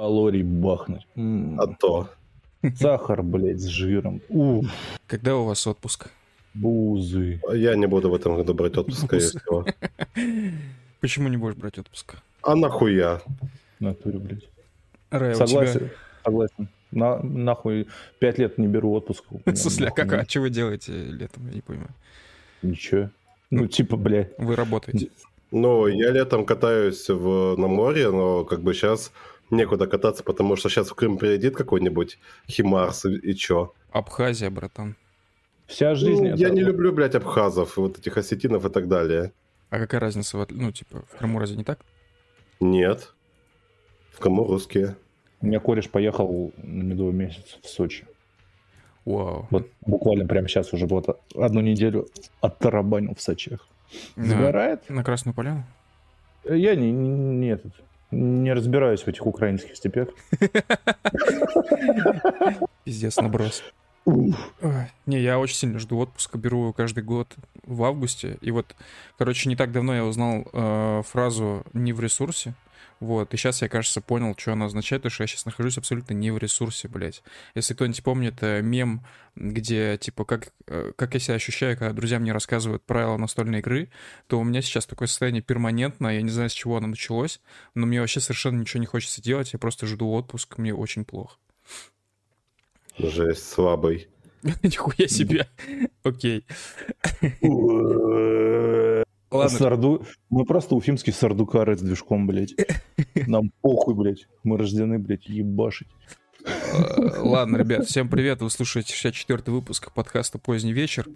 Калорий бахнуть. М, А то. Сахар, блядь, с жиром. Уф, Когда у вас отпуск? бузы. Я не буду в этом году брать отпуск, скорее всего. Почему не будешь брать отпуск? А нахуя? Натуре, блядь. Рэй, у Согласен, тебя- согласен. На, нахуй пять лет не беру отпуск. у смысле, а как, а что вы делаете летом? Я не понимаю. Ничего. Ну, типа, блядь. Вы работаете. Ну, я летом катаюсь в, на море, но как бы сейчас некуда кататься, потому что сейчас в Крым приедет какой-нибудь Химарс и, и чё? Абхазия, братан. Вся жизнь Ну, это- я не люблю, блядь, абхазов, вот этих осетинов и так далее. А какая разница? в Ну, типа, в Крыму разве не так? Нет. В Крыму русские. У меня кореш поехал на медовый месяц в Сочи. Вау. Вот буквально прямо сейчас уже вот одну неделю оттарабанил в Сочах. На, Сгорает? на Красную Поляну? Я не, не, не этот, не разбираюсь в этих украинских степях. Пиздец, наброс. Не, я очень сильно жду отпуска, беру каждый год в августе. И вот, короче, не так давно я узнал э, фразу «не в ресурсе». Вот, и сейчас я, кажется, понял, что она означает, потому что я сейчас нахожусь абсолютно не в ресурсе, блядь. Если кто-нибудь помнит э, мем, где, типа, как, э, как я себя ощущаю, когда друзья мне рассказывают правила настольной игры, то у меня сейчас такое состояние перманентное, я не знаю, с чего оно началось, но мне вообще совершенно ничего не хочется делать, я просто жду отпуск, мне очень плохо. Жесть, слабый. Нихуя себе. Окей. Ладно, Сарду... Мы просто уфимские сардукары с движком, блядь. Нам похуй, блядь. Мы рождены, блядь, ебашить. э, ладно, ребят, всем привет. Вы слушаете 64-й выпуск подкаста «Поздний вечер».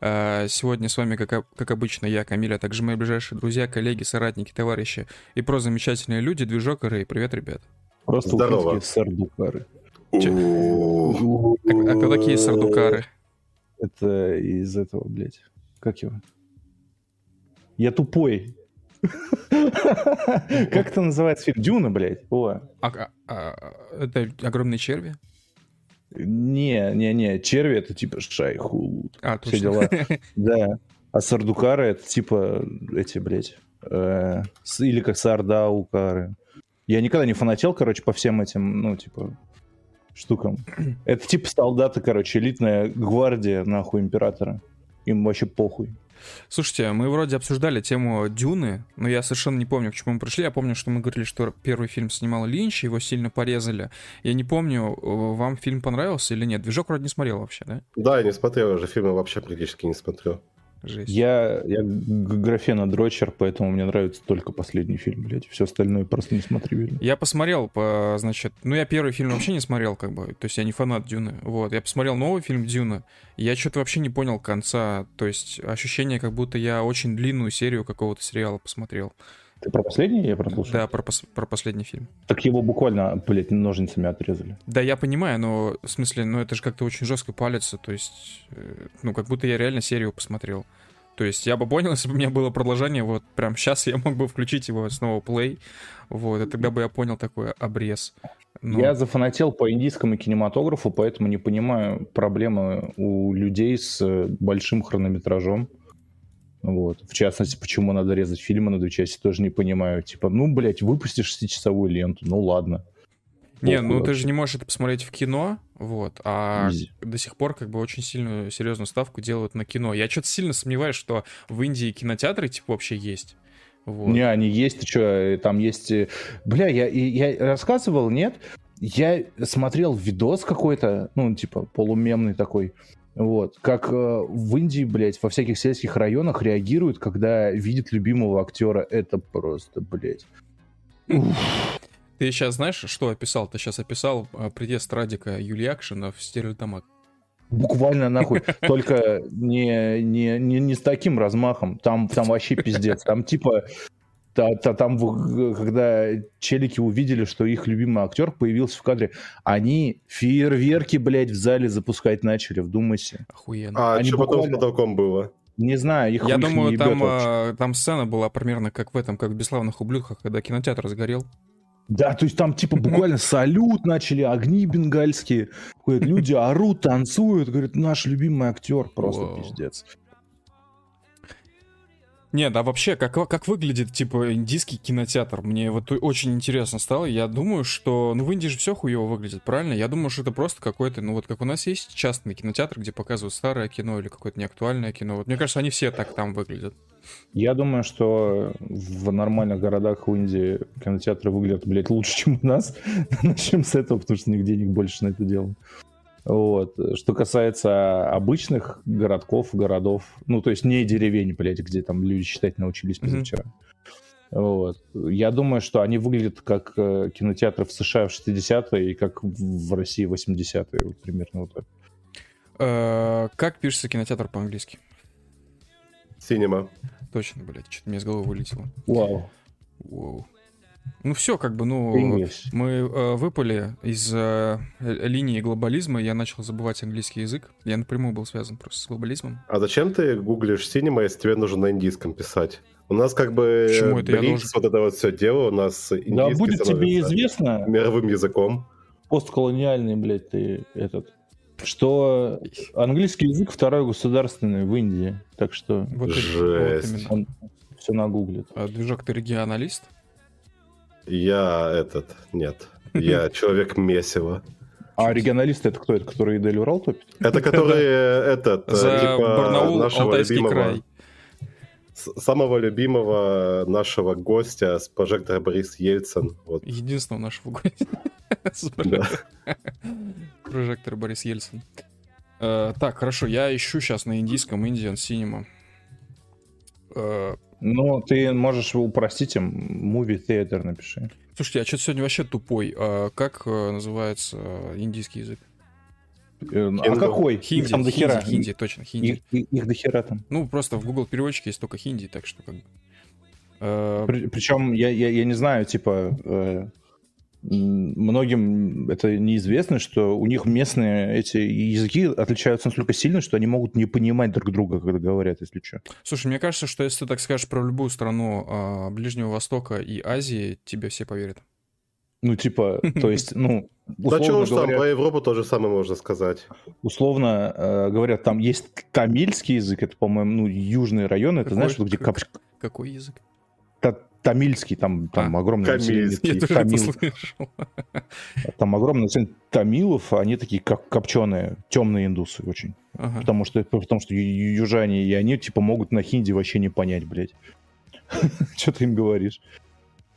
Э, Сегодня с вами, как, обычно, я, Камиль, а также мои ближайшие друзья, коллеги, соратники, товарищи и просто замечательные люди, Движок и Рэй. Привет, ребят. Просто Здорово. уфимские сардукары. А, а кто такие сардукары? Это из этого, блядь. Как его? Я тупой. Как это называется фильм? Дюна, блядь. О. А- а- а, это огромные черви? Не, не, не. Черви это типа шайхулут. А, Все дела. Да. А сардукары это типа эти, блядь. э, или как сардаукары. Я никогда не фанател, короче, по всем этим, ну, типа, штукам. Это типа солдаты, короче, элитная гвардия, нахуй, императора. Им вообще похуй. Слушайте, мы вроде обсуждали тему Дюны, но я совершенно не помню, к чему мы пришли. Я помню, что мы говорили, что первый фильм снимал Линч, его сильно порезали. Я не помню, э, вам фильм понравился или нет. Движок вроде не смотрел вообще, да? Да, я не смотрел уже фильмы, вообще практически не смотрю. Жесть. Я, я графена дрочер, поэтому мне нравится только последний фильм, блядь. Все остальное просто не смотри, видно. Я посмотрел, по, значит, ну я первый фильм вообще не смотрел, как бы, то есть я не фанат Дюны, вот, я посмотрел новый фильм Дюна, я что-то вообще не понял конца, то есть ощущение, как будто я очень длинную серию какого-то сериала посмотрел. Ты про последний я прослушал? Да, про, пос- про последний фильм. Так его буквально, блядь, ножницами отрезали. Да, я понимаю, но в смысле, ну это же как-то очень жестко палится, то есть, э, ну как будто я реально серию посмотрел. То есть я бы понял, если бы у меня было продолжение, вот прям сейчас я мог бы включить его снова плей, вот, и тогда бы я понял такой обрез. Но- Я зафанател по индийскому кинематографу, поэтому не понимаю проблемы у людей с э, большим хронометражом. Вот. В частности, почему надо резать фильмы на две части, тоже не понимаю. Типа, ну, блядь, выпустишь шестичасовую ленту, ну ладно. Не, Похуй ну ты вообще. же не можешь это посмотреть в кино, вот, а Изи. до сих пор как бы очень сильную серьезную ставку делают на кино. Я что-то сильно сомневаюсь, что в Индии кинотеатры типа вообще есть. Вот. Не, они есть, ты что, там есть... э, Бля, я, я рассказывал, нет? Я смотрел видос какой-то, ну, типа, полумемный такой, вот, как э, в Индии, блядь, во всяких сельских районах реагируют, когда видят любимого актера. Это просто, блядь. Ты сейчас знаешь, что описал? Ты сейчас описал э, приезд Радика Юлиакшина в Стерлитамак. Буквально нахуй. Только не, не, не, не с таким размахом. Там, там вообще пиздец. Там типа... та- та- Там, когда челики увидели, что их любимый актер появился в кадре, они фейерверки, блядь, в зале запускать начали, вдумайся. Охуенно. А Они что потом буквально- с потолком было? Не знаю, их Я их не думаю, ебет там, вообще. а, там сцена была примерно как в этом, как в «Бесславных ублюдках», когда кинотеатр сгорел. Да, то есть там типа буквально салют начали, огни бенгальские. Люди орут, танцуют. Говорят, наш любимый актер. Просто Вау. пиздец. Нет, а вообще, как, как выглядит, типа, индийский кинотеатр? Мне вот очень интересно стало. Я думаю, что... Ну, в Индии же все хуево выглядит, правильно? Я думаю, что это просто какой-то... Ну, вот как у нас есть частный кинотеатр, где показывают старое кино или какое-то неактуальное кино. Вот мне кажется, они все так там выглядят. Я думаю, что в нормальных городах в Индии кинотеатры выглядят, блядь, лучше, чем у нас. Начнем с этого, потому что у них больше на это дело. Вот. Что касается обычных городков, городов, ну, то есть не деревень, блядь, где там люди считать научились позавчера. Mm-hmm. Вот. Я думаю, что они выглядят как э, кинотеатры в США в 60-е и как в России в 80-е, вот, примерно вот так. Э, как пишется кинотеатр по-английски? Синема. Точно, блядь, что-то мне из головы вылетело. Вау. Wow. Ну все, как бы, ну, English. мы э, выпали из э, линии глобализма, я начал забывать английский язык. Я напрямую был связан просто с глобализмом. А зачем ты гуглишь синема, если тебе нужно на индийском писать? У нас как бы Почему это Брикс, я должен... вот это вот все дело, у нас Да будет тебе известно... Мировым языком. Постколониальный, блядь, ты этот... Что английский язык второй государственный в Индии, так что... Вот Жесть. Он все нагуглит. А движок ты регионалист? Я этот, нет. Я человек месиво. А регионалисты это кто? Это которые Дель Урал топит? Это которые этот, э, За типа Барнаул, нашего Алтайский любимого, край. Самого любимого нашего гостя с прожектора Борис Ельцин. Вот. Единственного нашего гостя. Прожектор Борис Ельцин. Э, так, хорошо, я ищу сейчас на индийском Indian Cinema. Э, ну, ты можешь упростить им, movie theater напиши. Слушайте, а что-то сегодня вообще тупой. А как э, называется индийский язык? Э, а какой? Хинди, там хинди, хинди, хинди, точно, хинди. Их, их до хера там. Ну, просто в Google переводчике есть только хинди, так что как бы... При, причем я, я, я не знаю, типа, многим это неизвестно, что у них местные эти языки отличаются настолько сильно, что они могут не понимать друг друга, когда говорят, если что. Слушай, мне кажется, что если ты так скажешь про любую страну э, Ближнего Востока и Азии, тебе все поверят. Ну, типа, то есть, ну, да что уж там, по Европу то же самое можно сказать. Условно э, говорят, там есть тамильский язык, это, по-моему, ну, южные районы, это знаешь, где... Как, какой язык? Тамильский, там, там а, огромное население. Там огромное население тамилов, они такие как копченые, темные индусы очень. Ага. Потому, что, потому что южане, и они типа могут на хинди вообще не понять, блядь. Что ты им говоришь?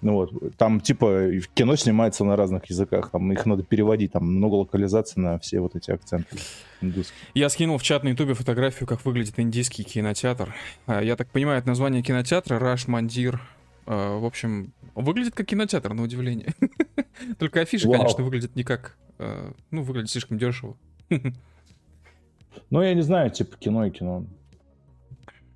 Ну вот, там типа кино снимается на разных языках, там их надо переводить, там много локализаций на все вот эти акценты индусские. Я скинул в чат на ютубе фотографию, как выглядит индийский кинотеатр. А, я так понимаю, это название кинотеатра Раш Мандир а, в общем, выглядит как кинотеатр, на удивление. Только афиша, конечно, выглядит не как... А, ну, выглядит слишком дешево. Ну, я не знаю, типа кино и кино.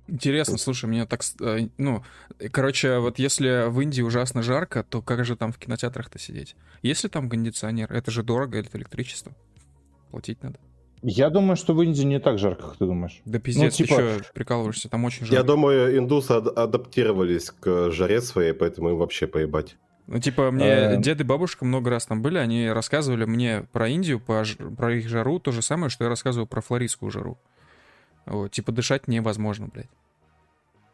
Интересно, слушай, мне так... Э, ну, короче, вот если в Индии ужасно жарко, то как же там в кинотеатрах-то сидеть? Если там кондиционер, это же дорого, это электричество. Платить надо. Я думаю, что в Индии не так жарко, как ты думаешь. Да пиздец, ну, типа... ты что, прикалываешься, там очень жарко. Я думаю, индусы ад- адаптировались к жаре своей, поэтому им вообще поебать. Ну, типа, мне а... дед и бабушка много раз там были, они рассказывали мне про Индию, про, про их жару, то же самое, что я рассказываю про флоридскую жару. Вот, типа, дышать невозможно, блядь.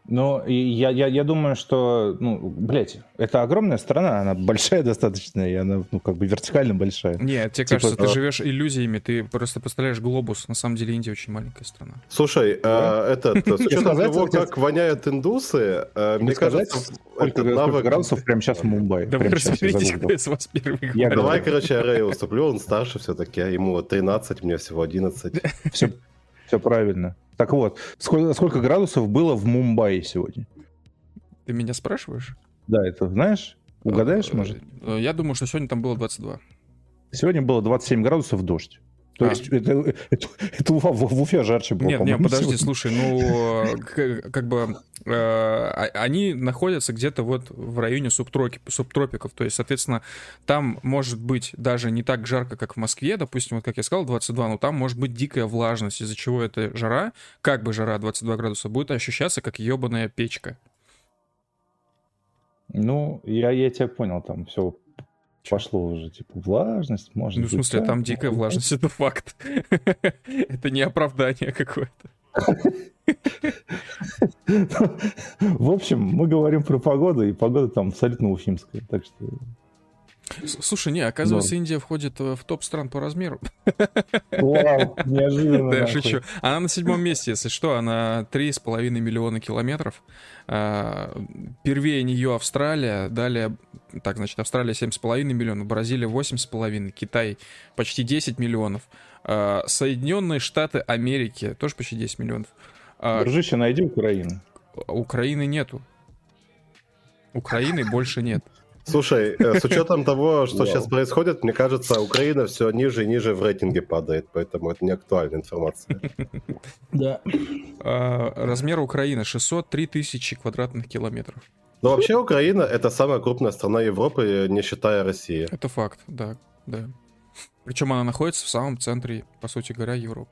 Ну, я, я, я думаю, что, ну, блядь, это огромная страна, она большая достаточно, и она, ну, как бы вертикально большая. Нет, тебе типа, кажется, ты живешь иллюзиями, ты просто представляешь глобус. На самом деле Индия очень маленькая страна. Слушай, а, этот, с учетом того, как воняют индусы, а, мне кажется, сколько, навык... градусов прямо сейчас в Мумбаи. Давай разберитесь, кто из вас первый Давай, короче, Рэй уступлю, он старше все-таки, а ему 13, мне всего 11. Все, все правильно. Так вот, сколько, сколько градусов было в Мумбаи сегодня? Ты меня спрашиваешь? Да, это знаешь? Угадаешь, э, может? Э, я думаю, что сегодня там было 22. Сегодня было 27 градусов дождь. То а. есть это, это, это в, в Уфе жарче было, Нет, нет, подожди, сегодня. слушай, ну, как, как бы э, они находятся где-то вот в районе субтропи, субтропиков, то есть, соответственно, там может быть даже не так жарко, как в Москве, допустим, вот как я сказал, 22, но там может быть дикая влажность, из-за чего эта жара, как бы жара 22 градуса, будет ощущаться как ебаная печка. Ну, я, я тебя понял, там все пошло уже, типа, влажность, может Ну, в смысле, быть, там дикая влажность, это факт. это не оправдание какое-то. В общем, мы говорим про погоду, и погода там абсолютно уфимская. Так что Слушай, не, оказывается, Но. Индия входит в топ стран по размеру. Вау, неожиданно. Да, шучу. Она на седьмом месте, если что, она 3,5 миллиона километров. А, первее нее Австралия, далее, так, значит, Австралия 7,5 миллионов, Бразилия 8,5, Китай почти 10 миллионов, а, Соединенные Штаты Америки тоже почти 10 миллионов. А, Дружище, найди Украину. Украины нету. Украины больше нет. Слушай, э, с учетом того, что сейчас происходит, мне кажется, Украина все ниже и ниже в рейтинге падает, поэтому это не актуальная информация. Да. Размер Украины 603 тысячи квадратных километров. Ну, вообще Украина это самая крупная страна Европы, не считая России. Это факт, да, да. Причем она находится в самом центре, по сути говоря, Европы.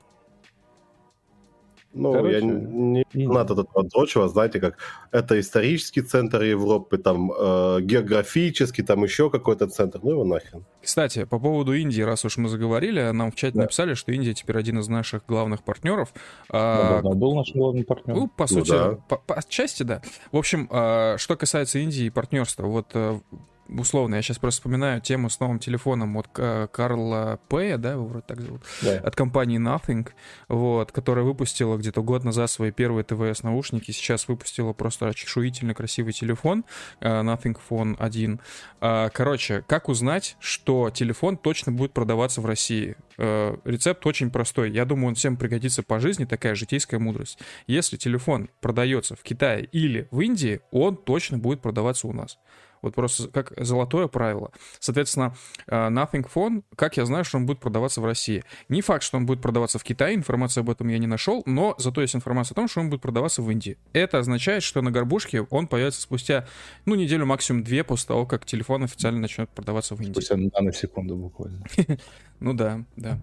Ну, Короче, я не фанат от этого прочего, знаете, как это исторический центр Европы, там э, географический, там еще какой-то центр, ну его нахрен. Кстати, по поводу Индии, раз уж мы заговорили, нам в чате да. написали, что Индия теперь один из наших главных партнеров. Да, а, да, был наш главный партнер. Ну, по ну, сути, да. по, по отчасти, да. В общем, а, что касается Индии и партнерства, вот э, условно, я сейчас просто вспоминаю тему с новым телефоном от Карла Пэя, да, его вроде так зовут, да. от компании Nothing, вот, которая выпустила где-то год назад свои первые ТВС-наушники, сейчас выпустила просто чешуительно красивый телефон, э, Nothing Phone 1. А, короче, как узнать, что телефон точно будет продаваться в России? Э, рецепт очень простой. Я думаю, он всем пригодится по жизни, такая житейская мудрость. Если телефон продается в Китае или в Индии, он точно будет продаваться у нас. Вот просто как золотое правило. Соответственно, э, Nothing Phone, как я знаю, что он будет продаваться в России? Не факт, что он будет продаваться в Китае, информации об этом я не нашел, но зато есть информация о том, что он будет продаваться в Индии. Это означает, что на горбушке он появится спустя, ну, неделю, максимум две после того, как телефон официально начнет продаваться в Индии. Спустя секунду буквально. Ну да, да.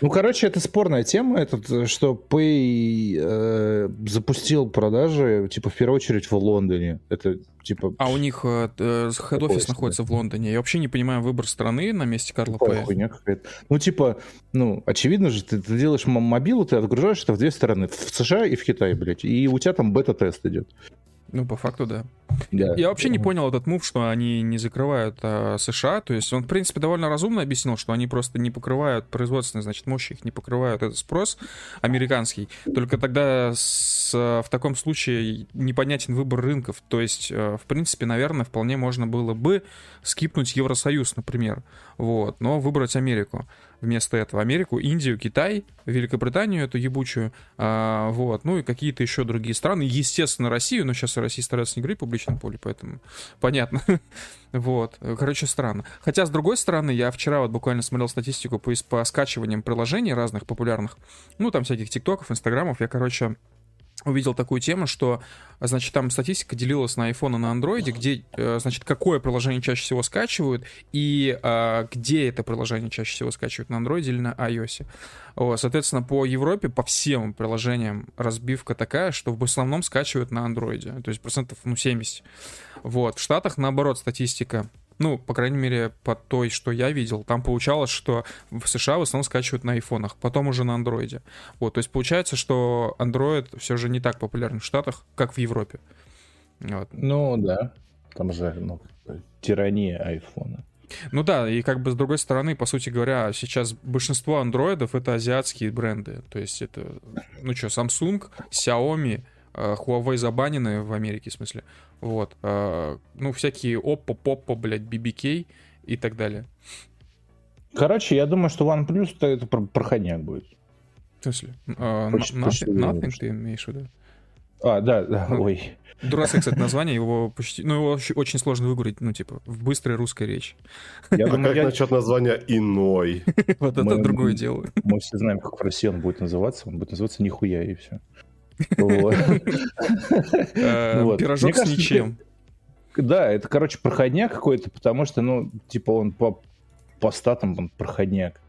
Ну, короче, это спорная тема, этот, что Pay э, запустил продажи, типа, в первую очередь в Лондоне. Это типа... А у них э, хед-офис находится в Лондоне. Я вообще не понимаю выбор страны на месте Карла Пэя. Ну, типа, ну, очевидно же, ты, ты делаешь мобилу, ты отгружаешь это в две стороны. В США и в Китае, блядь. И у тебя там бета-тест идет. Ну, по факту, да. Да. Я вообще не понял этот мув, что они не закрывают а, США. То есть он, в принципе, довольно разумно объяснил, что они просто не покрывают производственные, значит, мощи, их не покрывают этот спрос американский. Только тогда с, в таком случае непонятен выбор рынков. То есть, э, в принципе, наверное, вполне можно было бы скипнуть Евросоюз, например. Вот, но выбрать Америку вместо этого? Америку, Индию, Китай, Великобританию эту ебучую, а, вот, ну и какие-то еще другие страны, естественно, Россию, но сейчас Россия старается не говорить в публичном поле, поэтому понятно. вот, короче, странно. Хотя, с другой стороны, я вчера вот буквально смотрел статистику по, по скачиваниям приложений разных популярных, ну, там всяких тиктоков, инстаграмов, я, короче, увидел такую тему, что, значит, там статистика делилась на iPhone и на Android, где, э, значит, какое приложение чаще всего скачивают и а, где это приложение чаще всего скачивают, на Android или на iOS. Вот, соответственно, по Европе, по всем приложениям разбивка такая, что в основном скачивают на Android, то есть процентов, ну, 70. Вот, в Штатах, наоборот, статистика ну, по крайней мере, по той, что я видел, там получалось, что в США в основном скачивают на айфонах, потом уже на андроиде. Вот, то есть получается, что Android все же не так популярен в Штатах, как в Европе. Вот. Ну, да. Там же ну, тирания айфона. Ну да, и как бы с другой стороны, по сути говоря, сейчас большинство андроидов это азиатские бренды. То есть это, ну что, Samsung, Xiaomi, Huawei забанены в Америке, в смысле. Вот. Э, ну, всякие Oppo, Poppo, блядь, BBK и так далее. Короче, я думаю, что OnePlus это, это проходняк будет. В смысле? Uh, почти, nothing, почти nothing ты имеешь в виду? А, да, да, ну, ой. Дурацкое, кстати, название, его почти, ну, его очень сложно выговорить, ну, типа, в быстрой русской речи. Я а думаю, как я... насчет названия «Иной»? Вот это другое дело. Мы все знаем, как в России он будет называться, он будет называться «Нихуя» и все. Э, пирожок с ничем. Да, это, короче, проходняк какой-то, потому что, ну, типа, он по, по статам он проходняк.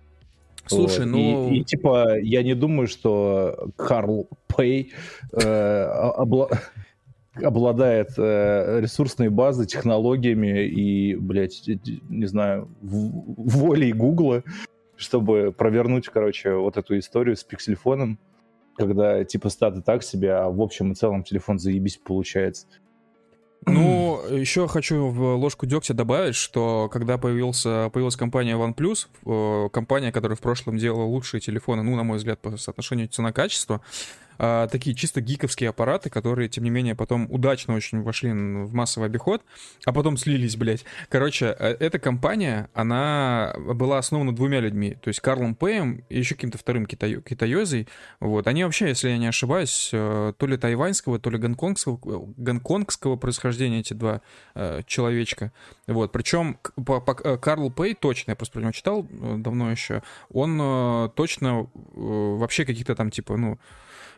Слушай, вот. ну... И, и, типа, я не думаю, что Карл Пей э, обла... обладает э, ресурсной базой, технологиями и, блядь, не знаю, волей Гугла, чтобы провернуть, короче, вот эту историю с пиксельфоном. Когда типа статы так себе, а в общем и целом телефон заебись получается. Ну, еще хочу в ложку дегтя добавить, что когда появился, появилась компания OnePlus, э, компания, которая в прошлом делала лучшие телефоны, ну, на мой взгляд, по соотношению цена-качество, а, такие чисто гиковские аппараты, которые, тем не менее, потом удачно очень вошли в массовый обиход, а потом слились, блядь. Короче, э, эта компания, она была основана двумя людьми, то есть Карлом Пэем и еще каким-то вторым китаю, китаёзой. Вот. Они вообще, если я не ошибаюсь, э, то ли тайваньского, то ли гонконгского, гонконгского происхождения эти два э, человечка. Вот. Причем по, по, э, Карл Пэй точно, я просто про него читал давно еще, он э, точно э, вообще каких-то там типа, ну,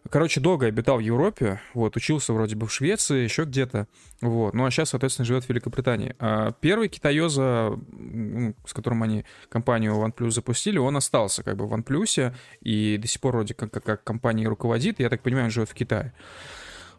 Короче, долго обитал в Европе, вот, учился вроде бы в Швеции, еще где-то, вот, ну а сейчас, соответственно, живет в Великобритании. А первый китаёза, с которым они компанию OnePlus запустили, он остался как бы в OnePlus и до сих пор вроде как, как, как компания руководит, я так понимаю, он живет в Китае.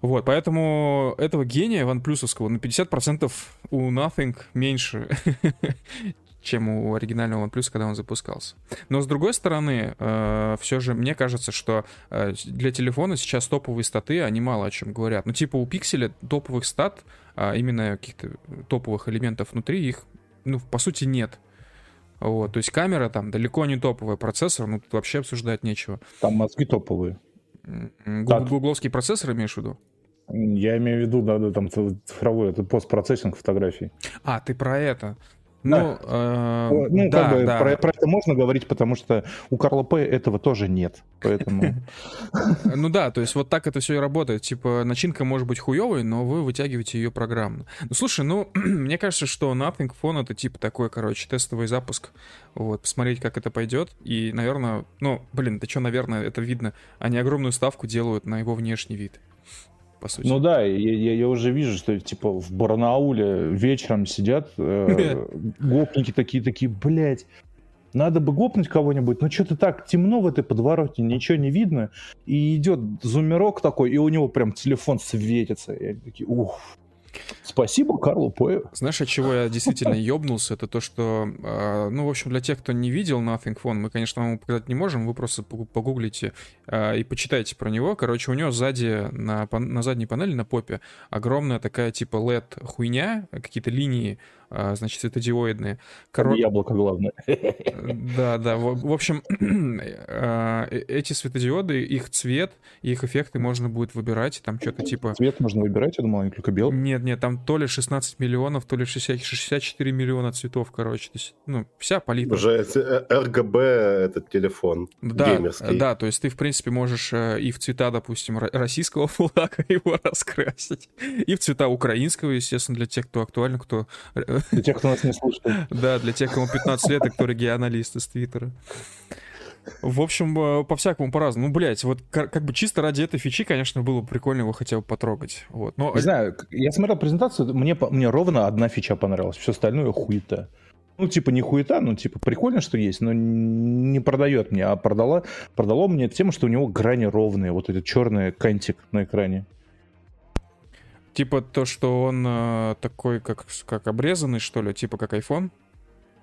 Вот, поэтому этого гения ванплюсовского на 50% у Nothing меньше, чем у оригинального OnePlus, когда он запускался. Но с другой стороны, э, все же мне кажется, что э, для телефона сейчас топовые статы, они мало о чем говорят. Ну, типа у Pixel топовых стат, а именно каких-то топовых элементов внутри, их, ну, по сути, нет. Вот, то есть камера там далеко не топовая, процессор, ну, тут вообще обсуждать нечего. Там мозги топовые. Гугловский процессор имеешь в виду? Я имею в виду, да, да, там цифровой, это постпроцессинг фотографий. А, ты про это. Ну, э, ну да, как бы да. Про, про это можно говорить, потому что у Карла П этого тоже нет. Поэтому. Ну да, то есть вот так это все и работает. Типа начинка может быть хуевой, но вы вытягиваете ее программно. Ну слушай, ну мне кажется, что Nothing Phone это типа такой, короче, тестовый запуск. Вот, посмотреть, как это пойдет. И, наверное, ну, блин, да что, наверное, это видно. Они огромную ставку делают на его внешний вид по сути. Ну да, я, я, я уже вижу, что типа в Барнауле вечером сидят э, гопники такие, такие, блядь, надо бы гопнуть кого-нибудь, но что-то так темно в этой подворотне, ничего не видно. И идет зумерок такой, и у него прям телефон светится. И они такие, ух, Спасибо Карлу Пою. Знаешь, от чего я действительно ёбнулся? Это то, что, э, ну, в общем, для тех, кто не видел Nothing Phone, мы, конечно, вам показать не можем, вы просто погуглите э, и почитайте про него. Короче, у него сзади, на, на задней панели, на попе, огромная такая типа LED-хуйня, какие-то линии а, значит, светодиоидные. Корот... Яблоко главное. Да, да. В, в общем, а, э, эти светодиоды, их цвет, их эффекты можно будет выбирать. Там что-то типа... Цвет можно выбирать, я думал, они только белый. Нет, нет, там то ли 16 миллионов, то ли 60, 64 миллиона цветов, короче. То есть, ну, вся палитра. Уже RGB этот телефон да, геймерский. Да, то есть ты, в принципе, можешь э, и в цвета, допустим, российского флага его раскрасить, и в цвета украинского, естественно, для тех, кто актуально, кто э, для тех, кто нас не слушает. Да, для тех, кому 15 лет и кто регионалист из Твиттера. В общем, э, по-всякому по-разному. Ну, блядь, вот как, бы чисто ради этой фичи, конечно, было бы прикольно его хотя бы потрогать. Вот. Но... Не знаю, я смотрел презентацию, мне, мне ровно одна фича понравилась, все остальное хуета. Ну, типа, не хуета, ну, типа, прикольно, что есть, но не продает мне, а продала, продало мне тему, что у него грани ровные, вот этот черный кантик на экране. Типа то, что он э, такой, как, как обрезанный, что ли, типа как iPhone?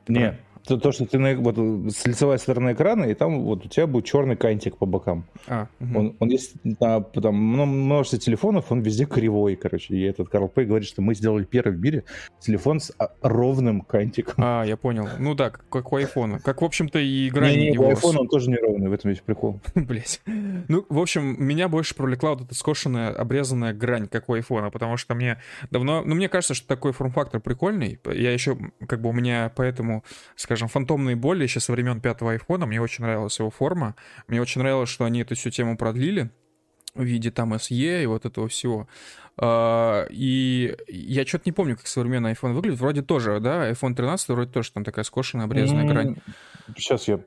Не, то, то, что ты на, вот, с лицевой стороны экрана, и там вот у тебя будет черный кантик по бокам. А, угу. он, он есть на там, множество телефонов, он везде кривой, короче. И этот Карл Пэй говорит, что мы сделали первый в мире телефон с а, ровным кантиком. А, я понял. Ну да, как у айфона. Как, в общем-то, и игра не, не, у айфона он тоже не ровный, в этом весь прикол. Блять. Ну, в общем, меня больше привлекла вот эта скошенная, обрезанная грань, как у айфона, потому что мне давно... Ну, мне кажется, что такой форм-фактор прикольный. Я еще, как бы, у меня поэтому, скажем, скажем, фантомные боли еще со времен пятого айфона. Мне очень нравилась его форма. Мне очень нравилось, что они эту всю тему продлили в виде там SE и вот этого всего. А, и я что-то не помню, как современный iPhone выглядит. Вроде тоже, да, iPhone 13 вроде тоже там такая скошенная, обрезанная грань. Сейчас я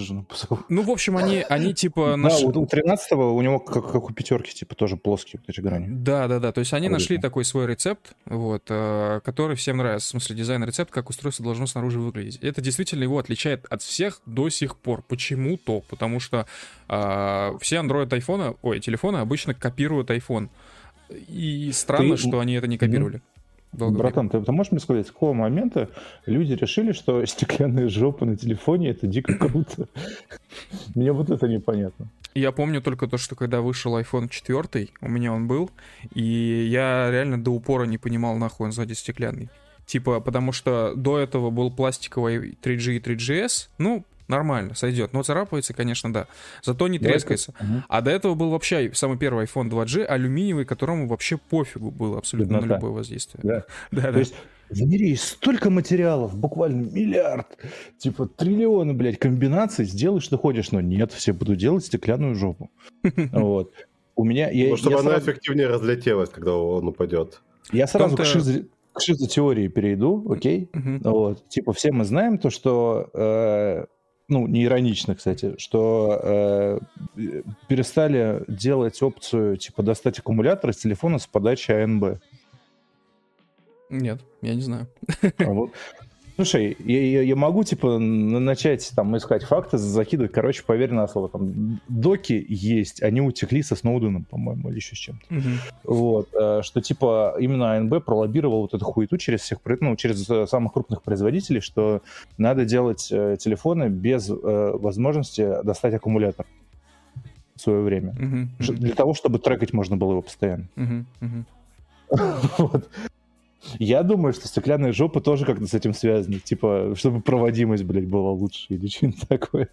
жену позову. Ну, в общем, они, они типа... Наш... Да, у 13 у него, как, как у пятерки, типа тоже плоские вот эти грани. Да, да, да. То есть они Круто. нашли такой свой рецепт, вот, э, который всем нравится. В смысле, дизайн-рецепт, как устройство должно снаружи выглядеть. Это действительно его отличает от всех до сих пор. Почему-то. Потому что э, все Android айфона, ой, телефоны обычно копируют iPhone. И странно, Ты... что они это не копировали. Долго Братан, ты, ты можешь мне сказать, с какого момента люди решили, что стеклянные жопы на телефоне это дико круто? Мне вот это непонятно. Я помню только то, что когда вышел iPhone 4, у меня он был, и я реально до упора не понимал, нахуй он сзади стеклянный. Типа, потому что до этого был пластиковый 3G и 3GS, ну, нормально, сойдет. Но царапается, конечно, да. Зато не трескается. Угу. А до этого был вообще самый первый iPhone 2G, алюминиевый, которому вообще пофигу было абсолютно Беднота. на любое воздействие. Да. да, То да. есть в мире есть столько материалов, буквально миллиард, типа триллионы, блядь, комбинаций, сделай, что хочешь, но нет, все будут делать стеклянную жопу. Вот. У меня... Я, ну, чтобы я она сразу... эффективнее разлетелась, когда он упадет. Я сразу к, шиз... к шизотеории перейду, окей? Uh-huh. Вот. Типа все мы знаем то, что... Э, ну, не иронично, кстати, что э, перестали делать опцию, типа, достать аккумулятор из телефона с подачи АНБ. Нет, я не знаю. А вот. Слушай, я, я, я могу, типа, начать там искать факты, закидывать, короче, поверь на слово, там, доки есть, они утекли со Сноуденом, по-моему, или еще с чем-то. Угу. Вот, э, что, типа, именно АНБ пролоббировал вот эту хуету через всех, ну, через э, самых крупных производителей, что надо делать э, телефоны без возможности достать аккумулятор в свое время. Угу, Для того, чтобы трекать можно было его постоянно. Угу, угу. вот. Я думаю, что стеклянная жопа тоже как-то с этим связана. Типа, чтобы проводимость, блядь, была лучше или что-нибудь такое.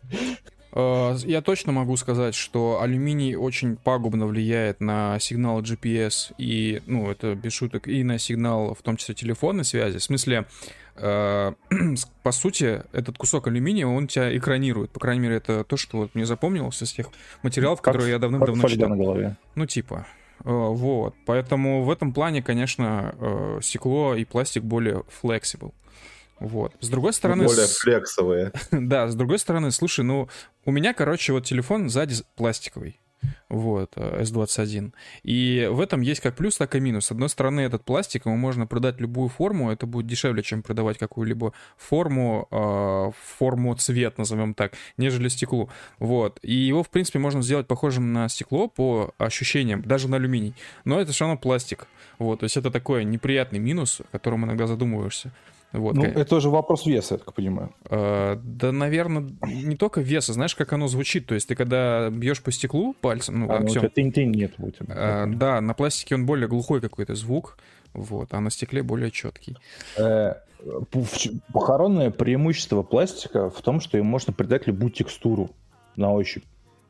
Э, я точно могу сказать, что алюминий очень пагубно влияет на сигнал GPS и, ну, это без шуток, и на сигнал, в том числе, телефонной связи. В смысле, э, по сути, этот кусок алюминия, он тебя экранирует. По крайней мере, это то, что вот мне запомнилось из тех материалов, как, которые я давным-давно читал. На голове. Ну, типа. Э, вот. Поэтому в этом плане, конечно, э, стекло и пластик более flexible. Вот. С другой стороны... Более флексовые. да, с другой стороны, слушай, ну, у меня, короче, вот телефон сзади пластиковый вот, S21. Э, и в этом есть как плюс, так и минус. С одной стороны, этот пластик, ему можно продать любую форму, это будет дешевле, чем продавать какую-либо форму, э, форму цвет, назовем так, нежели стеклу. Вот. И его, в принципе, можно сделать похожим на стекло по ощущениям, даже на алюминий. Но это все равно пластик. Вот. То есть это такой неприятный минус, о котором иногда задумываешься. Вот, ну, это тоже вопрос веса, я так понимаю. Э, да, наверное, не только веса, знаешь, как оно звучит. То есть ты когда бьешь по стеклу пальцем, ну, а, ну, тынь-тынь нет у тебя. Э, да, на пластике он более глухой какой-то звук, вот, а на стекле более четкий. Э, похоронное преимущество пластика в том, что им можно придать любую текстуру на ощупь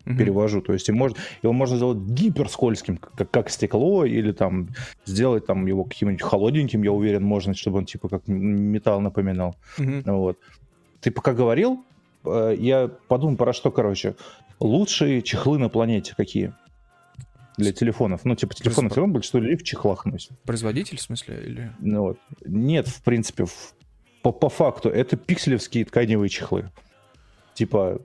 угу. перевожу. То есть его можно, его можно сделать гиперскользким, как, как стекло, или там сделать там его каким-нибудь холодненьким, я уверен, можно, чтобы он типа как металл напоминал. Угу. Вот. Ты пока говорил, э, я подумал про что, короче. Лучшие чехлы на планете какие? Для телефонов. Ну, типа, телефоны все равно большинство людей в чехлах носят. Производитель, в смысле? Или... Ну, вот. Нет, в принципе, в... по, по факту, это пикселевские тканевые чехлы. Типа,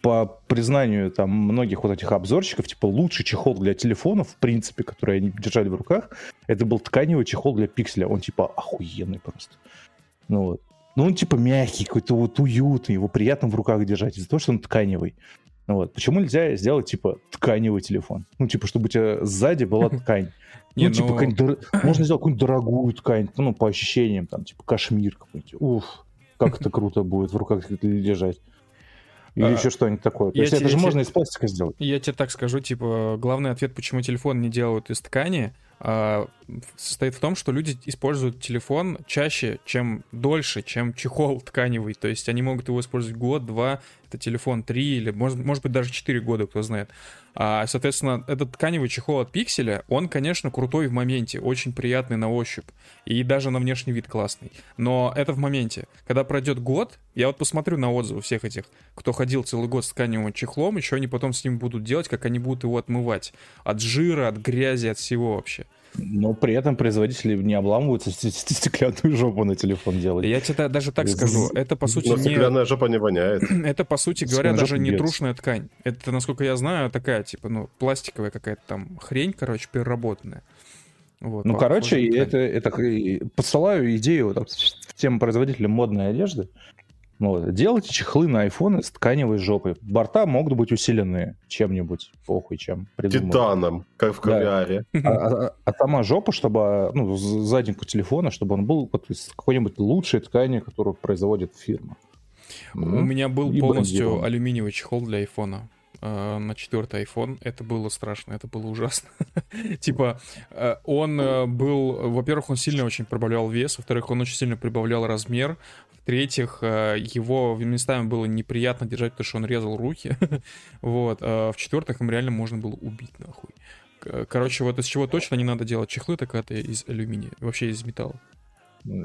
по признанию там многих вот этих обзорщиков, типа лучший чехол для телефонов, в принципе, который они держали в руках, это был тканевый чехол для пикселя. Он типа охуенный просто. Ну вот. Ну он типа мягкий, какой-то вот уютный, его приятно в руках держать из-за того, что он тканевый. Ну, вот. Почему нельзя сделать, типа, тканевый телефон? Ну, типа, чтобы у тебя сзади была ткань. Ну, типа, можно сделать какую-нибудь дорогую ткань, ну, по ощущениям, там, типа, кашмир какой-нибудь. Уф, как это круто будет в руках лежать. Или а, еще что-нибудь такое. То есть это же можно из пластика сделать. Я тебе так скажу, типа, главный ответ, почему телефон не делают из ткани, а, состоит в том, что люди используют телефон чаще, чем дольше, чем чехол тканевый. То есть они могут его использовать год, два, это телефон три или, может, может быть, даже четыре года, кто знает. А, соответственно, этот тканевый чехол от пикселя, он, конечно, крутой в моменте, очень приятный на ощупь, и даже на внешний вид классный. Но это в моменте. Когда пройдет год, я вот посмотрю на отзывы всех этих, кто ходил целый год с тканевым чехлом, еще они потом с ним будут делать, как они будут его отмывать. От жира, от грязи, от всего вообще. Но при этом производители не обламываются стеклянную жопу на телефон делать. Я тебе даже так скажу, это по сути Но не... стеклянная жопа не воняет. Это по сути говоря даже не трушная ткань. Это, насколько я знаю, такая типа, ну, пластиковая какая-то там хрень, короче, переработанная. Вот, ну, короче, это, это посылаю идею там, тем производителям модной одежды. Вот. Делайте чехлы на iPhone с тканевой жопой. Борта могут быть усиленные чем-нибудь, похуй чем. Придумали. Титаном, как в кавиаре. Да. А, а, а сама жопа, чтобы, ну, заднику телефона, чтобы он был вот из какой-нибудь лучшей ткани, которую производит фирма. У меня был И полностью алюминиевый чехол для айфона. Э, на четвертый iPhone. Это было страшно, это было ужасно. типа, э, он э, был, во-первых, он сильно очень прибавлял вес, во-вторых, он очень сильно прибавлял размер, в-третьих, э, его местами было неприятно держать, потому что он резал руки. вот. А в-четвертых, им реально можно было убить, нахуй. Короче, вот из чего точно не надо делать чехлы, так это из алюминия, вообще из металла.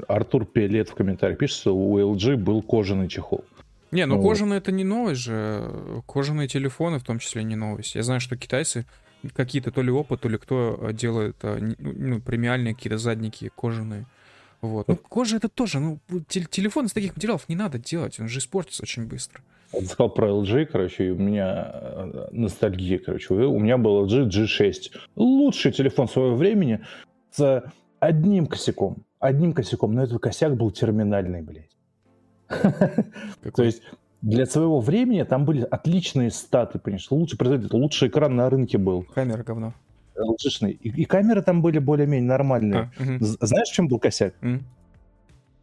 Артур Пелет в комментариях пишет, что у LG был кожаный чехол. Не, ну, вот. это не новость же. Кожаные телефоны в том числе не новость. Я знаю, что китайцы какие-то то ли опыт, то ли кто делает а, ну, премиальные какие-то задники кожаные. Вот. Ну, кожа это тоже, ну, телефон из таких материалов не надо делать, он же испортится очень быстро. Я сказал про LG, короче, и у меня э, ностальгия, короче. У меня был LG G6. Лучший телефон своего времени с одним косяком. Одним косяком, но этот косяк был терминальный, блядь. То есть для своего времени там были отличные статы, понимаешь, лучший производитель, лучший экран на рынке был. Камера говно. LG-шный. И, и камеры там были более-менее нормальные. А, угу. Знаешь, в чем был косяк? Угу.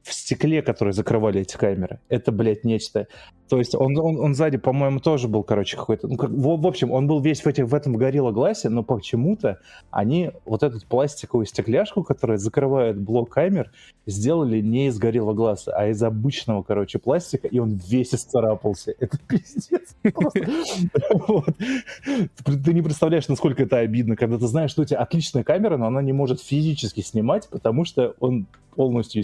В стекле, которые закрывали эти камеры. Это, блядь, нечто. То есть он, он, он сзади, по-моему, тоже был, короче, какой-то... Ну, как, в, в общем, он был весь в, этих, в этом горилла гласе, но почему-то они вот эту пластиковую стекляшку, которая закрывает блок камер, сделали не из горилла глаза, а из обычного, короче, пластика, и он весь исцарапался. Это пиздец. Ты не представляешь, насколько это обидно, когда ты знаешь, что у тебя отличная камера, но она не может физически снимать, потому что он полностью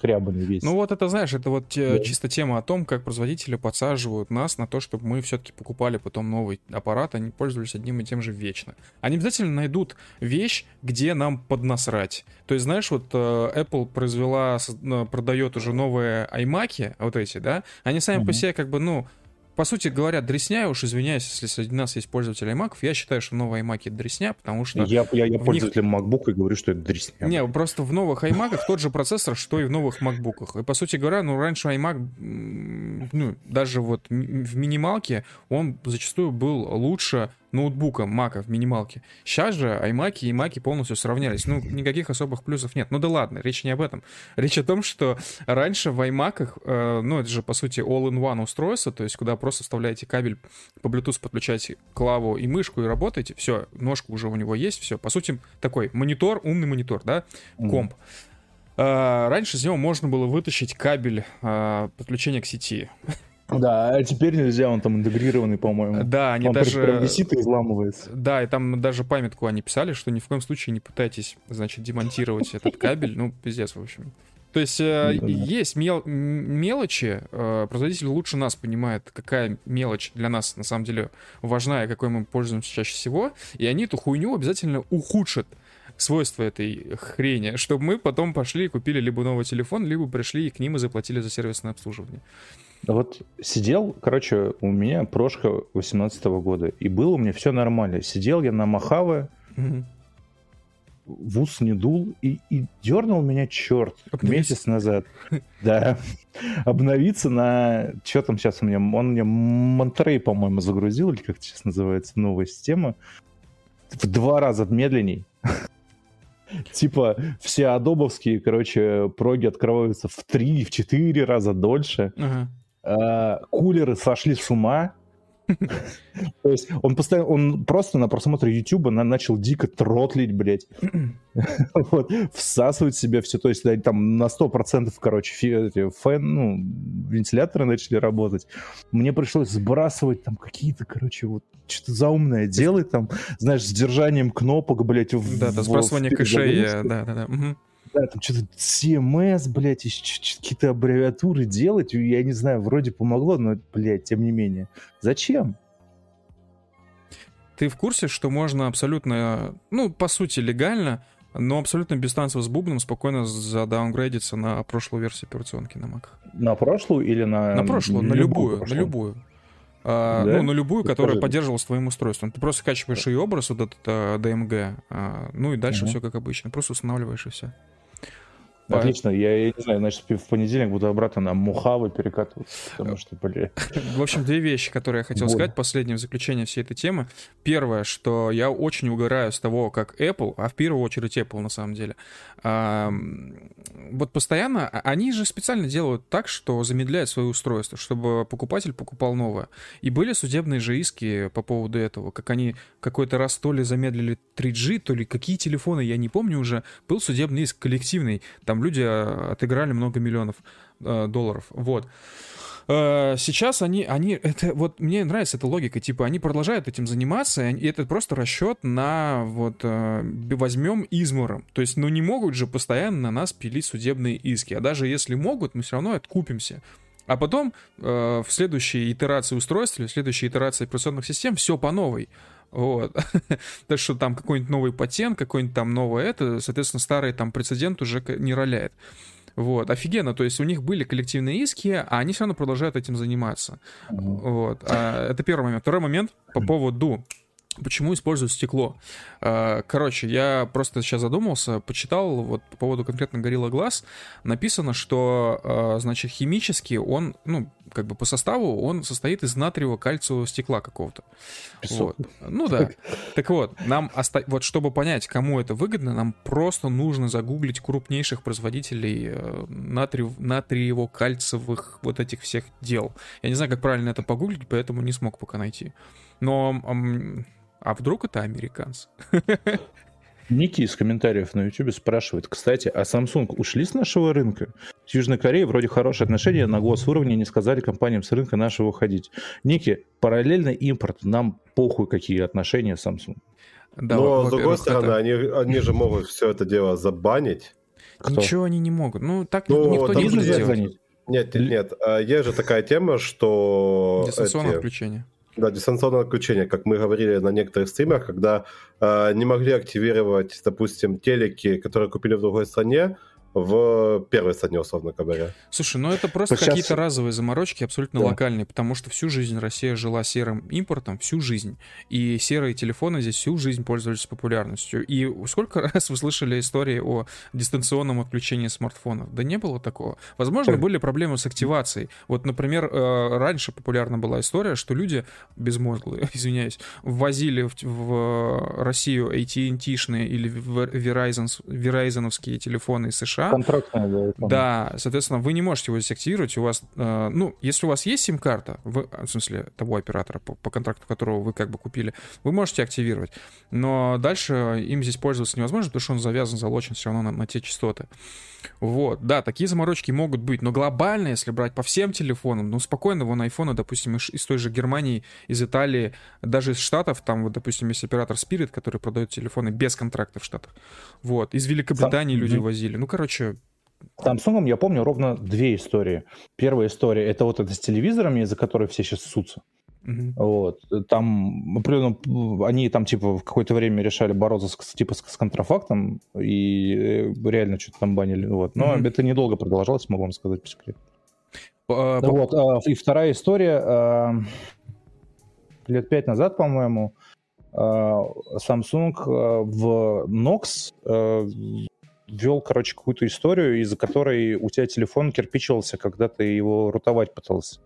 ишкрябанный весь. Ну вот это, знаешь, это вот чисто тема о том, как производители подсаживают нас на то, чтобы мы все-таки покупали потом новый аппарат, они пользовались одним и тем же вечно. Они обязательно найдут вещь, где нам поднасрать. То есть, знаешь, вот э, Apple произвела, э, продает уже новые iMac, вот эти, да, они сами mm-hmm. по себе как бы, ну, по сути говоря, дресня, уж извиняюсь, если среди нас есть пользователи iMac, я считаю, что новые iMac это дресня, потому что... Я, я, я пользователь них... MacBook и говорю, что это дресня. Не, просто в новых iMac тот же процессор, что и в новых MacBook. И, по сути говоря, ну, раньше iMac, ну, даже вот в минималке, он зачастую был лучше ноутбука, мака в минималке. Сейчас же iMac и Mac полностью сравнялись. Ну, никаких особых плюсов нет. Ну да ладно, речь не об этом. Речь о том, что раньше в iMac, э, ну это же по сути all-in-one устройство, то есть куда просто вставляете кабель по Bluetooth, подключаете клаву и мышку и работаете, все, ножка уже у него есть, все. По сути, такой монитор, умный монитор, да, комп. Mm. раньше из него можно было вытащить кабель э, подключения к сети. Да, а теперь нельзя, он там интегрированный, по-моему. Да, они он даже... Прям висит и изламывается. Да, и там даже памятку они писали, что ни в коем случае не пытайтесь, значит, демонтировать этот кабель. Ну, пиздец, в общем. То есть э, да, есть мел мелочи, э, производитель лучше нас понимает, какая мелочь для нас на самом деле важна и какой мы пользуемся чаще всего, и они эту хуйню обязательно ухудшат свойства этой хрени, чтобы мы потом пошли и купили либо новый телефон, либо пришли и к ним и заплатили за сервисное обслуживание. Вот сидел, короче, у меня прошка 18 -го года, и было у меня все нормально. Сидел я на Махаве, угу. в ус не дул, и, и дернул меня черт Обновиться. месяц назад. Да. Обновиться на... Что там сейчас у меня? Он мне Монтерей, по-моему, загрузил, или как сейчас называется, новая система. В два раза медленней. Типа все адобовские, короче, проги открываются в три, в четыре раза дольше. Ага. Э, кулеры сошли с ума. То есть он постоянно, он просто на просмотре YouTube начал дико тротлить, блядь. вот, всасывать себе все. То есть там на 100% короче, фэн, ну, вентиляторы начали работать. Мне пришлось сбрасывать там какие-то, короче, вот что-то заумное делать там, знаешь, с держанием кнопок, блядь. В, да, да, сбрасывание кэшей, да, да, да. Угу да, там что-то CMS, блядь, какие-то аббревиатуры делать, я не знаю, вроде помогло, но, блядь, тем не менее. Зачем? Ты в курсе, что можно абсолютно, ну, по сути, легально, но абсолютно без танцев с бубном спокойно задаунгрейдиться на прошлую версию операционки на Mac. На прошлую или на... На прошлую, на любую, прошлую? на любую. А, да? Ну, на любую, которая Скажи. поддерживалась твоим устройством. Ты просто скачиваешь ее образ, вот этот а, DMG, а, ну и дальше угу. все как обычно. Просто устанавливаешь и все. Отлично, я, я не знаю, значит, в понедельник буду обратно на Мухавы перекатываться, потому что, бля... В общем, две вещи, которые я хотел Боль. сказать, последнее в заключение всей этой темы. Первое, что я очень угораю с того, как Apple, а в первую очередь Apple на самом деле, вот постоянно, а- они же специально делают так, что замедляют свое устройство, чтобы покупатель покупал новое. И были судебные же иски по поводу этого, как они какой-то раз то ли замедлили 3G, то ли какие телефоны, я не помню уже, был судебный иск коллективный, там люди а, отыграли много миллионов э, долларов, вот. Э, Сейчас они, они, это вот мне нравится эта логика, типа они продолжают этим заниматься, и это просто расчет на вот э, возьмем измором, то есть, ну не могут же постоянно на нас пилить судебные иски, а даже если могут, мы все равно откупимся. А потом э, в следующей итерации устройств, в следующей итерации операционных систем все по новой. Вот. так что там какой-нибудь новый патент, какой-нибудь там новое это, соответственно, старый там прецедент уже не роляет. Вот, офигенно, то есть у них были коллективные иски, а они все равно продолжают этим заниматься. Вот, а, это первый момент. Второй момент по поводу Почему используют стекло? А, Короче, я просто сейчас задумался, почитал вот по поводу конкретно Gorilla Glass. Написано, что, а, значит, химически он, ну, как бы по составу, он состоит из натриево-кальциевого стекла какого-то. Вот. Ну да. Так вот, нам оста... вот чтобы понять, кому это выгодно, нам просто нужно загуглить крупнейших производителей э, натриев... натриево-кальциевых вот этих всех дел. Я не знаю, как правильно это погуглить, поэтому не смог пока найти. Но а вдруг это американцы? Ники из комментариев на YouTube спрашивает, кстати, а Samsung ушли с нашего рынка? С Южной Кореей вроде хорошие отношения, на госуровне не сказали компаниям с рынка нашего уходить. Ники, параллельно импорт, нам похуй какие отношения с Samsung. Да, Но, с другой стороны, это- они, они же могут все это дело забанить. Кто? Ничего они не могут. Ну, так Ну, никто не будет делать. Нет, нет, нет. а, Есть же такая тема, что... Дистанционное эти- включение. Да, дистанционное отключение, как мы говорили на некоторых стримах, когда э, не могли активировать, допустим, телеки, которые купили в другой стране, в первой стране, условно говоря. Слушай, ну это просто Сейчас- какие-то разовые заморочки, абсолютно Да. локальные, потому что всю жизнь Россия жила серым импортом, всю жизнь. И серые телефоны здесь всю жизнь пользовались популярностью. И сколько раз вы слышали истории о дистанционном отключении смартфонов? Да не было такого. Возможно, были проблемы с активацией. Вот, например, э, раньше популярна была история, что люди, безмозглые, извиняюсь, ввозили в, в Россию AT&T-шные или Verizon, Verizon телефоны из США, Контрактная, да. я помню. да, соответственно, вы не можете его здесь активировать. У вас, э, ну, если у вас есть сим-карта, вы, в смысле, того оператора, по, по контракту которого вы как бы купили, вы можете активировать. Но дальше им здесь пользоваться невозможно, потому что он завязан, залочен все равно на, на те частоты. Вот, да, такие заморочки могут быть, но глобально, если брать по всем телефонам, ну, спокойно, вон айфоны, допустим, из, из той же Германии, из Италии, даже из Штатов, там, вот, допустим, есть оператор Spirit, который продает телефоны без контракта в Штатах. Вот, из Великобритании Сам- люди Мгм. возили. Ну, короче, Samsung я помню ровно две истории. Первая история это вот это с телевизорами, из-за которой все сейчас ссутся. Мгм. Вот. Там определенно они там типа в какое-то время решали бороться с, типа с, с контрафактом и э, реально что-то там банили. Вот. Но Мгм. это недолго продолжалось, могу вам сказать по секрету. Ну по- Вот. а, И вторая история. а, Лет пять назад, по-моему, а, Samsung в Nox ввел, короче, какую-то историю, из-за которой у тебя телефон кирпичился, когда ты его рутовать пытался.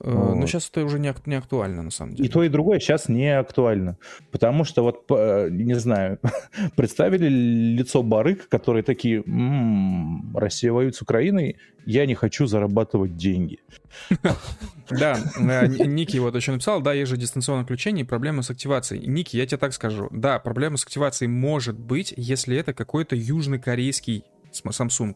Э, Но Вот. сейчас это уже не, не актуально, на самом деле. И то, и другое сейчас не актуально. Потому что вот, п- не знаю, представили лицо барыг, которые такие, «М, Россия воюет с Украиной, я не хочу зарабатывать деньги. Да, э, Ники вот еще написал, да, есть же дистанционное включение и проблемы с активацией. Ники, я тебе так скажу, да, проблема с активацией может быть, если это какой-то южнокорейский Samsung.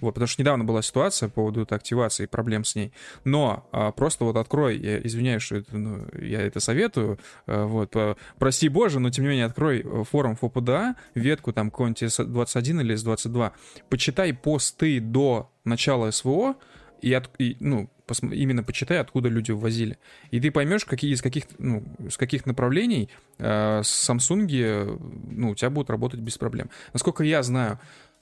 Вот, потому что недавно была ситуация по поводу этой активации проблем с ней. Но а, просто вот открой, я извиняюсь, что это, ну, я это советую, а, вот, а, прости боже, но тем не менее открой э, форум ФОПДА, ветку там какой-нибудь S21 или S22, почитай посты до начала СВО, и, от, и, ну, именно почитай, откуда люди ввозили. И ты поймешь, какие из каких, ну, с каких направлений э, Samsung, ну, у тебя будут работать без проблем. Насколько я знаю,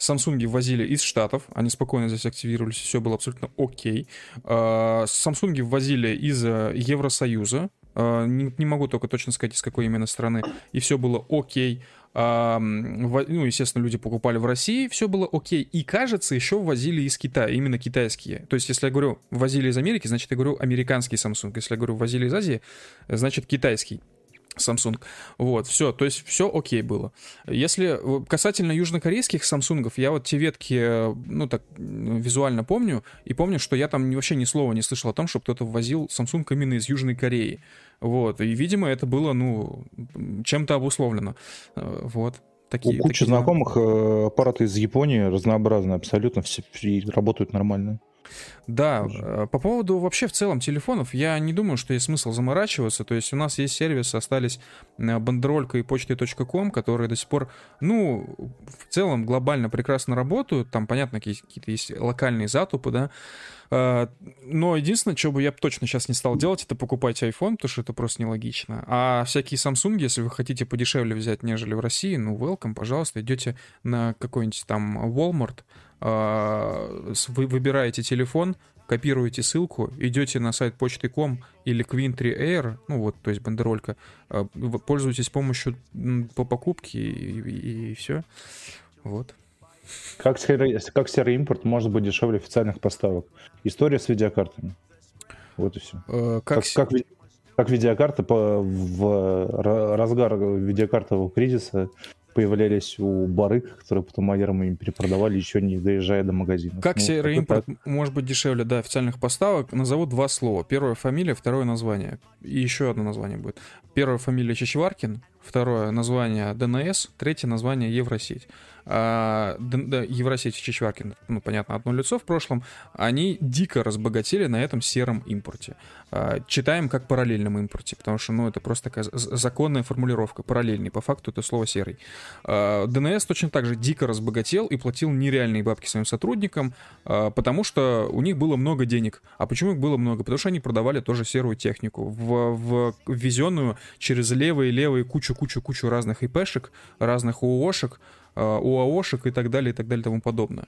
Samsung ввозили из Штатов, они спокойно здесь активировались, все было абсолютно окей. Э, Samsung ввозили из э, Евросоюза, э, не, могу только точно сказать, из какой именно страны, и все было окей. а, ну, естественно, люди покупали в России, все было окей. И, кажется, еще возили из Китая, именно китайские. То есть, если я говорю возили из Америки, значит, я говорю американский Samsung. Если я говорю возили из Азии, значит, китайский. Samsung. Вот, все, то есть все окей было. Если касательно южнокорейских Samsung, я вот те ветки, ну так, визуально помню, и помню, что я там вообще ни слова не слышал о том, что кто-то ввозил Samsung именно из Южной Кореи. Вот, и, видимо, это было, ну, чем-то обусловлено. Э, вот. Такие, У кучи такие... знакомых э, аппараты из Японии разнообразные абсолютно, все работают нормально. Да. Э, по поводу вообще в целом телефонов, я не думаю, что есть смысл заморачиваться. То есть у нас есть сервисы, остались бандеролька и почты.ком, которые до сих пор, ну, в целом глобально прекрасно работают. Там, понятно, какие-то есть локальные затупы, да. Э, но единственное, что бы я точно сейчас не стал делать, это покупать iPhone, потому что это просто нелогично. А всякие Samsung, если вы хотите подешевле взять, нежели в России, ну, welcome, пожалуйста, идете на какой-нибудь там Walmart, э, вы выбираете телефон, копируете ссылку, идете на сайт почты.ком или Quintry Air, ну вот, то есть бандеролька, э, пользуетесь помощью по покупке и, и, и все. Вот. Как серый, как серый импорт может быть дешевле официальных поставок? История с видеокартами. Вот и все. Э, как, как, как, как видеокарта по, в разгар видеокартового кризиса появлялись у барыг, которые потом майерам им перепродавали, еще не доезжая до магазина. Как ну, серый импорт так. может быть дешевле до официальных поставок? Назову два слова. Первая фамилия, второе название. И еще одно название будет. Первая фамилия Чичваркин, второе название ДНС, третье название Евросеть а, Евросеть и Чичваркин, ну, понятно, одно лицо в прошлом, они дико разбогатели на этом сером импорте. А, читаем как параллельном импорте, потому что, ну, это просто такая законная формулировка, параллельный, по факту это слово серый. А, ДНС точно так же дико разбогател и платил нереальные бабки своим сотрудникам, потому что у них было много денег. А почему их было много? Потому что они продавали тоже серую технику, в, в ввезенную через левые-левые кучу-кучу-кучу разных ИПшек, разных ООшек, Э, УАОшек и так далее, и так далее, и тому подобное.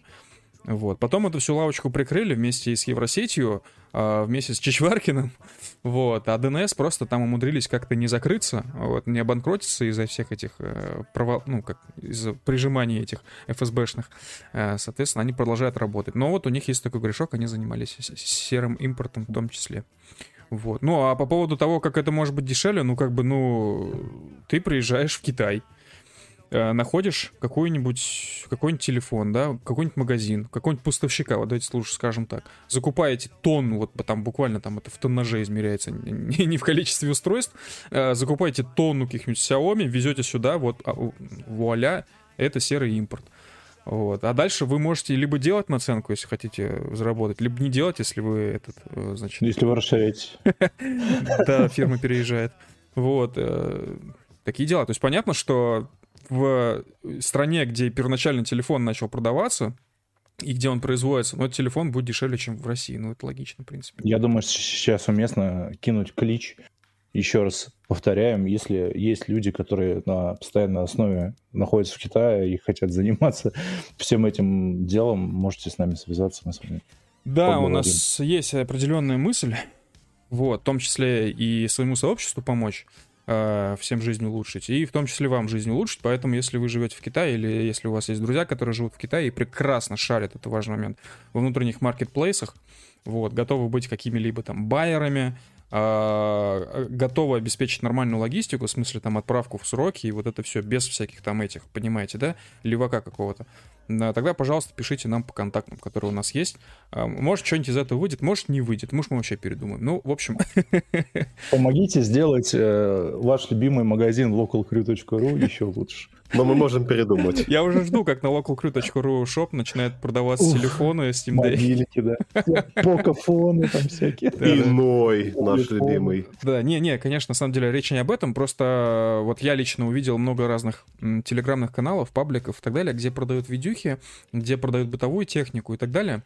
Вот. Потом эту всю лавочку прикрыли вместе с Евросетью, э, вместе с Чичваркиным, вот, а ДНС просто там умудрились как-то не закрыться, вот, не обанкротиться из-за всех этих э, провал, ну, как, из-за прижимания этих ФСБшных, соответственно, они продолжают работать. Но вот у них есть такой грешок, они занимались серым импортом в том числе. Вот. Ну, а по поводу того, как это может быть дешевле, ну, как бы, ну, ты приезжаешь в Китай, Э, находишь какой-нибудь какой-нибудь телефон, да, какой-нибудь магазин, какой-нибудь поставщика, вот давайте лучше скажем так, закупаете тонну, вот там буквально там это в тоннаже измеряется, не, не в количестве устройств, э, закупаете тонну каких-нибудь Xiaomi, везете сюда, вот а, вуаля, это серый импорт. Вот. А дальше вы можете либо делать наценку, если хотите заработать, либо не делать, если вы этот, э, значит... Если вы расширяете. Да, фирма переезжает. Вот. Такие дела. То есть понятно, что в стране, где первоначально телефон начал продаваться, и где он производится, но этот телефон будет дешевле, чем в России. Ну, это логично, в принципе. Я думаю, сейчас уместно кинуть клич. Еще раз повторяем, если есть люди, которые на постоянной основе находятся в Китае и хотят заниматься всем этим делом, можете с нами связаться, мы с вами Да, поговорим. у нас есть определенная мысль, вот, в том числе и своему сообществу помочь. Э, всем жизнь улучшить, и в том числе вам жизнь улучшить. Поэтому, если вы живете в Китае, или если у вас есть друзья, которые живут в Китае и прекрасно шарят, это важный момент, во внутренних маркетплейсах, вот, готовы быть какими-либо там байерами, а, готовы обеспечить нормальную логистику, в смысле там отправку в сроки и вот это все без всяких там этих, понимаете, да, левака какого-то, тогда, пожалуйста, пишите нам по контактам, которые у нас есть. А, может, что-нибудь из этого выйдет, может, не выйдет, может, мы вообще передумаем. Ну, в общем... Помогите сделать э, ваш любимый магазин localcrew.ru еще лучше. Но мы можем передумать. Я уже жду, как на localcrew.ru шоп начинает продаваться телефоны Steam Day. Мобильники, да. Покафоны там всякие. Иной наш любимый. Да, не-не, конечно, на самом деле речь не об этом, просто вот я лично увидел много разных телеграмных каналов, пабликов и так далее, где продают видюхи, где продают бытовую технику и так далее.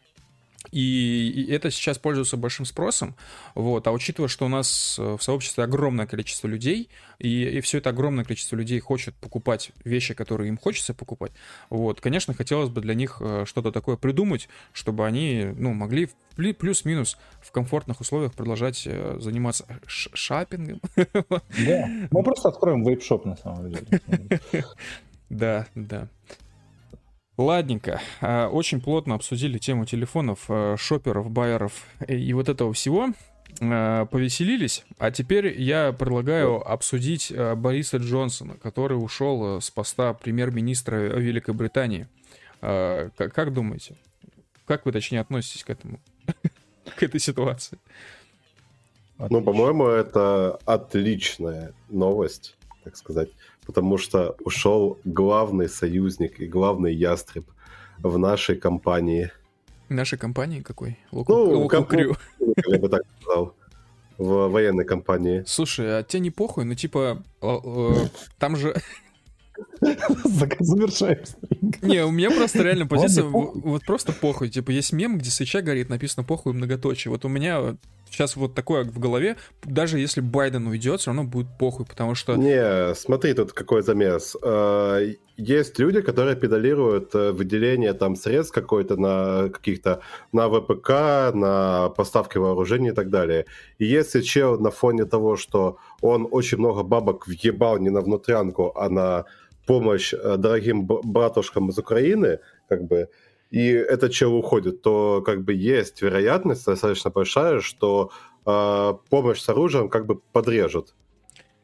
И, это сейчас пользуется большим спросом. Вот. А учитывая, что у нас э, в сообществе огромное количество людей, и, и все это огромное количество людей хочет покупать вещи, которые им хочется покупать, вот, конечно, хотелось бы для них э, что-то такое придумать, чтобы они ну, могли плюс-минус в комфортных условиях продолжать э, заниматься шапингом. Да, мы просто откроем вейп-шоп на самом деле. Да, да. Ладненько. А, очень плотно обсудили тему телефонов, а, шоперов, байеров и вот этого всего. А, повеселились. А теперь я предлагаю обсудить Бориса Джонсона, который ушел с поста премьер-министра Великобритании. Как думаете? Как вы, точнее, относитесь к этому? К этой ситуации? Ну, по-моему, это отличная новость, так сказать потому что ушел главный союзник и главный ястреб в нашей компании. Нашей компании какой? Local, ну, Local Crew. я бы так сказал. В военной компании. Слушай, а тебе не похуй? Ну, типа, там же... Завершаем Не, у меня просто реально позиция, вот просто похуй. Типа, есть мем, где свеча горит, написано похуй многоточие. Вот у меня сейчас вот такое в голове, даже если Байден уйдет, все равно будет похуй, потому что... Не, смотри, тут какой замес. А, есть люди, которые педалируют э, выделение там средств какой-то на каких-то, на ВПК, на поставки вооружений и так далее. И если чел на фоне того, что он очень много бабок въебал не на внутрянку, а на помощь э, дорогим братушкам из Украины, как бы, и этот чел уходит, то как бы есть вероятность достаточно большая, что э, помощь с оружием как бы подрежут.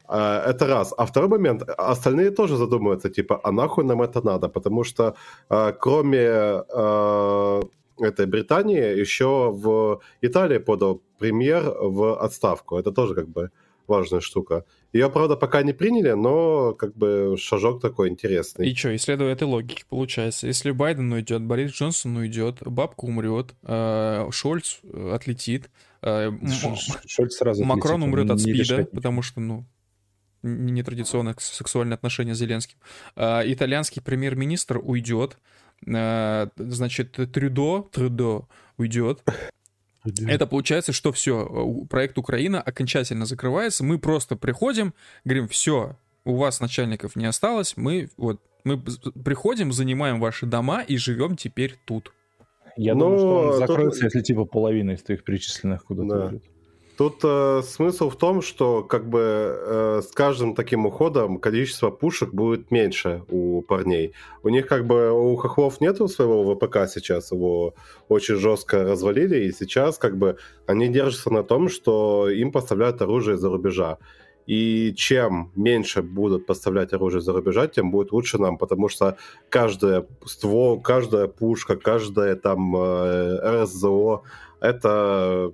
Э, это раз. А второй момент, остальные тоже задумываются, типа, а нахуй нам это надо? Потому что э, кроме э, этой Британии еще в Италии подал премьер в отставку. Это тоже как бы важная штука. Ее, правда, пока не приняли, но как бы шажок такой интересный. И что, исследуя этой логики, получается, если Байден уйдет, Борис Джонсон уйдет, бабка умрет, э, Шольц э, отлетит, э, Шольц сразу Макрон отлетит, умрет от СПИДа, потому что, ну, нетрадиционное сексуальное отношение с Зеленским. Итальянский премьер-министр уйдет, значит, Трюдо, Трюдо уйдет, это получается, что все, проект Украина окончательно закрывается. Мы просто приходим, говорим, все, у вас начальников не осталось, мы вот мы приходим, занимаем ваши дома и живем теперь тут. Я Но думаю, что он закроется, тут... если типа половина из твоих перечисленных куда-то да. Тут э, смысл в том, что как бы э, с каждым таким уходом количество пушек будет меньше у парней. У них как бы у хохлов нету своего ВПК сейчас, его очень жестко развалили, и сейчас как бы они держатся на том, что им поставляют оружие из-за рубежа. И чем меньше будут поставлять оружие за рубежа, тем будет лучше нам, потому что каждая ствол, каждая пушка, каждая там э, РСЗО — это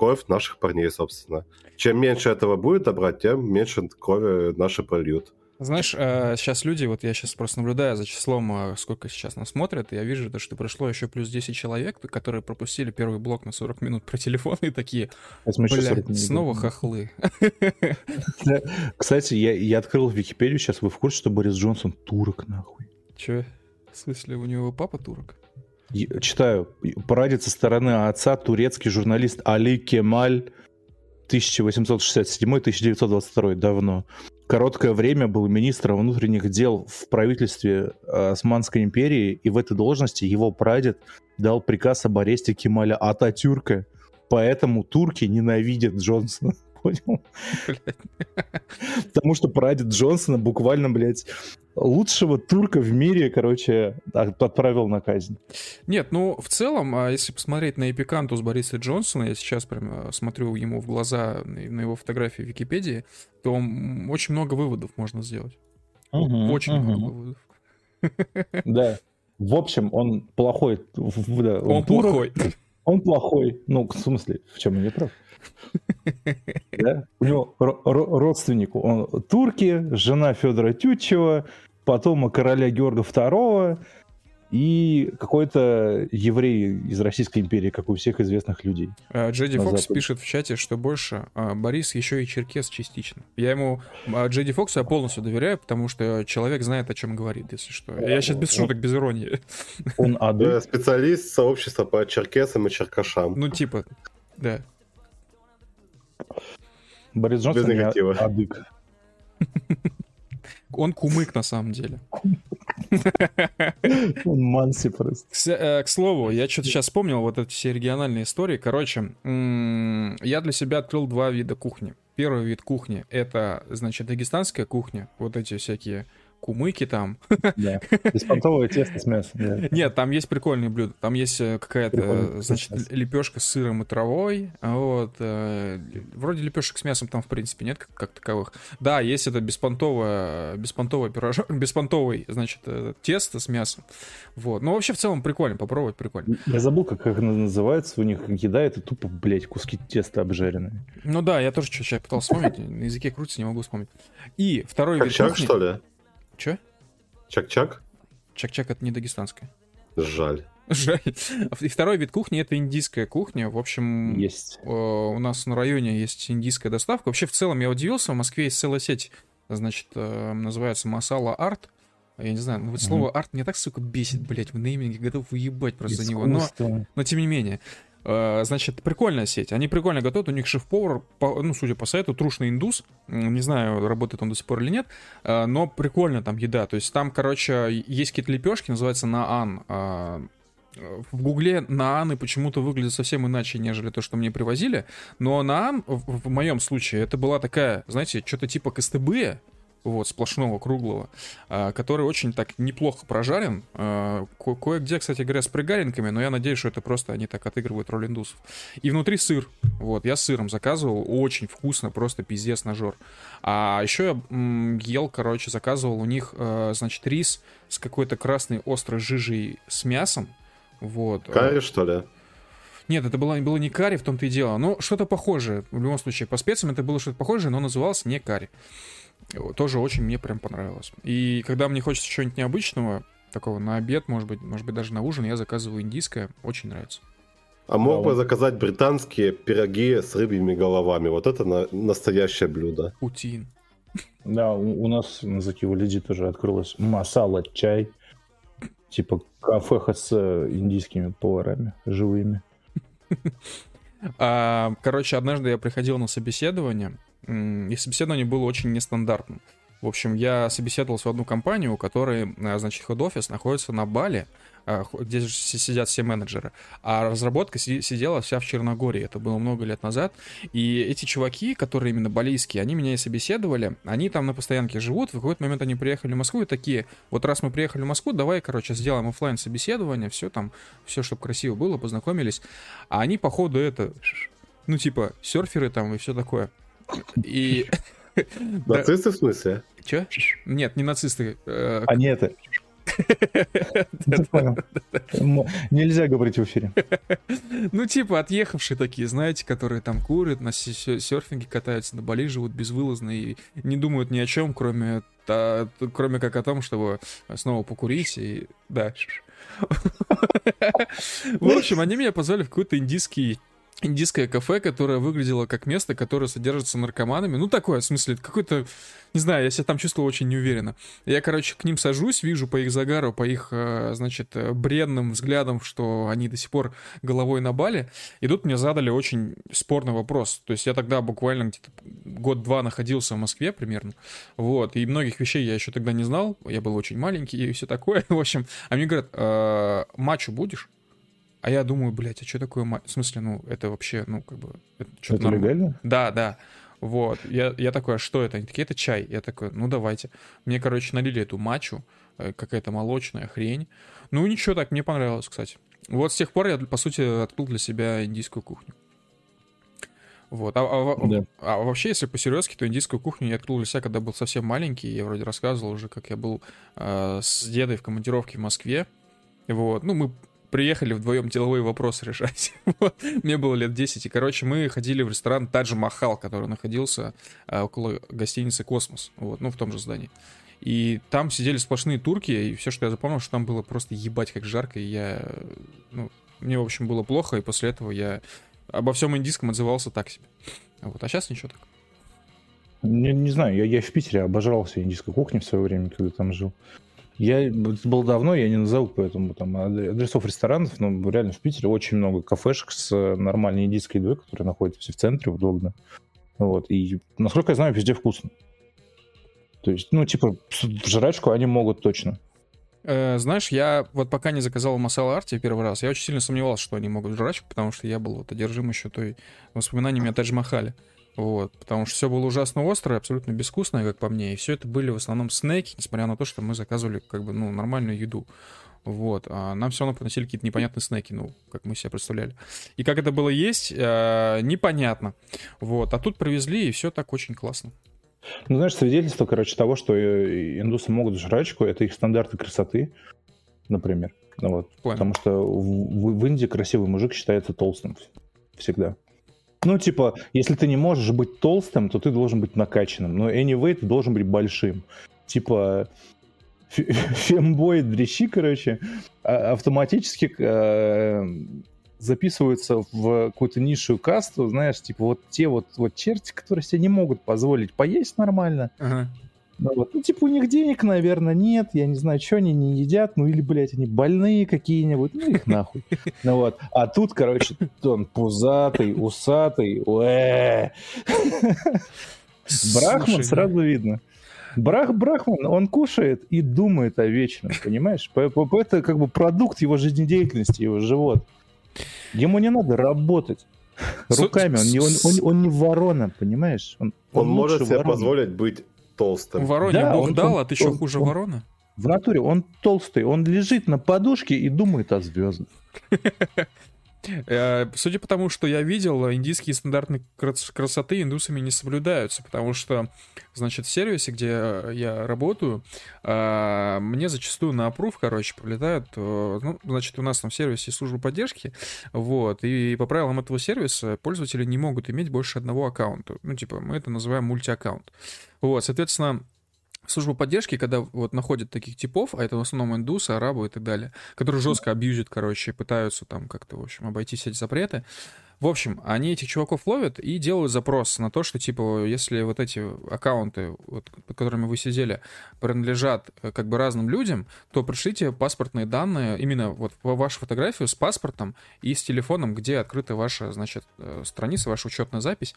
кровь наших парней, собственно. Чем меньше этого будет добрать, тем меньше крови наши прольют. Знаешь, сейчас э, люди, вот я сейчас просто наблюдаю за числом, э, сколько сейчас нас смотрят, и я вижу, что пришло еще плюс 10 человек, которые пропустили первый блок на 40 минут про телефон и такие, блядь, снова хохлы. Кстати, я, я открыл Википедию сейчас, вы в курсе, что Борис Джонсон турок, нахуй? Че? В смысле, у него папа турок? Читаю, порадит со стороны отца турецкий журналист Али Кемаль 1867-1922, давно. Короткое время был министром внутренних дел в правительстве э, Османской империи, и в этой должности его прадед дал приказ об аресте Кемаля Ататюрка. Поэтому турки ненавидят Джонсона понял? Потому что прадед Джонсона буквально, блядь, лучшего турка в мире, короче, отправил на казнь. Нет, ну, в целом, а если посмотреть на эпикантус Бориса Джонсона, я сейчас прям э, смотрю ему в глаза на его фотографии в Википедии, то очень много выводов можно сделать. Угу, очень угу. много выводов. Да. В общем, он плохой. Да, он, он плохой. Он плохой. Ну, в смысле, в чем я не прав? Да? У него родственник, он турки, жена Федора Тютчева, потом короля Георга II и какой-то еврей из Российской империи, как у всех известных людей. А, Джеди Фокс Западе. пишет в чате, что больше а, Борис еще и черкес частично. Я ему, а, Джеди Фоксу я полностью доверяю, потому что человек знает, о чем говорит, если что. Я сейчас без шуток, без иронии. Он адык. Специалист сообщества по черкесам и черкашам. Ну, типа, да. Борис Джонсон не адык. Он кумык на самом деле. Он манси просто. К, э, к слову, я что-то сейчас вспомнил вот эти все региональные истории. Короче, я для себя открыл два вида кухни. Первый вид кухни — это, значит, дагестанская кухня. Вот эти всякие кумыки там. Да. Беспонтовое тесто с мясом. Да. Нет, там есть прикольные блюда. Там есть э, какая-то, Прикольно. значит, лепешка с сыром и травой. Вот. э, Вроде лепешек с мясом там, в принципе, нет как, как таковых. Да, есть это беспонтовое, беспонтовый пирожок, беспонтовый, значит, э, тесто с мясом. Вот. Ну, вообще, в целом, прикольно, попробовать прикольно. Я забыл, как это называется. У них еда это тупо, блядь, куски теста обжаренные. Ну да, я тоже что-то пытался вспомнить, на языке крутится, не могу вспомнить. И второй вид Чак-чак, кухни... что ли? Чё? Чак-чак? Чак-чак это не дагестанская. Жаль. Жаль. И второй вид кухни это индийская кухня. В общем, Есть. э, у нас на районе есть индийская доставка. Вообще, в целом, я удивился, в Москве есть целая сеть, значит, э, называется Масала Арт. Я не знаю, ну вот слово арт мне так, сука, бесит, блядь, в нейминге готов выебать просто за него. Но, Искусство. но тем не менее. Э, Значит, прикольная сеть. Они прикольно готовят. У них шеф-повар, по- ну, судя по сайту, трушный индус. Не знаю, работает он до сих пор или нет. э, Но прикольно там еда. То есть там, короче, есть какие-то лепешки, называется наан. Э, В гугле нааны почему-то выглядят совсем иначе, нежели то, что мне привозили. Но наан, в, в моем случае, это была такая, знаете, что-то типа КСТБ, вот, сплошного, круглого, а, который очень так неплохо прожарен. А, ко- Кое-где, кстати говоря, с пригаренками, но я надеюсь, что это просто они так отыгрывают роль индусов. И внутри сыр. Вот, я сыром заказывал, очень вкусно, просто пиздец нажор. А еще я ел, короче, заказывал у них, э, значит, рис с какой-то красной острой жижей с мясом. Вот. Карри, что ли? Нет, это было, было не карри, в том-то и дело. Но что-то похожее. В любом случае, по специям это было что-то похожее, но называлось не карри. Тоже очень мне прям понравилось. И когда мне хочется чего-нибудь необычного, такого на обед, может быть, может быть, даже на ужин, я заказываю индийское. Очень нравится. А мог бы заказать британские пироги с рыбьими головами. Вот это на- настоящее блюдо. Путин. Да, у, у нас на Закивалиди тоже открылось масала чай. Типа кафеха с э, индийскими поварами живыми. А, короче, однажды я приходил на собеседование, и собеседование было очень нестандартным. В общем, я собеседовался в одну компанию, у которой, а, значит, head office находится на Бали, хо- где сидят все менеджеры, а разработка си- сидела вся в Черногории, это было много лет назад, и эти чуваки, которые именно балийские, они меня и собеседовали, они там на постоянке живут, в какой-то момент они приехали в Москву и такие, вот раз мы приехали в Москву, давай, короче, сделаем оффлайн собеседование, все там, все, чтобы красиво было, познакомились, а они, походу, это, ну, типа, серферы там и все такое. И... Нацисты в смысле? Чё? Нет, не нацисты. э, А это. Нельзя говорить в эфире. Ну, типа, отъехавшие такие, знаете, которые там курят, на се- се- серфинге катаются, на Бали живут безвылазно и не думают ни о чем, кроме, кроме как о том, чтобы снова покурить и... Да. В общем, они меня позвали в какой-то индийский индийское кафе, которое выглядело как место, которое содержится наркоманами. Ну, такое, в смысле, какой-то... Не знаю, я себя там чувствовал очень неуверенно. Я, короче, к ним сажусь, вижу по их загару, по их, э, значит, э, бредным взглядам, что они до сих пор головой на бале. И тут мне задали очень спорный вопрос. То есть я тогда буквально где-то год-два находился в Москве примерно. Вот. И многих вещей я еще тогда не знал. Я был очень маленький и все такое. В общем, а мне говорят, «Э, матчу будешь? А я думаю, блядь, а что такое матч? В смысле, ну, это вообще, ну, как бы... Это, это норм- легально? Да, да. Вот. Я, я такой, а что это? Они такие, это чай. Я такой, ну давайте. Мне, короче, налили эту матчу, э, какая-то молочная хрень. Ну ничего так, мне понравилось, кстати. Вот с тех пор я, по сути, открыл для себя индийскую кухню. Вот. А, а во- Да. а вообще, если по-серьезки, то индийскую кухню я открыл для себя, когда был совсем маленький. Я вроде рассказывал уже, как я был э, с дедой в командировке в Москве. Вот. Ну, мы приехали вдвоем деловые вопросы решать. Мне было лет 10. И, короче, мы ходили в ресторан Тадж Махал, который находился а, около гостиницы Космос. Вот, ну, в том же здании. И там сидели сплошные турки, и все, что я запомнил, что там было просто ебать как жарко, и я, ну, мне, в общем, было плохо, и после этого я обо всем индийском отзывался так себе. Вот, а сейчас ничего так. Не, не знаю, я, я в Питере обожрался индийской кухней в свое время, когда там жил. Я это было давно, я не назову поэтому там ад- адресов ресторанов, но реально в Питере очень много кафешек с э, нормальной индийской едой, которые находятся все в центре, удобно. Вот. И, насколько я знаю, везде вкусно. То есть, ну, типа, в жрачку они могут точно. Э, знаешь, я вот пока не заказал масала арти первый раз, я очень сильно сомневался, что они могут жрачку, потому что я был вот одержим еще той воспоминаниями о Тадж Махале. Вот, потому что все было ужасно острое, абсолютно безвкусное, как по мне. И все это были в основном снеки, несмотря на то, что мы заказывали как бы, ну, нормальную еду. Вот, а нам все равно приносили какие-то непонятные снеки, ну, как мы себе представляли. И как это было есть, э, непонятно. Вот, а тут привезли, и все так очень классно. Ну, знаешь, свидетельство, короче, того, что э, индусы могут жрачку, это их стандарты красоты, например. Вот. Потому что в, в Индии красивый мужик считается толстым всегда. Ну, типа, если ты не можешь быть толстым, то ты должен быть накачанным. Но anyway, ты должен быть большим. Типа, фембой, дрищи, короче, а, автоматически э, записываются в какую-то низшую касту, знаешь, типа вот те вот, вот черти, которые себе не могут позволить поесть нормально. Ага. Ну, вот. ну, типа, у них денег, наверное, нет, я не знаю, что они не едят, ну, или, блядь, они больные какие-нибудь, ну, их нахуй. Ну, вот. А тут, короче, он пузатый, усатый, Брахман сразу видно. Брах Брахман, он кушает и думает о вечном, понимаешь? Это как бы продукт его жизнедеятельности, его живот. Ему не надо работать руками, он не, он, он, он не ворона, понимаешь? Он, он, он может себе ворона. позволить быть толстым. Вороне да, Бог он, дал, он, а ты еще он, хуже он, ворона? В натуре он толстый, он лежит на подушке и думает о звездах. Э, судя по тому, что я видел, индийские стандарты красоты индусами не соблюдаются, потому что, значит, в сервисе, где я работаю, э, мне зачастую на опрув, короче, прилетают, э, ну, значит, у нас там в сервисе служба поддержки, вот, и по правилам этого сервиса пользователи не могут иметь больше одного аккаунта. Ну, типа, мы это называем мультиаккаунт. Вот, соответственно, службу поддержки, когда вот находят таких типов, а это в основном индусы, арабы и так далее, которые жестко абьюзят, короче, пытаются там как-то, в общем, обойти все эти запреты. В общем, они этих чуваков ловят и делают запрос на то, что, типа, если вот эти аккаунты, вот, под которыми вы сидели, принадлежат э, как бы разным людям, то пришлите паспортные данные, именно вот вашу фотографию с паспортом и с телефоном, где открыта ваша, значит, э, страница, ваша учетная запись.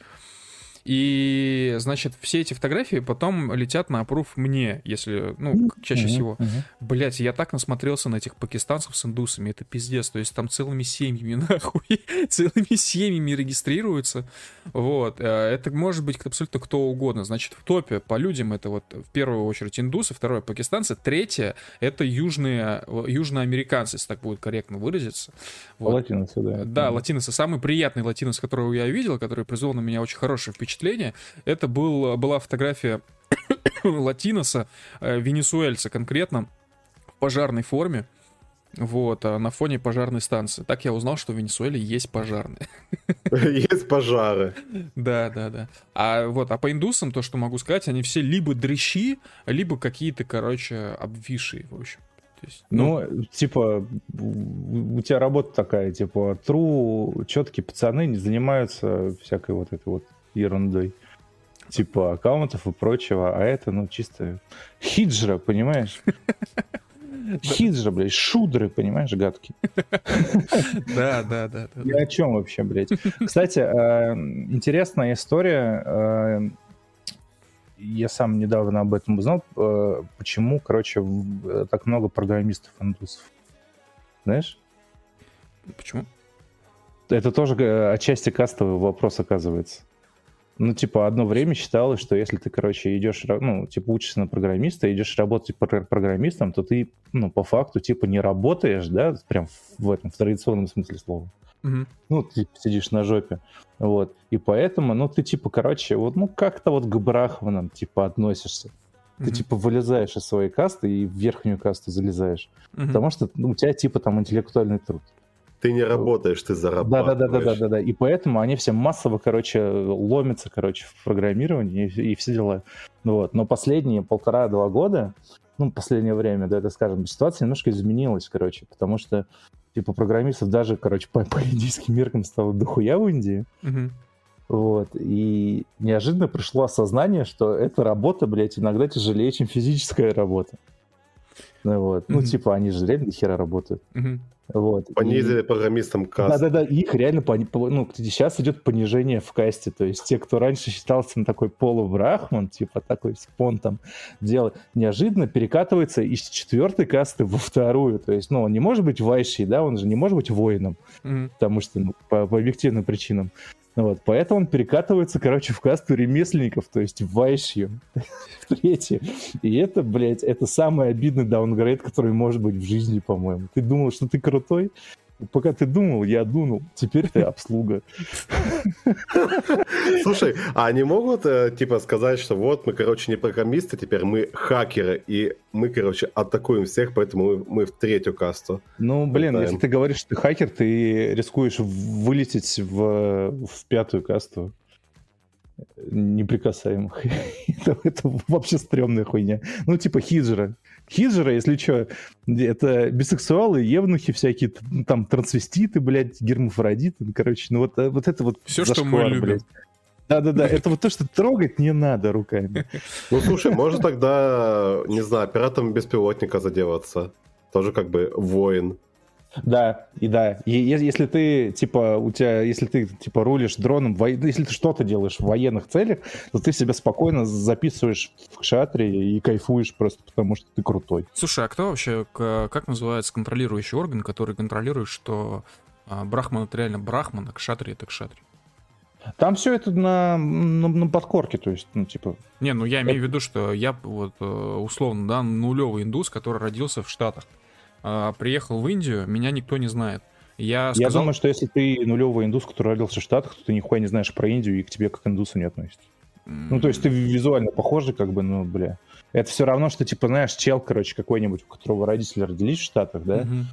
И, значит, все эти фотографии потом летят на опруф мне, если, ну, чаще всего. Блять, я так насмотрелся на этих пакистанцев с индусами, это пиздец. То есть там целыми семьями, нахуй, целыми семьями регистрируются. Вот. Э, это может быть абсолютно кто угодно. Значит, в топе по людям это вот в первую очередь индусы, второе пакистанцы, третье это южные, южноамериканцы, если так будет корректно выразиться. Вот. Латиносы, да. Да, латиносы. Самый приятный латинос, которого я видел, который произвел на меня очень хорошее впечатление, впечатление. Это был, была фотография латиноса, э, венесуэльца конкретно, в пожарной форме. Вот, а на фоне пожарной станции. Так я узнал, что в Венесуэле есть пожарные. Есть пожары. Да, да, да. А вот, а по индусам, то, что могу сказать, они все либо дрыщи, либо какие-то, короче, обвисшие, в общем. Есть, ну, ну, типа, у тебя работа такая, типа, тру, четкие пацаны не занимаются всякой вот этой вот ерундой. Типа аккаунтов и прочего, а это, ну, чисто хиджра, понимаешь? Хиджра, блядь, шудры, понимаешь, гадки. Да, да, да. И о чем вообще, блядь? Кстати, э, интересная история. Э, я сам недавно об этом узнал. Э, почему, короче, так много программистов-индусов? Знаешь? Почему? Это тоже отчасти кастовый вопрос, оказывается. Ну, типа, одно время считалось, что если ты, короче, идешь, ну, типа, учишься на программиста, идешь работать программистом, то ты, ну, по факту, типа, не работаешь, да, прям в этом, в традиционном смысле слова. Угу. Ну, ты сидишь на жопе. Вот. И поэтому, ну, ты, типа, короче, вот, ну, как-то вот к брахманам, типа, относишься. Ты, mm типа, вылезаешь из своей касты и в верхнюю касту залезаешь. mm Потому что ну, у тебя, типа, там интеллектуальный труд. Ты не работаешь, ты зарабатываешь. Да, да, да, да, да, да. И поэтому они все массово, короче, ломятся, короче, в программировании и, и все дела. Вот. Но последние полтора-два года, ну, последнее время, да, это скажем, ситуация немножко изменилась, короче, потому что, типа, программистов даже, короче, по, по индийским меркам стало дохуя в Индии. Угу. Вот. И неожиданно пришло осознание, что эта работа, блядь, иногда тяжелее, чем физическая работа. Ну, вот. Mm-hmm. ну типа, они же реально хера работают. Mm-hmm. Вот. Понизили и... программистам каст. Да-да-да, их реально, пони... ну, сейчас идет понижение в касте, то есть те, кто раньше считался на такой полубрахман, типа такой спон там делает, неожиданно перекатывается из четвертой касты во вторую, то есть, ну, он не может быть вайшей, да, он же не может быть воином, mm-hmm. потому что, ну, по, по объективным причинам. Вот, поэтому он перекатывается, короче, в касту ремесленников, то есть в вайшью, в третью. И это, блядь, это самый обидный даунгрейд, который может быть в жизни, по-моему. Ты думал, что ты крутой, Пока ты думал, я дунул. Теперь ты обслуга. Слушай, а они могут, э, типа, сказать, что вот мы, короче, не программисты, теперь мы хакеры, и мы, короче, атакуем всех, поэтому мы, в третью касту. Ну, блин, если ты говоришь, что ты хакер, ты рискуешь вылететь в, в пятую касту неприкасаемых. это, это вообще стрёмная хуйня. Ну, типа хиджера. Хиджера, если что, это бисексуалы, евнухи всякие, там, трансвеститы, блядь, гермафродиты, ну, короче, ну вот, э, вот это вот Все, зашквар, что мы любим. Блядь. Да-да-да, это вот то, что трогать не надо руками. Ну, слушай, можно тогда, не знаю, пиратом беспилотника заделаться. Тоже как бы воин. Да, и да. И если ты, типа, у тебя, если ты, типа, рулишь дроном, во... если ты что-то делаешь в военных целях, то ты себя спокойно записываешь в шатре и кайфуешь просто потому, что ты крутой. Слушай, а кто вообще, как называется контролирующий орган, который контролирует, что а, Брахман это реально Брахман, а кшатри это кшатри? Там все это на, на, на подкорке, то есть, ну, типа... Не, ну я имею в виду, что я вот э, условно, да, нулевый индус, который родился в Штатах. А, приехал в Индию, меня никто не знает. Я, сказал... я думаю, что если ты нулевый индус, который родился в Штатах, то ты нихуя не знаешь про Индию и к тебе как индусу не относится. Ну, то есть ты визуально похожий, как бы, ну, бля. Это все равно, что, типа, знаешь, чел, короче, какой-нибудь, у которого родители родились в Штатах, да? Mm-hmm.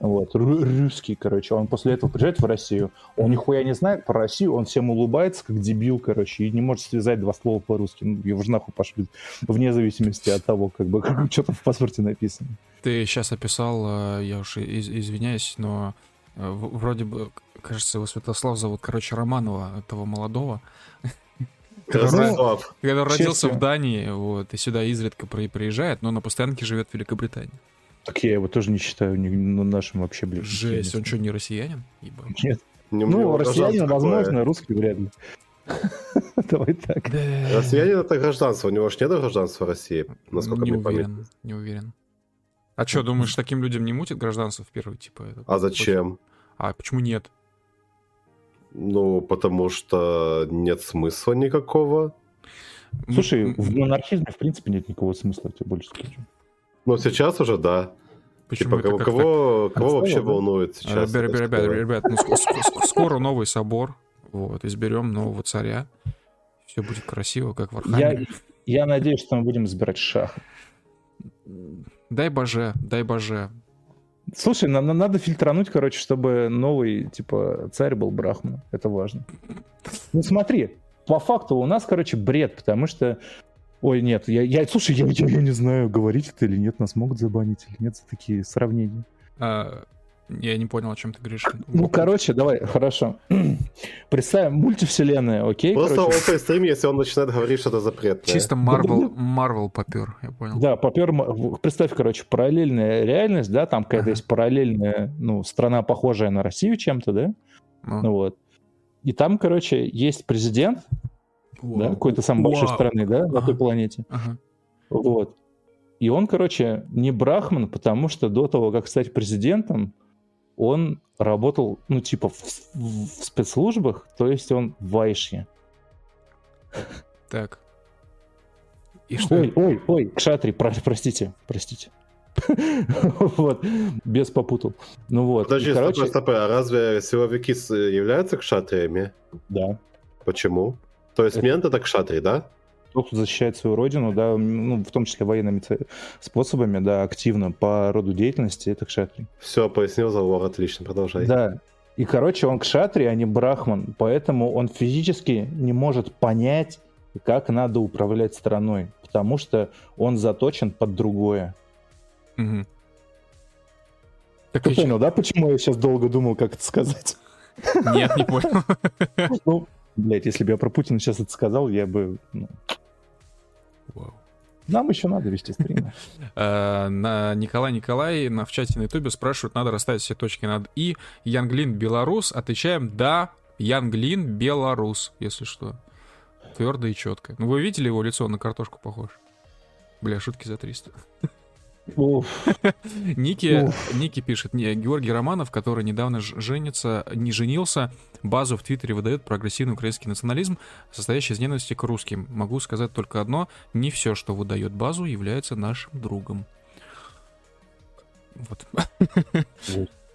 Вот, русский, короче, он после этого приезжает в Россию, он нихуя не знает про Россию, он всем улыбается, как дебил, короче, и не может связать два слова по-русски. Ну, его же нахуй пошли, вне зависимости от того, как бы, как, что там в паспорте написано. Ты сейчас описал, э, я уж из, извиняюсь, но э, вроде бы, кажется, его Святослав зовут, короче, Романова, того молодого. Когда родился в Дании, вот, и сюда изредка приезжает, но на постоянке живет в Великобритании. Так я его тоже не считаю не, ну, нашим вообще ближе. Жесть, он что, не россиянин? Ебать. Нет. Не, ну, россиянин, возможно, русский вряд ли. Давай так. Россиянин это гражданство, у него же нет гражданства России, насколько не мне уверен, Не уверен. А что, думаешь, таким людям не мутит гражданство в первый, типа? А зачем? А почему нет? Ну, потому что нет смысла никакого. Слушай, в монархизме, в принципе, нет никакого смысла, я тебе больше скажу. Ну, сейчас уже да. Почему типа, кого, кого, кого вообще да? волнует сейчас? Ребят, ребят, ребят, ну, скоро новый собор, вот, изберем нового царя. Все будет красиво, как в Архангеле. Я, я надеюсь, что мы будем избирать шах. Дай боже, дай боже. Слушай, нам, нам надо фильтрануть, короче, чтобы новый, типа, царь был Брахман. Это важно. Ну смотри, по факту у нас, короче, бред, потому что Ой, нет, я, я слушай, я, я, я не знаю, говорить это или нет, нас могут забанить или нет за такие сравнения. А, я не понял, о чем ты говоришь. Ну, короче, давай, хорошо. Представим, мультивселенная, окей? Просто короче. он стрим, если он начинает говорить что-то запретное. Чисто Marvel, Marvel попер, я понял. Да, попер, представь, короче, параллельная реальность, да, там какая-то ага. есть параллельная, ну, страна, похожая на Россию чем-то, да? Ну. ну вот. И там, короче, есть президент, да, какой-то самой большой страны, да, ага. на той планете. Ага. Вот. И он, короче, не брахман, потому что до того, как стать президентом, он работал, ну, типа, в, в спецслужбах, то есть он в Вайшье. Так. И что? Ой, ой, ой, Кшатри, про, простите, простите. вот, без попутал. Ну вот. Подожди, короче... стоп, стоп, а разве силовики являются кшатриями? Да. Почему? То есть мент это кшатри, да? Тот, кто защищает свою родину, да, ну, в том числе военными способами, да, активно по роду деятельности, это кшатри. Все, пояснил за лор, отлично, продолжай. Да, и, короче, он кшатри, а не брахман, поэтому он физически не может понять, как надо управлять страной, потому что он заточен под другое. Угу. Так Ты еще... понял, да, почему я сейчас долго думал, как это сказать? Нет, не понял. Ну, Блять, если бы я про Путина сейчас это сказал, я бы... Ну... Нам еще надо вести стрим. Э, на Николай Николай на, в чате на ютубе спрашивают, надо расставить все точки над «и». Янглин Белорус. Отвечаем «да». Янглин Белорус, если что. Твердо и четко. Ну, вы видели его лицо? На картошку похож. Бля, шутки за 300. Ники, Ники пишет, не, Георгий Романов, который недавно женится, не женился, базу в Твиттере выдает прогрессивный украинский национализм, состоящий из ненависти к русским. Могу сказать только одно, не все, что выдает базу, является нашим другом. Вот.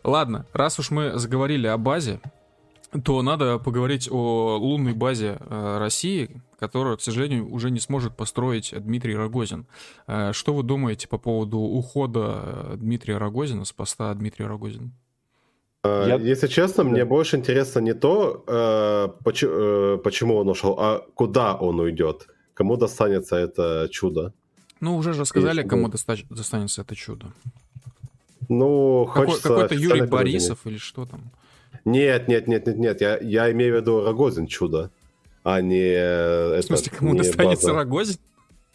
Ладно, раз уж мы заговорили о базе, то надо поговорить о лунной базе э, России, которую, к сожалению, уже не сможет построить Дмитрий Рогозин. Э, что вы думаете по поводу ухода э, Дмитрия Рогозина с поста Дмитрия Рогозина? Я... Если честно, мне больше интересно не то, почему он ушел, а куда он уйдет. Кому достанется это чудо. Ну, уже же сказали, кому достанется это чудо. Ну, хочется... Какой-то Юрий Борисов или что там? Нет, нет, нет, нет, нет. Я, я имею в виду Рогозин чудо, а не... В смысле, кому достанется. Рогозин?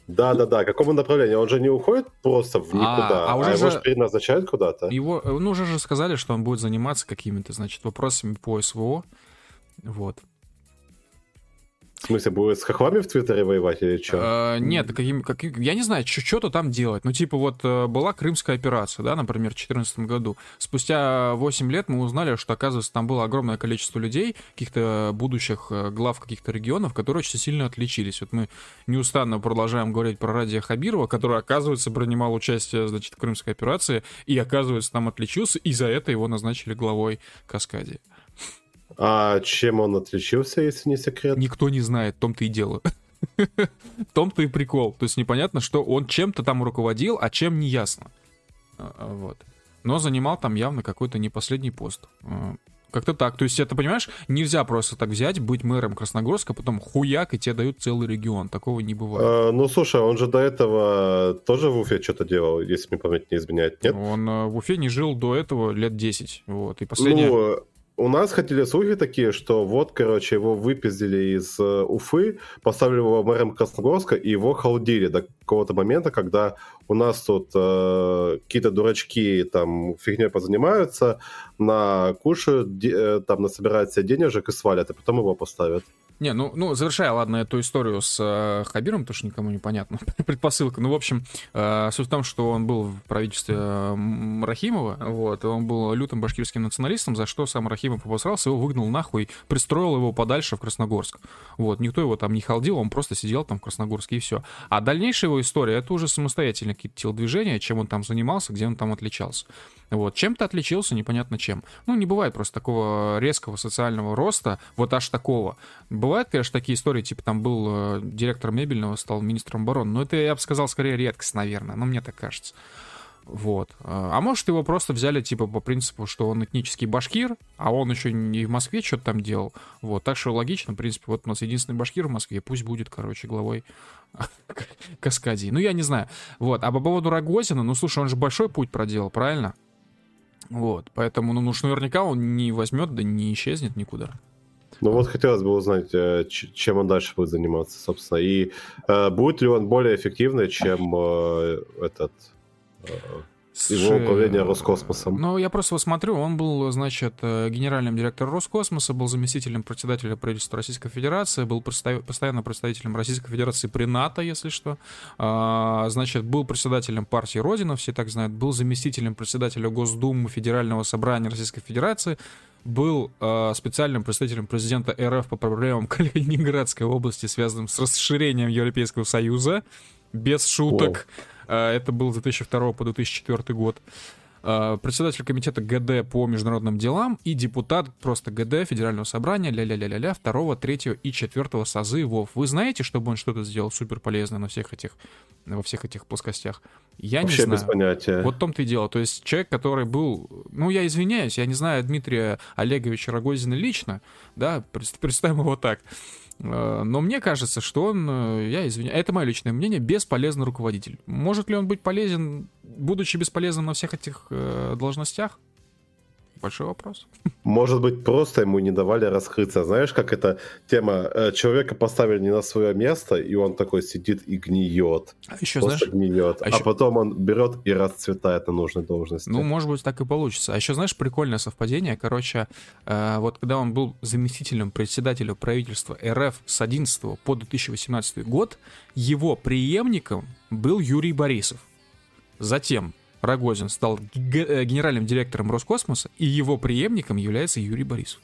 Да, да, да. Какому направлению? Он же не уходит просто в никуда, а, а, уже а его же переназначают куда-то. Его, ну, уже же сказали, что он будет заниматься какими-то, значит, вопросами по СВО. Вот. В смысле, будет с хохлами в Твиттере воевать или что? А, нет, я не знаю, что-то там делать. Ну, типа, вот э, была Крымская операция, да, например, в 2014 году. Спустя 8 лет мы узнали, что, оказывается, там было огромное количество людей, каких-то будущих э, глав каких-то регионов, которые очень сильно отличились. Вот мы неустанно продолжаем говорить про Радия Хабирова, который, оказывается, принимал участие, значит, в Крымской операции, и, оказывается, там отличился, и за это его назначили главой Каскади. А чем он отличился, если не секрет? Никто не знает, в том-то и дело. В том-то и прикол. То есть непонятно, что он чем-то там руководил, а чем не ясно. А, а, вот. Но занимал там явно какой-то не последний пост. А, как-то так. То есть, это, понимаешь, нельзя просто так взять, быть мэром Красногорска, потом хуяк, и тебе дают целый регион. Такого не бывает. А, ну, слушай, он же до этого тоже в Уфе что-то делал, если мне память не изменяет, нет? Он в Уфе не жил до этого лет 10. Вот. И последнее... Ну, у нас ходили слухи такие, что вот, короче, его выпиздили из э, Уфы, поставили его мэром Красногорска, и его халдили до какого-то момента, когда у нас тут э, какие-то дурачки там фигней позанимаются, накушают, де, э, там насобирают себе денежек и свалят, и потом его поставят. Не, ну, ну, завершая, ладно, эту историю с э, Хабиром, потому что никому не понятно, предпосылка. Ну, в общем, э, суть в том, что он был в правительстве э, Рахимова, вот, он был лютым башкирским националистом, за что сам Рахимов обосрался, его выгнал нахуй, пристроил его подальше в Красногорск. Вот, никто его там не халдил, он просто сидел там в Красногорске и все. А дальнейшая его история, это уже самостоятельные какие-то телодвижения, чем он там занимался, где он там отличался. Вот, чем-то отличился, непонятно чем. Ну, не бывает просто такого резкого социального роста, вот аж такого. Бывают, конечно, такие истории, типа там был э, директор мебельного, стал министром обороны, но это, я бы сказал, скорее редкость, наверное, но мне так кажется. Вот. А может, его просто взяли, типа, по принципу, что он этнический башкир, а он еще не в Москве что-то там делал. Вот. Так что логично, в принципе, вот у нас единственный башкир в Москве, пусть будет, короче, главой Каскадии. Ну, я не знаю. Вот. А по поводу Рогозина, ну, слушай, он же большой путь проделал, правильно? Вот, поэтому, ну, уж наверняка он не возьмет, да не исчезнет никуда. Ну вот хотелось бы узнать, э, чем он дальше будет заниматься, собственно, и э, будет ли он более эффективный, чем э, этот его управление Роскосмосом. Ну, я просто смотрю, он был, значит, э, генеральным директором Роскосмоса, был заместителем председателя правительства Российской Федерации, был постоянно представителем Российской Федерации при НАТО, если что. А, значит, был председателем партии Родина, все так знают, был заместителем председателя Госдумы Федерального собрания Российской Федерации, был э, специальным представителем президента РФ по проблемам Калининградской области, связанным с расширением Европейского Союза, без шуток. Wow. А, это был с 2002 по 2004 год. А, председатель комитета ГД по международным делам и депутат просто ГД Федерального собрания ля-ля-ля-ля-ля второго, третьего и четвертого созывов. Вы знаете, чтобы он что-то сделал супер полезное на всех этих, во всех этих плоскостях? Я Вообще не знаю. без понятия. Вот в том-то и дело. То есть человек, который был... Ну, я извиняюсь, я не знаю Дмитрия Олеговича Рогозина лично, да, представим его так. Э, но мне кажется, что он, э, я извиняюсь, это мое личное мнение, бесполезный руководитель. Может ли он быть полезен, будучи бесполезным на всех этих э, должностях? Большой вопрос. Может быть, просто ему не давали раскрыться. Знаешь, как эта тема, э, человека поставили не на свое место, и он такой сидит и гниет. А еще, просто знаешь, гниет. А, а еще... потом он берет и расцветает на нужной должности. Ну, может быть, так и получится. А еще, знаешь, прикольное совпадение. Короче, э, вот когда он был заместителем председателя правительства РФ с 11 по 2018 год, его преемником был Юрий Борисов. Затем Рогозин стал г- генеральным директором Роскосмоса, и его преемником является Юрий Борисов.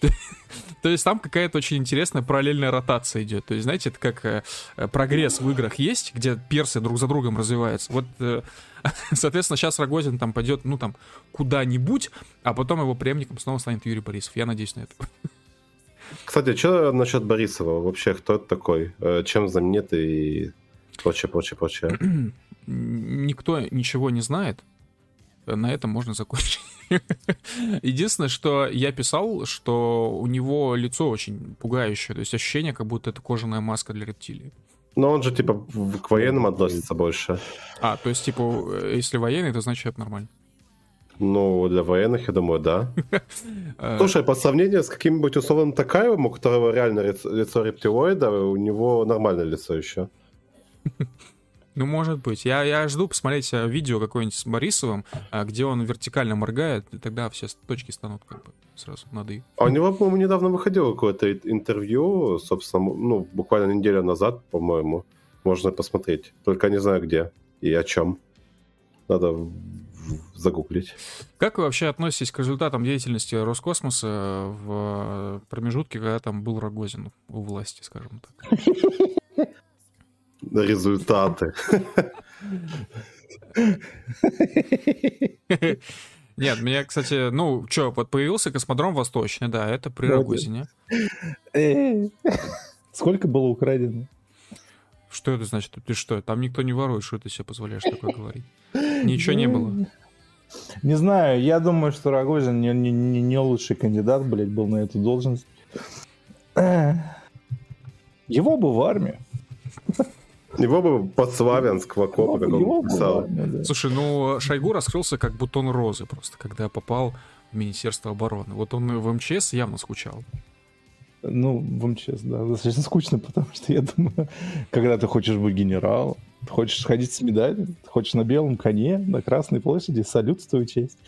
То есть там какая-то очень интересная параллельная ротация идет. То есть, знаете, это как э, прогресс в играх есть, где персы друг за другом развиваются. Вот, э, соответственно, сейчас Рогозин там пойдет, ну, там, куда-нибудь, а потом его преемником снова станет Юрий Борисов. Я надеюсь на это. Кстати, что насчет Борисова? Вообще, кто это такой? Э, чем знаменитый и прочее, прочее, прочее? Никто ничего не знает. На этом можно закончить. Единственное, что я писал, что у него лицо очень пугающее. То есть ощущение, как будто это кожаная маска для рептилии. Но он же, типа, к военным относится больше. А, то есть, типа, если военный, то значит это нормально. Ну, для военных, я думаю, да. Слушай, по сравнению с каким-нибудь условным Такаевым, у которого реально лицо рептилоида, у него нормальное лицо еще. Ну, может быть. Я, я жду посмотреть э, видео какое-нибудь с Борисовым, э, где он вертикально моргает, и тогда все точки станут как бы сразу над «и». А у него, по-моему, недавно выходило какое-то интервью, собственно, ну, буквально неделю назад, по-моему. Можно посмотреть. Только не знаю где и о чем. Надо загуглить. Как вы вообще относитесь к результатам деятельности Роскосмоса в промежутке, когда там был Рогозин у власти, скажем так? результаты. Нет, меня, кстати, ну, что, вот появился космодром Восточный, да, это при Рогозине. Сколько было украдено? Что это значит? Ты что? Там никто не ворует, что ты себе позволяешь такое говорить? Ничего не было. Не знаю, я думаю, что Рогозин не, не, не лучший кандидат, блядь, был на эту должность. Его бы в армию. Его бы под Славянск в окопы, как он писал. Да. Слушай, ну Шойгу раскрылся как бутон розы просто, когда попал в Министерство обороны. Вот он в МЧС явно скучал. Ну, в МЧС, да, достаточно скучно, потому что я думаю, когда ты хочешь быть генералом, ты хочешь ходить с медалью, ты хочешь на белом коне, на Красной площади, салют в твою честь,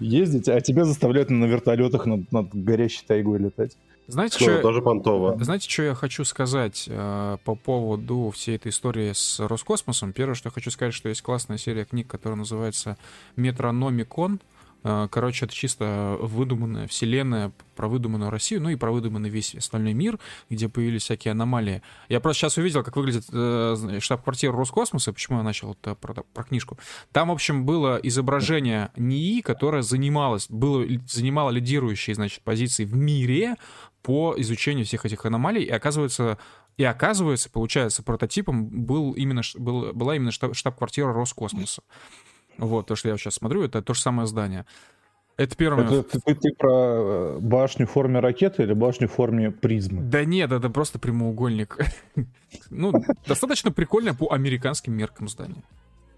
ездить, а тебя заставляют на вертолетах над, над горящей тайгой летать. Знаете, что, тоже понтово. Знаете, что я хочу сказать э, по поводу всей этой истории с Роскосмосом? Первое, что я хочу сказать, что есть классная серия книг, которая называется «Метрономикон». Э, короче, это чисто выдуманная вселенная про выдуманную Россию, ну и про выдуманный весь остальной мир, где появились всякие аномалии. Я просто сейчас увидел, как выглядит э, штаб-квартира Роскосмоса, почему я начал это про, про книжку. Там, в общем, было изображение НИИ, которое занималось, было, занимало лидирующие, значит, позиции в мире по изучению всех этих аномалий, и оказывается, и оказывается, получается, прототипом был именно, был, была именно штаб-квартира Роскосмоса. Вот, то, что я сейчас смотрю, это то же самое здание. Это первое. Это, ты, ты, ты про э, башню в форме ракеты или башню в форме призмы? Да нет, это просто прямоугольник. ну, достаточно прикольное по американским меркам здание.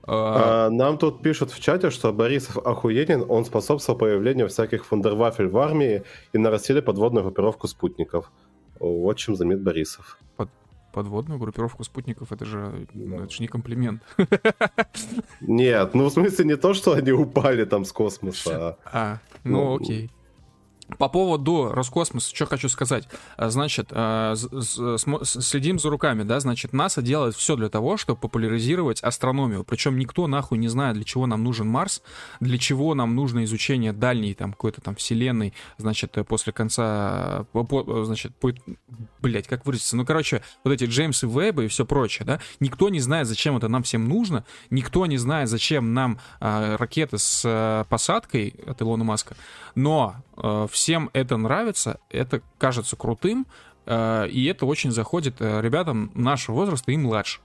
А, а... Нам тут пишут в чате, что Борисов охуенен, он способствовал появлению всяких фундервафель в армии и нарастили подводную группировку спутников. Вот чем заметит Борисов. Под, подводную группировку спутников, это же, ну, это же не комплимент. Нет, ну в смысле не то, что они упали там с космоса. А, а ну, ну окей. По поводу Роскосмоса, что хочу сказать. А, значит, а, следим за руками, да, значит, НАСА делает все для того, чтобы популяризировать астрономию. Причем никто нахуй не знает, для чего нам нужен Марс, для чего нам нужно изучение дальней там какой-то там вселенной, значит, после конца, значит, блять, как выразиться, ну, короче, вот эти Джеймсы Веба и все прочее, да, никто не знает, зачем это нам всем нужно, никто не знает, зачем нам ракеты с посадкой от Илона Маска, но а, всем это нравится, это кажется крутым, а, и это очень заходит э, ребятам нашего возраста и младше.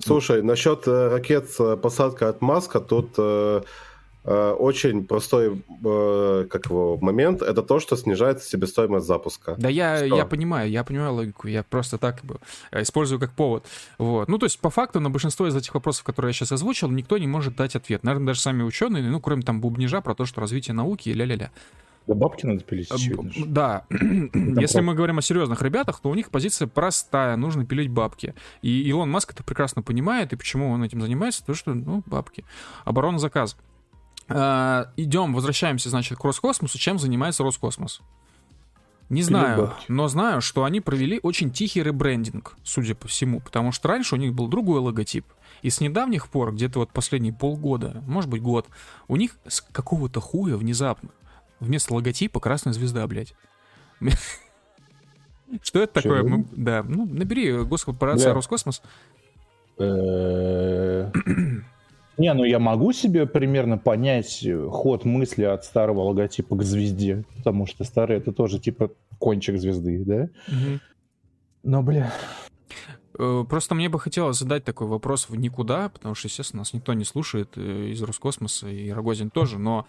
Слушай, насчет э, ракет с посадкой от Маска, тут э, Э, очень простой э, как его, момент это то, что снижается себестоимость запуска. Да, я, я понимаю, я понимаю логику, я просто так э, использую как повод. Вот. Ну, то есть, по факту, на большинство из этих вопросов, которые я сейчас озвучил, никто не может дать ответ. Наверное, даже сами ученые, ну, кроме там бубнижа про то, что развитие науки и ля-ля-ля. Да бабки надо пилить, очевидно. Да. Если мы говорим о серьезных ребятах, то у них позиция простая, нужно пилить бабки. И Илон Маск это прекрасно понимает, и почему он этим занимается, то что, ну, бабки. Оборона заказ. Э, идем, возвращаемся, значит, к Роскосмосу. Чем занимается Роскосмос? Не знаю, но знаю, что они провели очень тихий ребрендинг, судя по всему, потому что раньше у них был другой логотип. И с недавних пор, где-то вот последние полгода, может быть год, у них с какого-то хуя внезапно вместо логотипа красная звезда, блядь. Что это такое? Да, ну набери госкорпорация Роскосмос. Э, не, ну я могу себе примерно понять ход мысли от старого логотипа к звезде, потому что старый это тоже типа кончик звезды, да? Но, бля... Э, просто мне бы хотелось задать такой вопрос в никуда, потому что, естественно, нас никто не слушает э, из Роскосмоса, и Рогозин тоже, но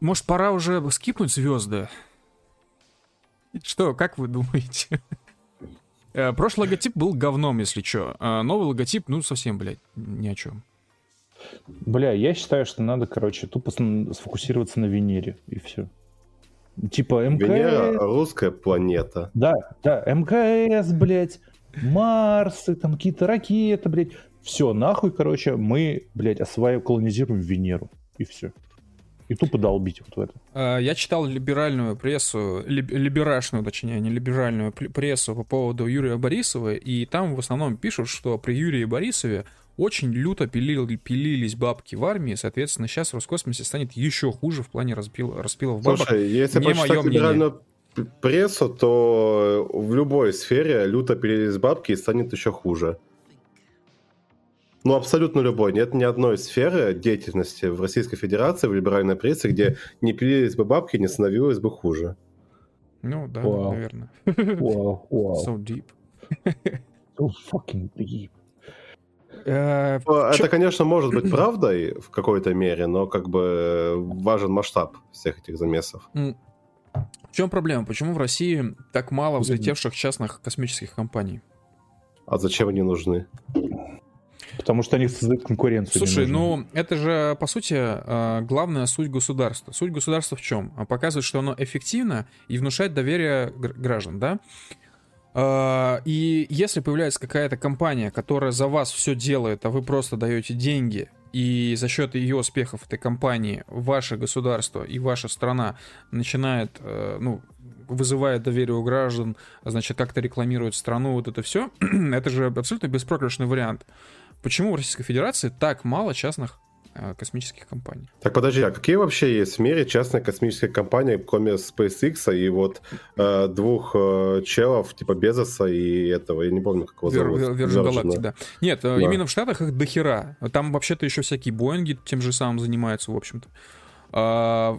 может, пора уже скипнуть звезды? Что, как вы думаете? Э, прошлый логотип был говном, если что. А новый логотип, ну, совсем, блядь, ни о чем. Бля, я считаю, что надо, короче, тупо сфокусироваться на Венере, и все. Типа МКС... Венера — русская планета. Да, да, МКС, блядь, Марс, там какие-то ракеты, блядь. Все, нахуй, короче, мы, блядь, осваиваем, колонизируем Венеру, и все и тупо долбить вот в это. А, я читал либеральную прессу, либерашную, точнее, не либеральную прессу по поводу Юрия Борисова, и там в основном пишут, что при Юрии Борисове очень люто пилил, пилились бабки в армии, соответственно, сейчас в Роскосмосе станет еще хуже в плане распил, распилов бабок. Слушай, если не почитать либеральную прессу, то в любой сфере люто пилились бабки и станет еще хуже. Ну, абсолютно любой. Нет ни одной сферы деятельности в Российской Федерации, в либеральной прессе, где не пилились бы бабки, не становилось бы хуже. Ну, да, wow. наверное. Wow, wow. So deep. so fucking deep. Uh, это, чё? конечно, может быть правдой в какой-то мере, но как бы важен масштаб всех этих замесов. В чем проблема? Почему в России так мало взлетевших частных космических компаний? А зачем они нужны? Потому что они создают конкуренцию. Слушай, ну это же, по сути, а, главная суть государства. Суть государства в чем? А, показывает, что оно эффективно и внушает доверие граждан, да? А, и если появляется какая-то компания, которая за вас все делает, а вы просто даете деньги, и за счет ее успехов этой компании ваше государство и ваша страна начинает, э, ну, вызывает доверие у граждан, значит, как-то рекламирует страну, вот это все, это же абсолютно беспроигрышный вариант. Почему в Российской Федерации так мало частных э, космических компаний. Так подожди, а какие вообще есть в мире частные космические компании, кроме SpaceX и вот э, двух э, челов типа Безоса и этого, я не помню, как его зовут. Virgin Galactic, да. Нет, э, да. именно в Штатах их дохера. Там вообще-то еще всякие Боинги тем же самым занимаются, в общем-то. А,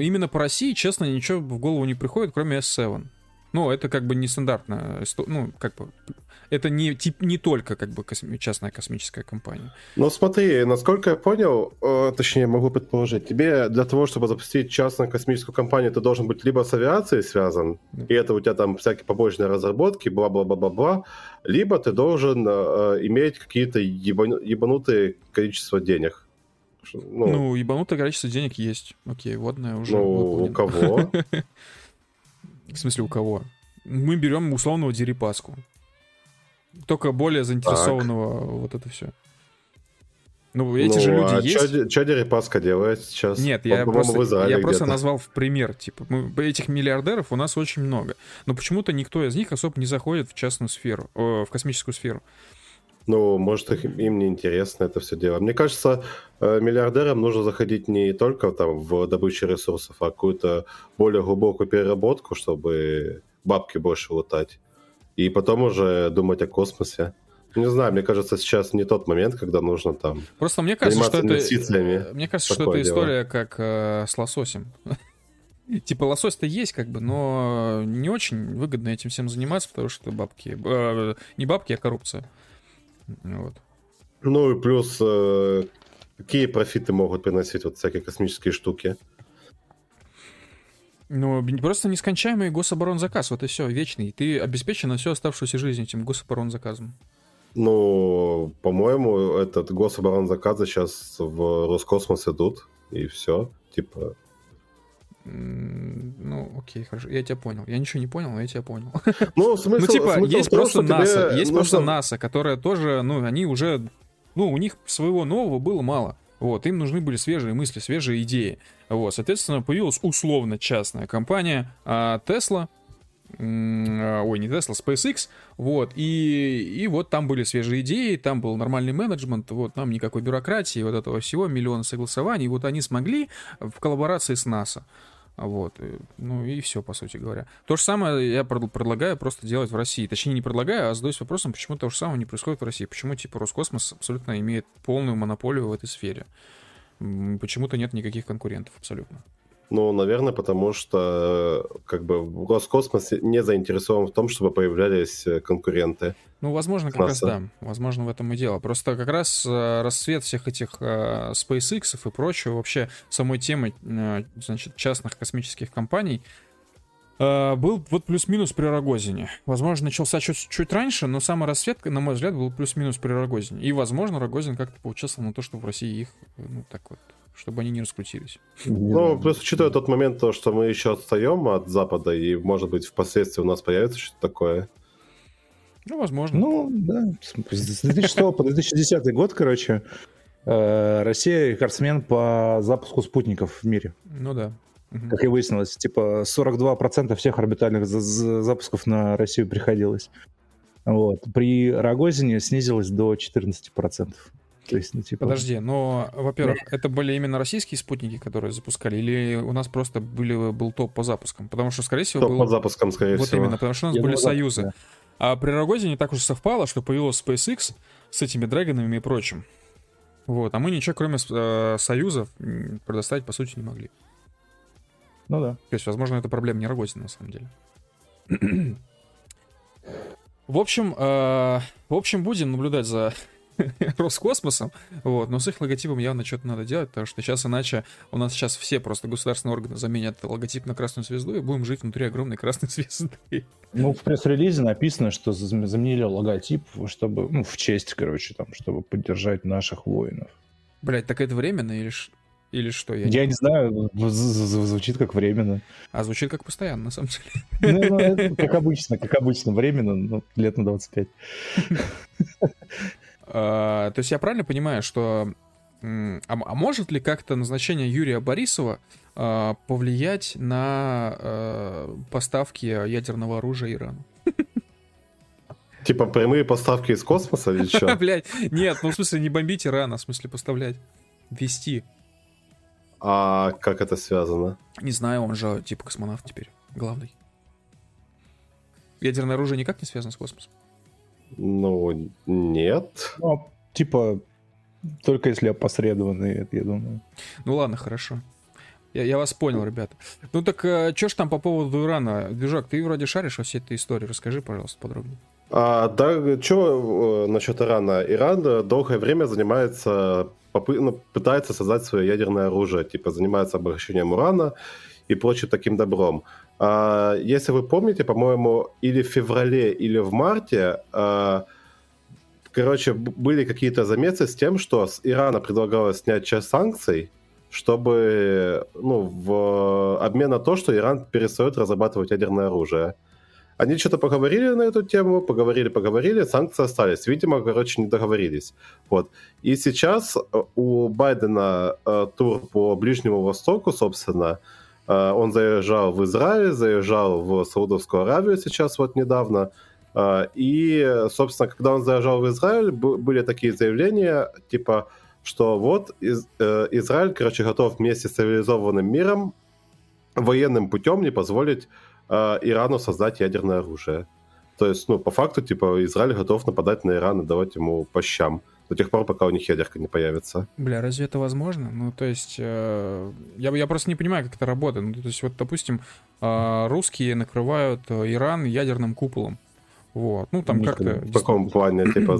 именно по России, честно, ничего в голову не приходит, кроме S7. Ну, это как бы нестандартно, ну, как бы это не, тип, не только как бы косми, частная космическая компания. Ну смотри, насколько я понял, э, точнее могу предположить, тебе для того, чтобы запустить частную космическую компанию, ты должен быть либо с авиацией связан, да. и это у тебя там всякие побочные разработки, бла-бла-бла-бла-бла, либо ты должен э, иметь какие-то ебану, ебанутые количество денег. Ну, ну, ебанутое количество денег есть. Окей, водное уже. Ну, у кого? В смысле, у кого? Мы берем условного Дерипаску. Только более заинтересованного так. вот это все. Ну, эти ну, же люди а есть. Что Дерипаска делает сейчас? Нет, я, просто, я просто назвал в пример. Типа, мы, этих миллиардеров у нас очень много. Но почему-то никто из них особо не заходит в частную сферу, в космическую сферу. Ну, может, их, им не интересно это все дело. Мне кажется, э, миллиардерам нужно заходить не только там в добычу ресурсов, а какую-то более глубокую переработку, чтобы бабки больше лутать и потом уже думать о космосе. Не знаю, мне кажется, сейчас не тот момент, когда нужно там. Просто мне кажется, что это. Мне кажется, что это история как э, с лососем. Типа лосось-то есть, как бы, но не очень выгодно этим всем заниматься, потому что бабки. Э, не бабки, а коррупция. Вот. Ну и плюс, э, какие профиты могут приносить вот всякие космические штуки? Ну, просто нескончаемый гособоронзаказ, вот и все, вечный. Ты обеспечен на всю оставшуюся жизнь этим гособоронзаказом. Ну, по-моему, этот гособоронзаказы сейчас в Роскосмос идут, и все. Типа, ну, окей, хорошо. Я тебя понял. Я ничего не понял, но я тебя понял. Ну, смысл, ну типа, смысл есть том, просто НАСА, есть нужно... просто НАСА, которая тоже, ну, они уже, ну, у них своего нового было мало. Вот, им нужны были свежие мысли, свежие идеи. Вот, соответственно, появилась условно частная компания а, Tesla, а, ой, не Tesla, SpaceX, вот, и, и вот там были свежие идеи, там был нормальный менеджмент, вот, там никакой бюрократии, вот этого всего, миллион согласований, вот они смогли в коллаборации с НАСА, вот, ну и все, по сути говоря. То же самое я предлагаю просто делать в России, точнее не предлагаю, а задаюсь вопросом, почему то же самое не происходит в России, почему, типа, Роскосмос абсолютно имеет полную монополию в этой сфере, почему-то нет никаких конкурентов абсолютно. Ну, наверное, потому что как бы Роскосмос не заинтересован в том, чтобы появлялись э, конкуренты. Ну, возможно, как раз да. Возможно, в этом и дело. Просто как раз э, расцвет всех этих э, SpaceX и прочего, вообще самой темы, значит, частных космических компаний, был вот плюс-минус при Рогозине. Возможно, начался чуть, чуть раньше, но самый расцвет, на мой взгляд, был плюс-минус при Рогозине. И, возможно, Рогозин как-то поучаствовал на то, что в России их, ну, так вот, чтобы они не раскрутились. Ну, плюс учитывая тот момент, то, что мы еще отстаем от Запада, и, может быть, впоследствии у нас появится что-то такое. Ну, возможно. Ну, да. С 2006 по 2010 год, короче, э, Россия рекордсмен по запуску спутников в мире. Ну да. Как и выяснилось, типа 42% всех орбитальных запусков на Россию приходилось. Вот. При Рогозине снизилось до 14%. То есть, ну, типа... Подожди, но, во-первых, это были именно российские спутники, которые запускали, или у нас просто были, был топ по запускам? Потому что, скорее всего, топ был... по запускам, скорее вот всего. Вот именно, потому что у нас Я были думаю, союзы. Да. А при Рогозине так уж совпало, что появилась SpaceX с этими драгонами и прочим. Вот, а мы ничего, кроме э, союзов, предоставить, по сути, не могли. Ну да. То есть, возможно, это проблема не Рогозина, на самом деле. в общем, э, в общем, будем наблюдать за Роскосмосом, вот, но с их логотипом явно что-то надо делать, потому что сейчас иначе у нас сейчас все просто государственные органы заменят логотип на красную звезду и будем жить внутри огромной красной звезды. Ну, в пресс-релизе написано, что заменили логотип, чтобы, ну, в честь, короче, там, чтобы поддержать наших воинов. Блять, так это временно или или что? Я, я не, не знаю, звучит как временно. А звучит как постоянно, на самом деле. Ну, ну как обычно, как обычно, временно, ну, лет на 25. А, то есть я правильно понимаю, что... А, а может ли как-то назначение Юрия Борисова а, повлиять на а, поставки ядерного оружия Ирану? Типа прямые поставки из космоса или что? Блять, нет, ну в смысле не бомбить Иран, а в смысле поставлять, вести. А как это связано? Не знаю, он же типа космонавт теперь, главный. Ядерное оружие никак не связано с космосом. Ну, нет. Ну, типа, только если опосредованные, я думаю. Ну ладно, хорошо. Я, я вас понял, ребята. Ну так а, что ж там по поводу Ирана? Движок, ты вроде шаришь во всей этой истории. Расскажи, пожалуйста, подробнее. А, да, что э, насчет Ирана? Иран долгое время занимается, попы- ну, пытается создать свое ядерное оружие, типа занимается обращением урана и прочим таким добром. А, если вы помните, по-моему, или в феврале, или в марте, а, короче, были какие-то замесы с тем, что с Ирана предлагалось снять часть санкций, чтобы, ну, в обмен на то, что Иран перестает разрабатывать ядерное оружие. Они что-то поговорили на эту тему, поговорили, поговорили, санкции остались. Видимо, короче, не договорились. Вот. И сейчас у Байдена э, тур по Ближнему Востоку, собственно, Э, он заезжал в Израиль, заезжал в Саудовскую Аравию сейчас вот недавно. Э, и, собственно, когда он заезжал в Израиль, были такие заявления, типа, что вот э, Израиль, короче, готов вместе с цивилизованным миром военным путем не позволить Ирану создать ядерное оружие. То есть, ну, по факту, типа, Израиль готов нападать на Иран и давать ему по щам до тех пор, пока у них ядерка не появится. Бля, разве это возможно? Ну, то есть, э, я, я просто не понимаю, как это работает. Ну, то есть, вот, допустим, э, русские накрывают э, Иран ядерным куполом. Вот, ну, там как-то... В каком плане, типа...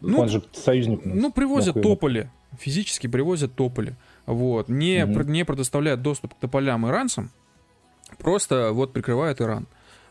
Ну, Он же союзник. Ну, привозят тополи, физически привозят тополи. Вот, не, угу. не предоставляют доступ к тополям иранцам, просто вот прикрывают Иран.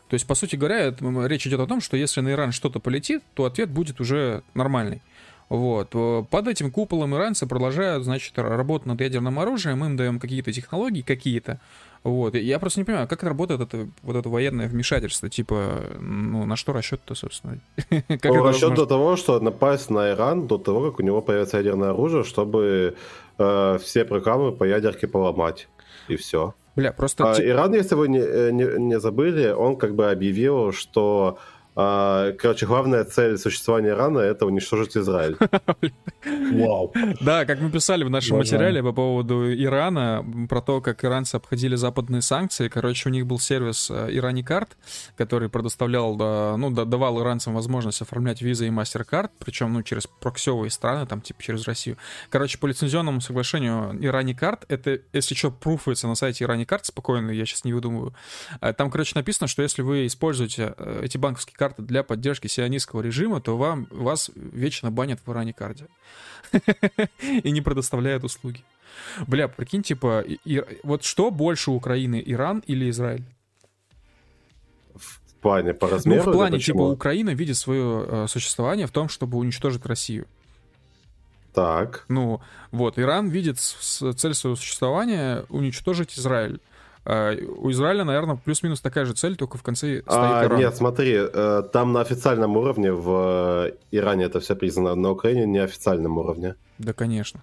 То есть, по сути говоря, это, речь идет о том, что если на Иран что-то полетит, то ответ будет уже нормальный. Вот. Э, под этим куполом иранцы продолжают, значит, работать над ядерным оружием, им даем какие-то технологии, какие-то. Вот. Я просто не понимаю, как это работает это, вот это военное вмешательство, типа, ну, на что расчет-то, собственно? как ну, расчет до того, что напасть на Иран до того, как у него появится ядерное оружие, чтобы э, все программы по ядерке поломать. И все. Бля, просто... А, Иран, если вы не, э, не, не забыли, он как бы объявил, что короче, главная цель существования Ирана — это уничтожить Израиль. Вау. Да, как мы писали в нашем материале по поводу Ирана, про то, как иранцы обходили западные санкции. Короче, у них был сервис э, Ираникард, который предоставлял, ну, давал иранцам возможность оформлять визы и мастер-карт, причем, ну, через проксевые страны, там, типа, через Россию. Короче, по лицензионному соглашению Ираникард, это, если что, пруфуется на сайте Ираникард, спокойно, я сейчас не выдумываю. Э, там, короче, написано, что если вы используете э, эти банковские карты карта для поддержки сионистского режима, то вам, вас вечно банят в Иране карде. И не предоставляют услуги. Бля, прикинь, типа, вот что больше Украины, Иран или Израиль? В плане по размеру? Ну, в плане, типа, Украина видит свое э, существование в том, чтобы уничтожить Россию. Так. Ну, вот, Иран видит цель своего существования уничтожить Израиль. А, у Израиля, наверное, плюс-минус такая же цель, только в конце стоит а, Иран. Нет, смотри, э, там на официальном уровне в Иране это все признано, на Украине неофициальном уровне. Да, конечно.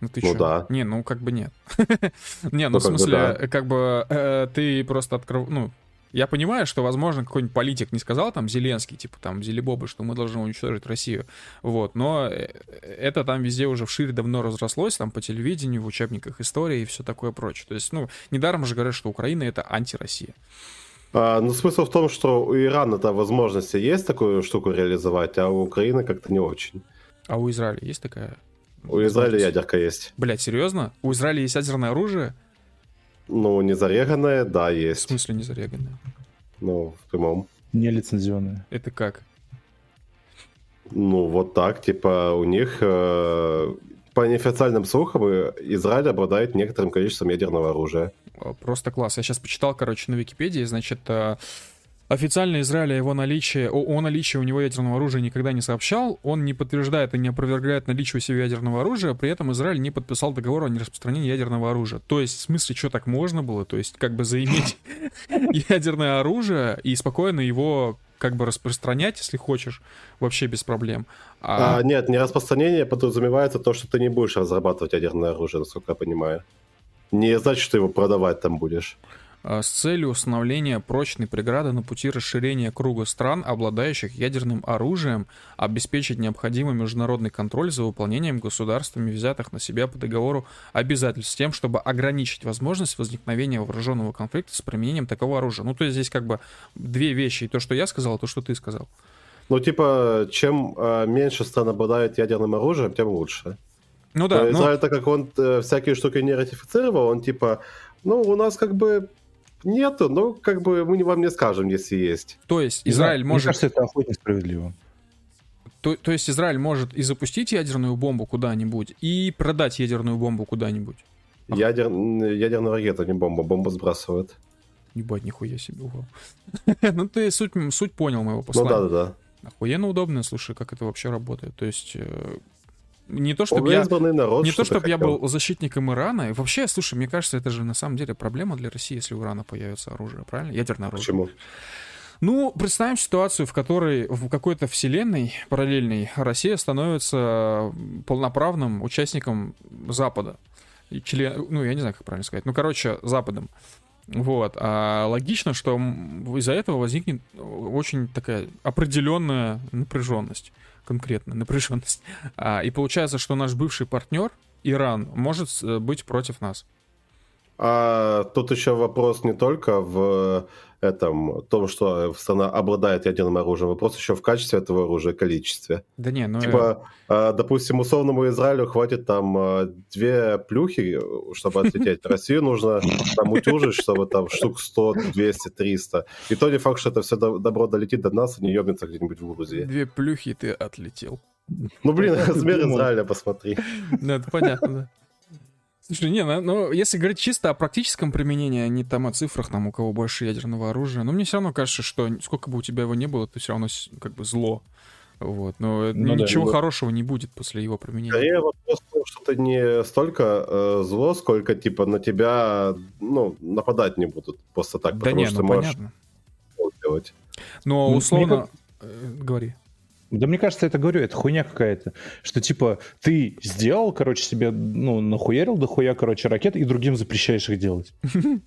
Ну ты ну, чё? да. Не, ну как бы нет. Не, ну в смысле, как бы э, ты просто открыл, ну я понимаю, что, возможно, какой-нибудь политик не сказал, там, Зеленский, типа, там, Зелебобы, что мы должны уничтожить Россию, вот, но э, это там везде уже вширь давно разрослось, там, по телевидению, в учебниках истории и все такое прочее. То есть, ну, недаром же говорят, что Украина — это антироссия. А, ну, смысл в том, что у Ирана-то возможности есть такую штуку реализовать, а у Украины как-то не очень. А у Израиля есть такая? У Израиля ядерка есть. Блять, серьезно? У Израиля есть ядерное оружие? Ну, не зареганное, да, есть. В смысле не зареганное? Ну, в прямом. Не лицензионное. Это как? Ну, вот так, типа, у них э, по неофициальным слухам Израиль обладает некоторым количеством ядерного оружия. Просто класс. Я сейчас почитал, короче, на Википедии, значит, э, Официально Израиль о его наличии, о, о наличии у него ядерного оружия никогда не сообщал. Он не подтверждает и не опровергает наличие у себя ядерного оружия, при этом Израиль не подписал договор о нераспространении ядерного оружия. То есть, в смысле, что так можно было? То есть, как бы заиметь ядерное оружие и спокойно его как бы распространять, если хочешь, вообще без проблем. А... А, нет, не распространение подразумевается то, что ты не будешь разрабатывать ядерное оружие, насколько я понимаю. Не значит, что его продавать там будешь. Э, с целью установления прочной преграды на пути расширения круга стран, обладающих ядерным оружием, обеспечить необходимый международный контроль за выполнением государствами, взятых на себя по договору обязательств, с тем, чтобы ограничить возможность возникновения вооруженного конфликта с применением такого оружия. Ну, то есть здесь как бы две вещи, и то, что я сказал, и то, что ты сказал. Ну, типа, чем э, меньше стран обладает ядерным оружием, тем лучше. Ну да. Израиль, ну... так как он э, всякие штуки не ратифицировал, он типа, ну, у нас как бы Нету, но как бы мы вам не скажем, если есть. То есть Израиль Мне может... Мне кажется, это охотно справедливо. То, то есть Израиль может и запустить ядерную бомбу куда-нибудь, и продать ядерную бомбу куда-нибудь. Ядер... Ядерная ракета, не бомба, бомба сбрасывает. Ебать, нихуя себе, ну ты суть, суть понял моего послания. Ну да, да, да. Охуенно удобно, слушай, как это вообще работает. То есть э, не то, чтобы я, народ, не то, чтобы я был защитником Ирана. И вообще, слушай, мне кажется, это же на самом деле проблема для России, если у Ирана появится оружие, правильно? Ядерное оружие. Почему? Ну, представим ситуацию, в которой в какой-то вселенной параллельной Россия становится полноправным участником Запада. Член, ну, я не знаю, как правильно сказать. Ну, короче, Западом. Вот. А логично, что из-за этого возникнет очень такая определенная напряженность конкретно, напряженность. А, и получается, что наш бывший партнер, Иран, может э, быть против нас. А тут еще вопрос не только в этом, том, что страна обладает ядерным оружием, вопрос еще в качестве этого оружия, количестве. Да не, ну... Типа, э... допустим, условному Израилю хватит там э, две плюхи, чтобы отлететь. Россию нужно там утюжить, чтобы там штук 100, 200, 300. И то не факт, что это все добро долетит до нас и не ебнется где-нибудь в Грузии. Две плюхи, ты отлетел. Ну, блин, размер Израиля посмотри. Ну, это понятно, да. Слушай, не, ну, ну, если говорить чисто о практическом применении, а не там о цифрах, там, у кого больше ядерного оружия, но мне все равно кажется, что сколько бы у тебя его не было, это все равно как бы зло. Вот, но Ну да, ничего ну- хорошего не будет после его применения. Скорее вопрос в том, что ты не столько э, зло, сколько типа на тебя ну, нападать не будут просто так, да потому не, что ну ты можешь понятно. делать. Но Мне условно... э, Говори. Да мне кажется, это говорю, это хуйня какая-то. Что типа ты сделал, короче, себе, ну, нахуярил дохуя, короче, ракет, и другим запрещаешь их делать.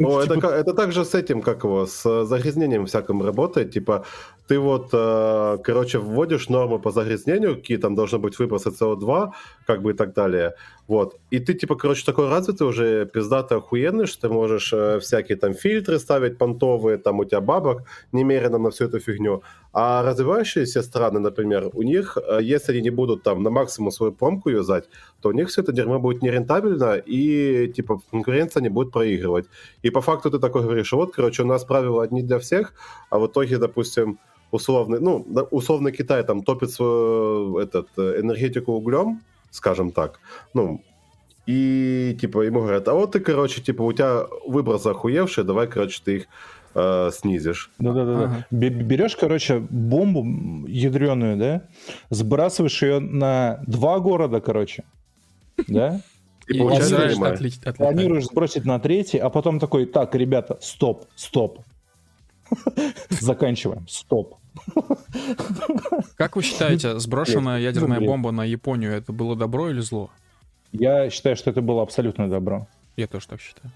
Ну, это, Типа, ка- это также с этим, как его, с загрязнением всяким работает. Типа, ты вот, э, короче, вводишь нормы по загрязнению, какие там должны быть выбросы СО2, как бы и так далее. Вот. И ты, типа, короче, такой развитый уже, пиздатый, охуенный, что ты можешь э, всякие там фильтры ставить понтовые, там у тебя бабок немерено на всю эту фигню. А развивающиеся страны, например, у них, э, если они не будут там на максимум свою промку юзать, то у них все это дерьмо будет нерентабельно, и, типа, конкуренция не будет проигрывать. И по факту ты такой говоришь, вот, короче, у нас правила одни для всех, а в итоге, допустим, условный, ну, да, условно Китай там топит свою этот, э, энергетику углем, скажем так, ну, и, типа, ему говорят, а вот ты, короче, типа, у тебя выбор захуевший, давай, короче, ты их э, снизишь. Да-да-да. Ага. Бе- Берешь, короче, бомбу ядреную, да, сбрасываешь ее на два города, короче, да, И, И получается, Израиль понимаю. отли- отлетает. планируешь сбросить на третий, а потом такой, так, ребята, стоп, стоп. Заканчиваем, стоп. Как вы считаете, сброшенная ядерная бомба на Японию, это было добро или зло? Я считаю, что это было абсолютно добро. Я тоже так считаю.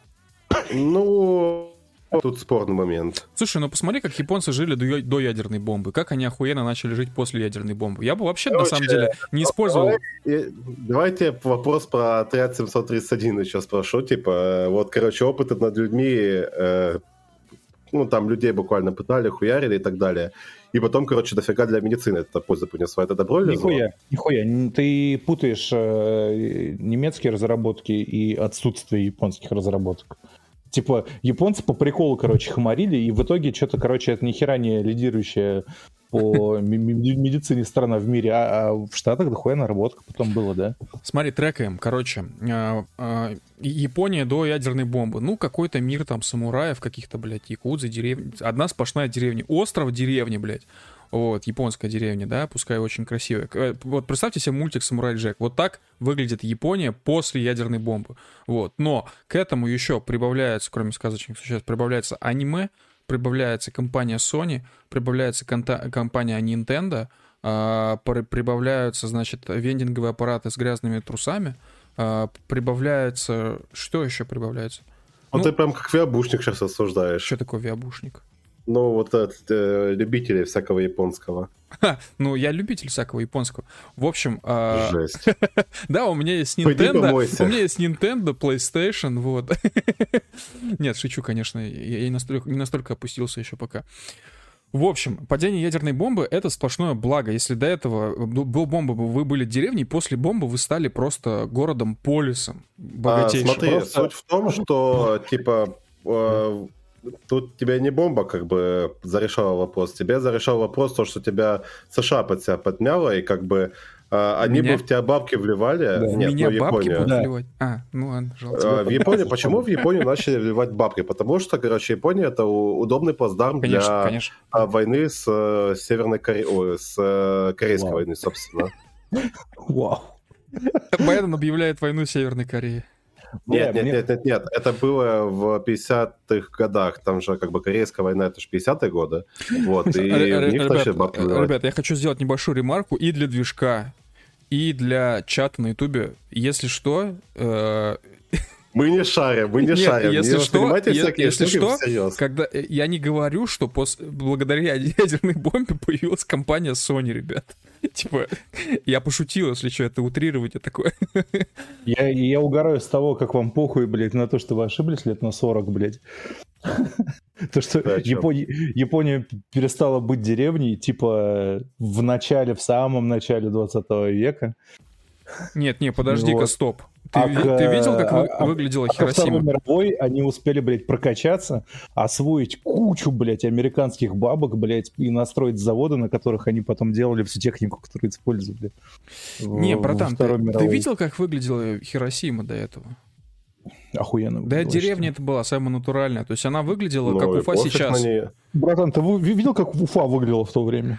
Ну, тут спорный момент. Слушай, ну посмотри, как японцы жили до, до ядерной бомбы. Как они охуенно начали жить после ядерной бомбы. Я бы вообще, на Короче, самом деле, не использовал... Давайте вопрос про отряд 731 еще спрошу. Типа, э, вот, короче, опыты над людьми, э, ну, там людей буквально пытали, хуярили и так далее. И потом, короче, дофига для медицины это пользу принесло. Это добро или? Нихуя, нихуя. Ты путаешь э, немецкие разработки и отсутствие японских разработок. Типа, японцы по приколу, короче, хамарили, и в итоге что-то, короче, это ни хера не лидирующая по медицине страна в мире, а, а в Штатах дохуя наработка потом было, да? Смотри, трекаем. Короче, а, а, Япония до ядерной бомбы. Ну, какой-то мир там самураев, каких-то, блядь, якудзы, деревни. Одна сплошная деревня. Остров деревни, блядь. Вот, японская деревня, да, пускай очень красивая. Э, Вот представьте себе мультик «Самурай Джек». Вот так выглядит Япония после ядерной бомбы. Вот, но к этому еще прибавляется, кроме сказочных существ, прибавляется аниме, прибавляется компания Sony, прибавляется конта- компания Nintendo, а, при- прибавляются, значит, вендинговые аппараты с грязными трусами, а, прибавляется... Что еще прибавляется? Вот Ну- ты прям как виабушник сейчас осуждаешь. Что такое виабушник? Ну, вот этот, э, любители всякого японского. Ха, ну, я любитель всякого японского. В общем, а, Жесть. да, у меня есть Nintendo, у меня есть Nintendo, PlayStation, вот. Нет, шучу, конечно, я я не настолько, не настолько опустился еще пока. В общем, падение ядерной бомбы — это сплошное благо. Если до этого был был бомба, вы были деревней, после бомбы вы стали просто городом-полисом А, богатейшим. смотри, Просто- суть в том, что, типа, э, тут тебе не бомба как бы зарешала вопрос, тебе зарешал вопрос то, что тебя США под себя подмяло, и как бы э, они Меня? бы в тебя бабки вливали. Да. Нет, Меня ну, бабки Япония. будут Да. вливать? А, ну ладно, жалко. В Японии, почему в Японию начали вливать бабки? Потому что, короче, Япония это удобный плацдарм Конечно, для конечно. а, войны с э, Северной Кореей, с э, Корейской Вау. войны, собственно. Вау. Байден объявляет войну Северной Корее. Нет, нет, нет, нет, нет, это было в 50-х годах, там же как бы Корейская война, это же 50-е годы, вот, и. Ребят, я хочу сделать небольшую ремарку и для движка, и для чата на Ютубе. Если что, э, Мы не шарим, мы не Нет, шарим, если не что, всякие если что, всерьез. когда э, я не говорю, что пос- благодаря ядерной бомбе появилась компания Sony, ребят. Типа, я пошутил, если что, это утрировать, я такое. Я, я угораю с того, как вам похуй, блядь, на то, что вы ошиблись лет на 40, блядь. То, что? Япония, Япония перестала быть деревней, типа, в начале, в самом начале 20 века. Нет, не, подожди-ка, Вот. стоп. Ты, А к- ты видел, как вы- а- выглядела А ко Второй Хиросима? мировой они успели, блядь, прокачаться, освоить кучу, блядь, американских бабок, блядь, и настроить заводы, на которых они потом делали всю технику, которую использовали. Не, братан, ты, Второй ты видел, как выглядела Хиросима до этого? Охуенно. Да, деревня это была самая натуральная. То есть она выглядела Ну, как Уфа сейчас. Братан, ты видел, как Уфа выглядела в то время?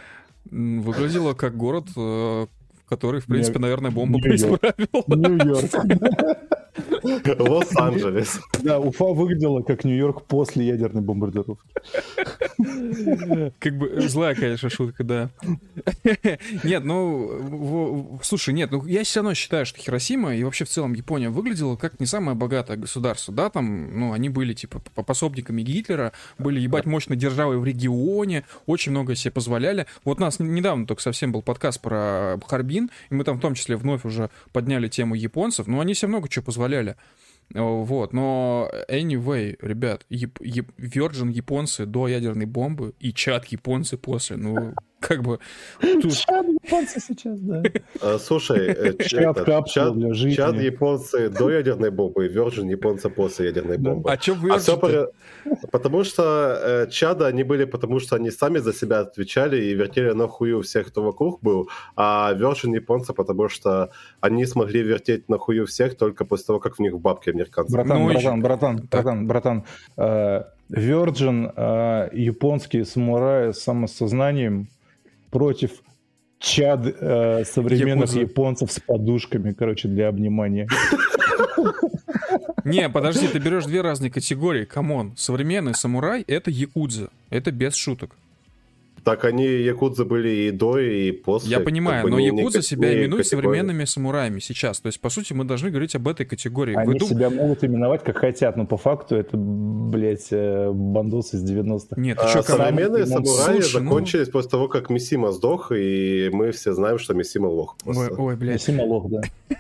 М, Выглядело как город, э, который, в принципе, наверное, бомбу бы Нью-Йорк. исправил. Нью-Йорк. Лос-Анджелес. Да, Уфа выглядела как Нью-Йорк после ядерной бомбардировки. Как бы злая, конечно, шутка, да. Нет, ну, слушай, нет, ну я все равно считаю, что Хиросима и вообще в целом Япония выглядела как не самое богатое государство, да, там, ну, они были, типа, по- пособниками Гитлера, были, ебать, мощной державой в регионе, очень много себе позволяли. Вот у нас недавно только совсем был подкаст про Харбин, и мы там в том числе вновь уже подняли тему японцев, но они себе много чего позволяли. О, Вот, но anyway, ребят, яп- Virgin японцы до ядерной бомбы и чат японцы после, ну, как бы... тут- Чад японцы сейчас, да. Э, Слушай, э, Чат японцы до ядерной бомбы Virgin японцы после ядерной бомбы. А чё А все Virgin? потому что э, чада они были, потому что они сами за себя отвечали и вертели на хую всех, кто вокруг был, а Virgin японцы, потому что они смогли вертеть на хую всех только после того, как в них бабки американцы. Братан, Ну, братан, братан, Так. братан, братан. э, Virgin, э, японские самураи с самосознанием против чад э, современных Якудза. японцев с подушками, короче, для обнимания. Не, подожди, ты берешь две разные категории, come on. Современный самурай — это якудза, это без шуток. Так они якудзы были и до, и после. Я как понимаю, бы но не- не якудза ка- себя не именует категория. современными самураями сейчас. То есть, по сути, мы должны говорить об этой категории. Вы Они дум- себя могут именовать как хотят, но по факту это, блядь, бандосы из 90-х. Нет, А come on? современные Самон- самураи Слушай, ну- закончились после того, как Мисима сдох, и мы все знаем, что Мисима лох. Ой, ой, блядь. Сима лох, да.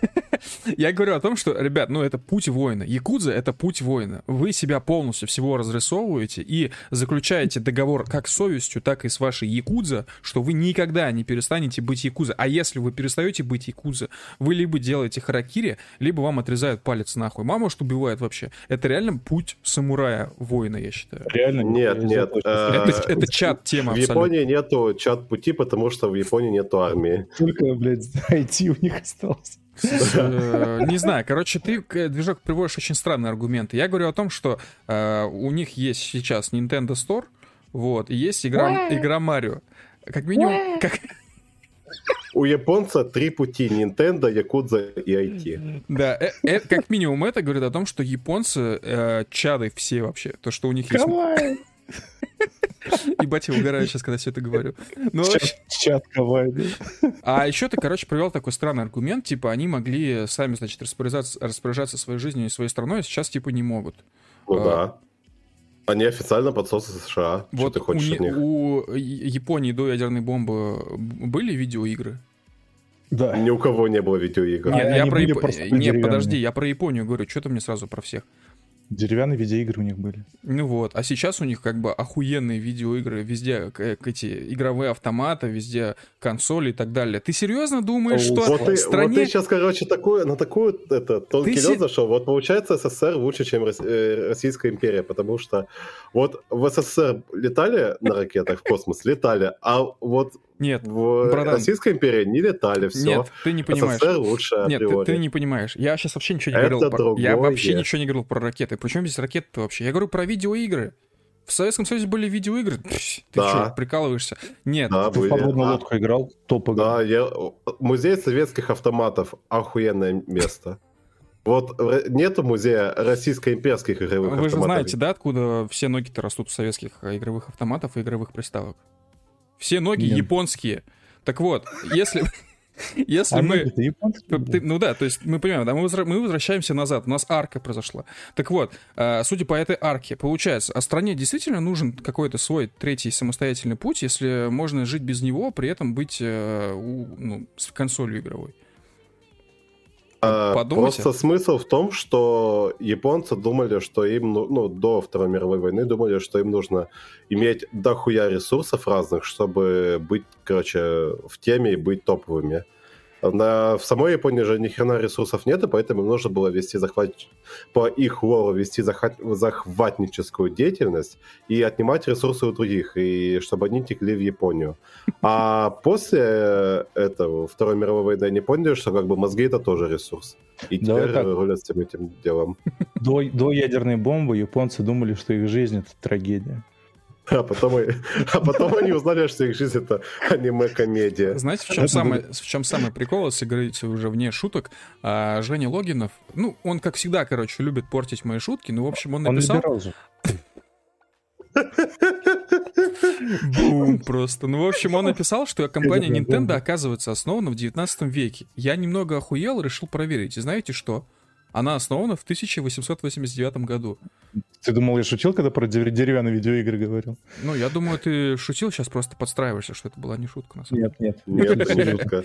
Я говорю о том, что, ребят, ну это путь воина. Якудза — это путь воина. Вы себя полностью всего разрисовываете и заключаете договор как с совестью, так и с вашей якудза, что вы никогда не перестанете быть якудза. А если вы перестаете быть якудза, вы либо делаете харакири, либо вам отрезают палец нахуй. Мама, что убивает вообще. Это реально путь самурая воина, я считаю. Реально. Нет, нет, точно э. Это, это чат тема В абсолютно. Японии нету чат-пути, потому что в Японии нету армии. Только, блядь, IT у них осталось. Э, Не знаю, короче, ты, к- движок, приводишь очень странные аргументы. Я говорю о том, что э, у них есть сейчас Nintendo Store, вот, и есть игра, игра Марио. Как минимум, как, У японца три пути. Nintendo, Якудза и IT. да, э- э- как минимум это говорит о том, что японцы э, чады все вообще. То, что у них есть... Кавай. Ебать, я угораю сейчас, когда все это говорю. Вообще- Чат, чат кавай, да. А еще ты, короче, привел такой странный аргумент, типа, они могли сами, значит, распоряжаться, распоряжаться своей жизнью и своей страной, а сейчас, типа, не могут. Ну А. да. Они официально подсосы США. Что Вот ты хочешь у, от них? у Я- Японии до ядерной бомбы были видеоигры? Да. Ни у кого не было видеоигр. А, Нет, я они про просто Нет, подожди, я про Японию говорю, что ты мне сразу про всех? Деревянные видеоигры у них были. Ну вот, а сейчас у них как бы охуенные видеоигры, везде к- к- эти игровые автоматы, везде консоли и так далее. Ты серьезно думаешь, О, что Вот ты, стране... вот ты сейчас, короче, такой, на такую это, тонкий Ты лед се- зашел. Вот получается СССР лучше, чем Рос- э, Российская империя, потому что вот в СССР летали на ракетах в космос, летали, а вот Нет, в братан. Российской империи не летали, все. нет, ты не понимаешь. СССР лучше Нет, ты, априори. ты не понимаешь. Я сейчас вообще ничего не Это говорил. Про... Я другое. вообще ничего не говорил про ракеты. Причем здесь ракеты вообще? Я говорю про видеоигры. В Советском Союзе были видеоигры. Пш, ты Да. что, прикалываешься? Нет. Да, Ты в были. подводную А, лодку играл? Топ игра. Да, я... музей советских автоматов охуенное место. Вот нету музея российско-имперских игровых Вы же автоматов. знаете, да, откуда все ноги-то растут у советских игровых автоматов и игровых приставок? Все ноги Нет. японские. Так вот, если... Если А мы... Ты- ну да, то есть мы понимаем, да, мы, возра- мы возвращаемся назад, у нас арка произошла. Так вот, э, судя по этой арке, получается, а стране действительно нужен какой-то свой третий самостоятельный путь, если можно жить без него, при этом быть э, у- ну, с консолью игровой. А, Подумайте. Просто смысл в том, что японцы думали, что им, ну, ну, до Второй мировой войны думали, что им нужно иметь дохуя ресурсов разных, чтобы быть, короче, в теме и быть топовыми. На, в самой Японии же ни хрена ресурсов нет, и поэтому им нужно было вести захват... по их лору вести захват... захватническую деятельность и отнимать ресурсы у других, и чтобы они текли в Японию. А после этого, Второй мировой войны, они поняли, что как бы мозги это тоже ресурс. И теперь так. рулят всем этим делом. До, до ядерной бомбы японцы думали, что их жизнь это трагедия. А потом, а потом они узнали, что их жизнь это аниме-комедия. Знаете, в чем, самый, в чем самый прикол, если говорить уже вне шуток? А, Женя Логинов, ну, он, как всегда, короче, любит портить мои шутки, ну, в общем, он написал... Он же. Бум просто. Ну, в общем, он написал, что компания Nintendo, оказывается, основана в 19 веке. Я немного охуел, решил проверить. И знаете что? Она основана в 1889 году. Ты думал, я шутил, когда про деревянные видеоигры говорил? Ну, я думаю, ты шутил, сейчас просто подстраиваешься, что это была не шутка, на самом деле. Нет, нет. Нет, не шутка.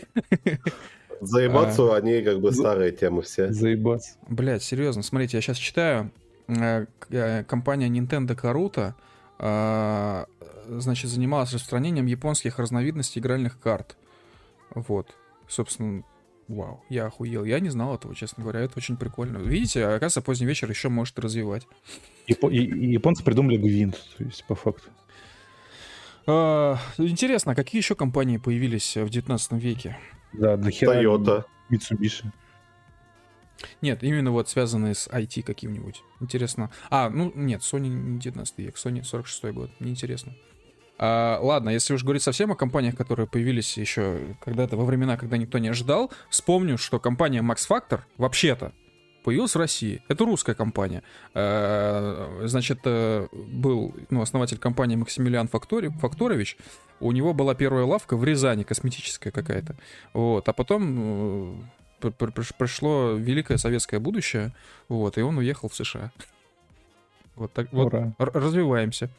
Заебаться, а... они как бы старые темы все. Заебаться. Блять, серьезно, смотрите, я сейчас читаю. Э, э, компания Nintendo Karuta а, значит, занималась распространением японских разновидностей игральных карт. Вот. Собственно, вау, я охуел. Я не знал этого, честно говоря. Это очень прикольно. Видите, оказывается, поздний вечер еще может развивать. Япо- и, японцы придумали гвинт, то есть по факту. А, интересно, а какие еще компании появились в 19 веке? Да, до хера. Toyota. Mitsubishi. Нет, именно вот связанные с IT каким-нибудь. Интересно. А, ну нет, Sony не 19 век, Sony 46 год. Неинтересно. А, ладно, если уж говорить совсем о компаниях, которые появились еще когда-то во времена, когда никто не ожидал, вспомню, что компания Max Factor вообще-то появилась в России. Это русская компания. А, значит, э, был ну, основатель компании Максимилиан Фактори, Факторович. У него была первая лавка в Рязани, косметическая какая-то. Вот. А потом э, пришло великое советское будущее, вот, и он уехал в США. Вот так вот развиваемся.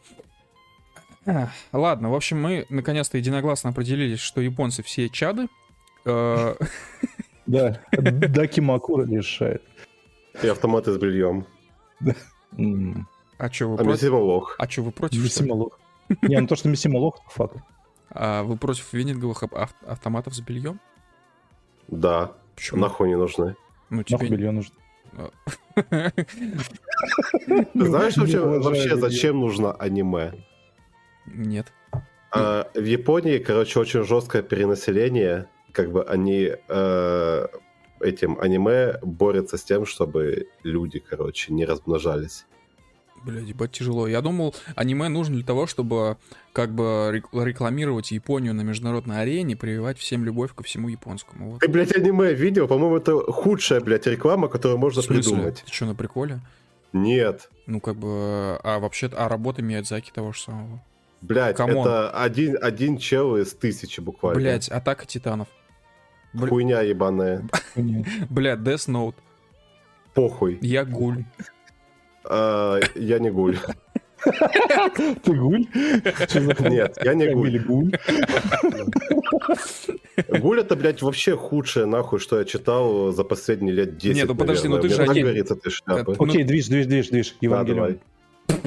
А, ладно, в общем, мы наконец-то единогласно определились, что японцы все чады. Э, да, Даки Макура решает. И автоматы с бельем. А что вы а против? А что вы против? Мессимолог. Не, ну то, что Мессимолог, факт. А вы против венинговых автоматов с бельем? Да. Почему? Нахуй не нужны. Ну, тебе... Нахуй белье нужно. Знаешь вообще, вообще зачем нужно аниме? Нет. А, в Японии, короче, очень жесткое перенаселение. Как бы они э, этим аниме борются с тем, чтобы люди, короче, не размножались. Блядь, ебать тяжело. Я думал, аниме нужно для того, чтобы как бы рекламировать Японию на международной арене, прививать всем любовь ко всему японскому. Вот. Ты, блядь, аниме видел? По-моему, это худшая, блядь, реклама, которую можно придумать. Ты что, на приколе? Нет. Ну, как бы, а вообще, а работа Миядзаки того же самого. Блять, это один, один чел из тысячи буквально. Блять, атака титанов. Бл... Хуйня ебаная. Блять, Death Note. Похуй. Я гуль. А, я не гуль. Ты гуль? Нет, я не гуль. гуль. Гуль это, блядь, вообще худшее, нахуй, что я читал за последние лет 10. Нет, ну подожди, ну ты же... Мне ты шляпы. Окей, движ, движ, движ, движ. Евангелион.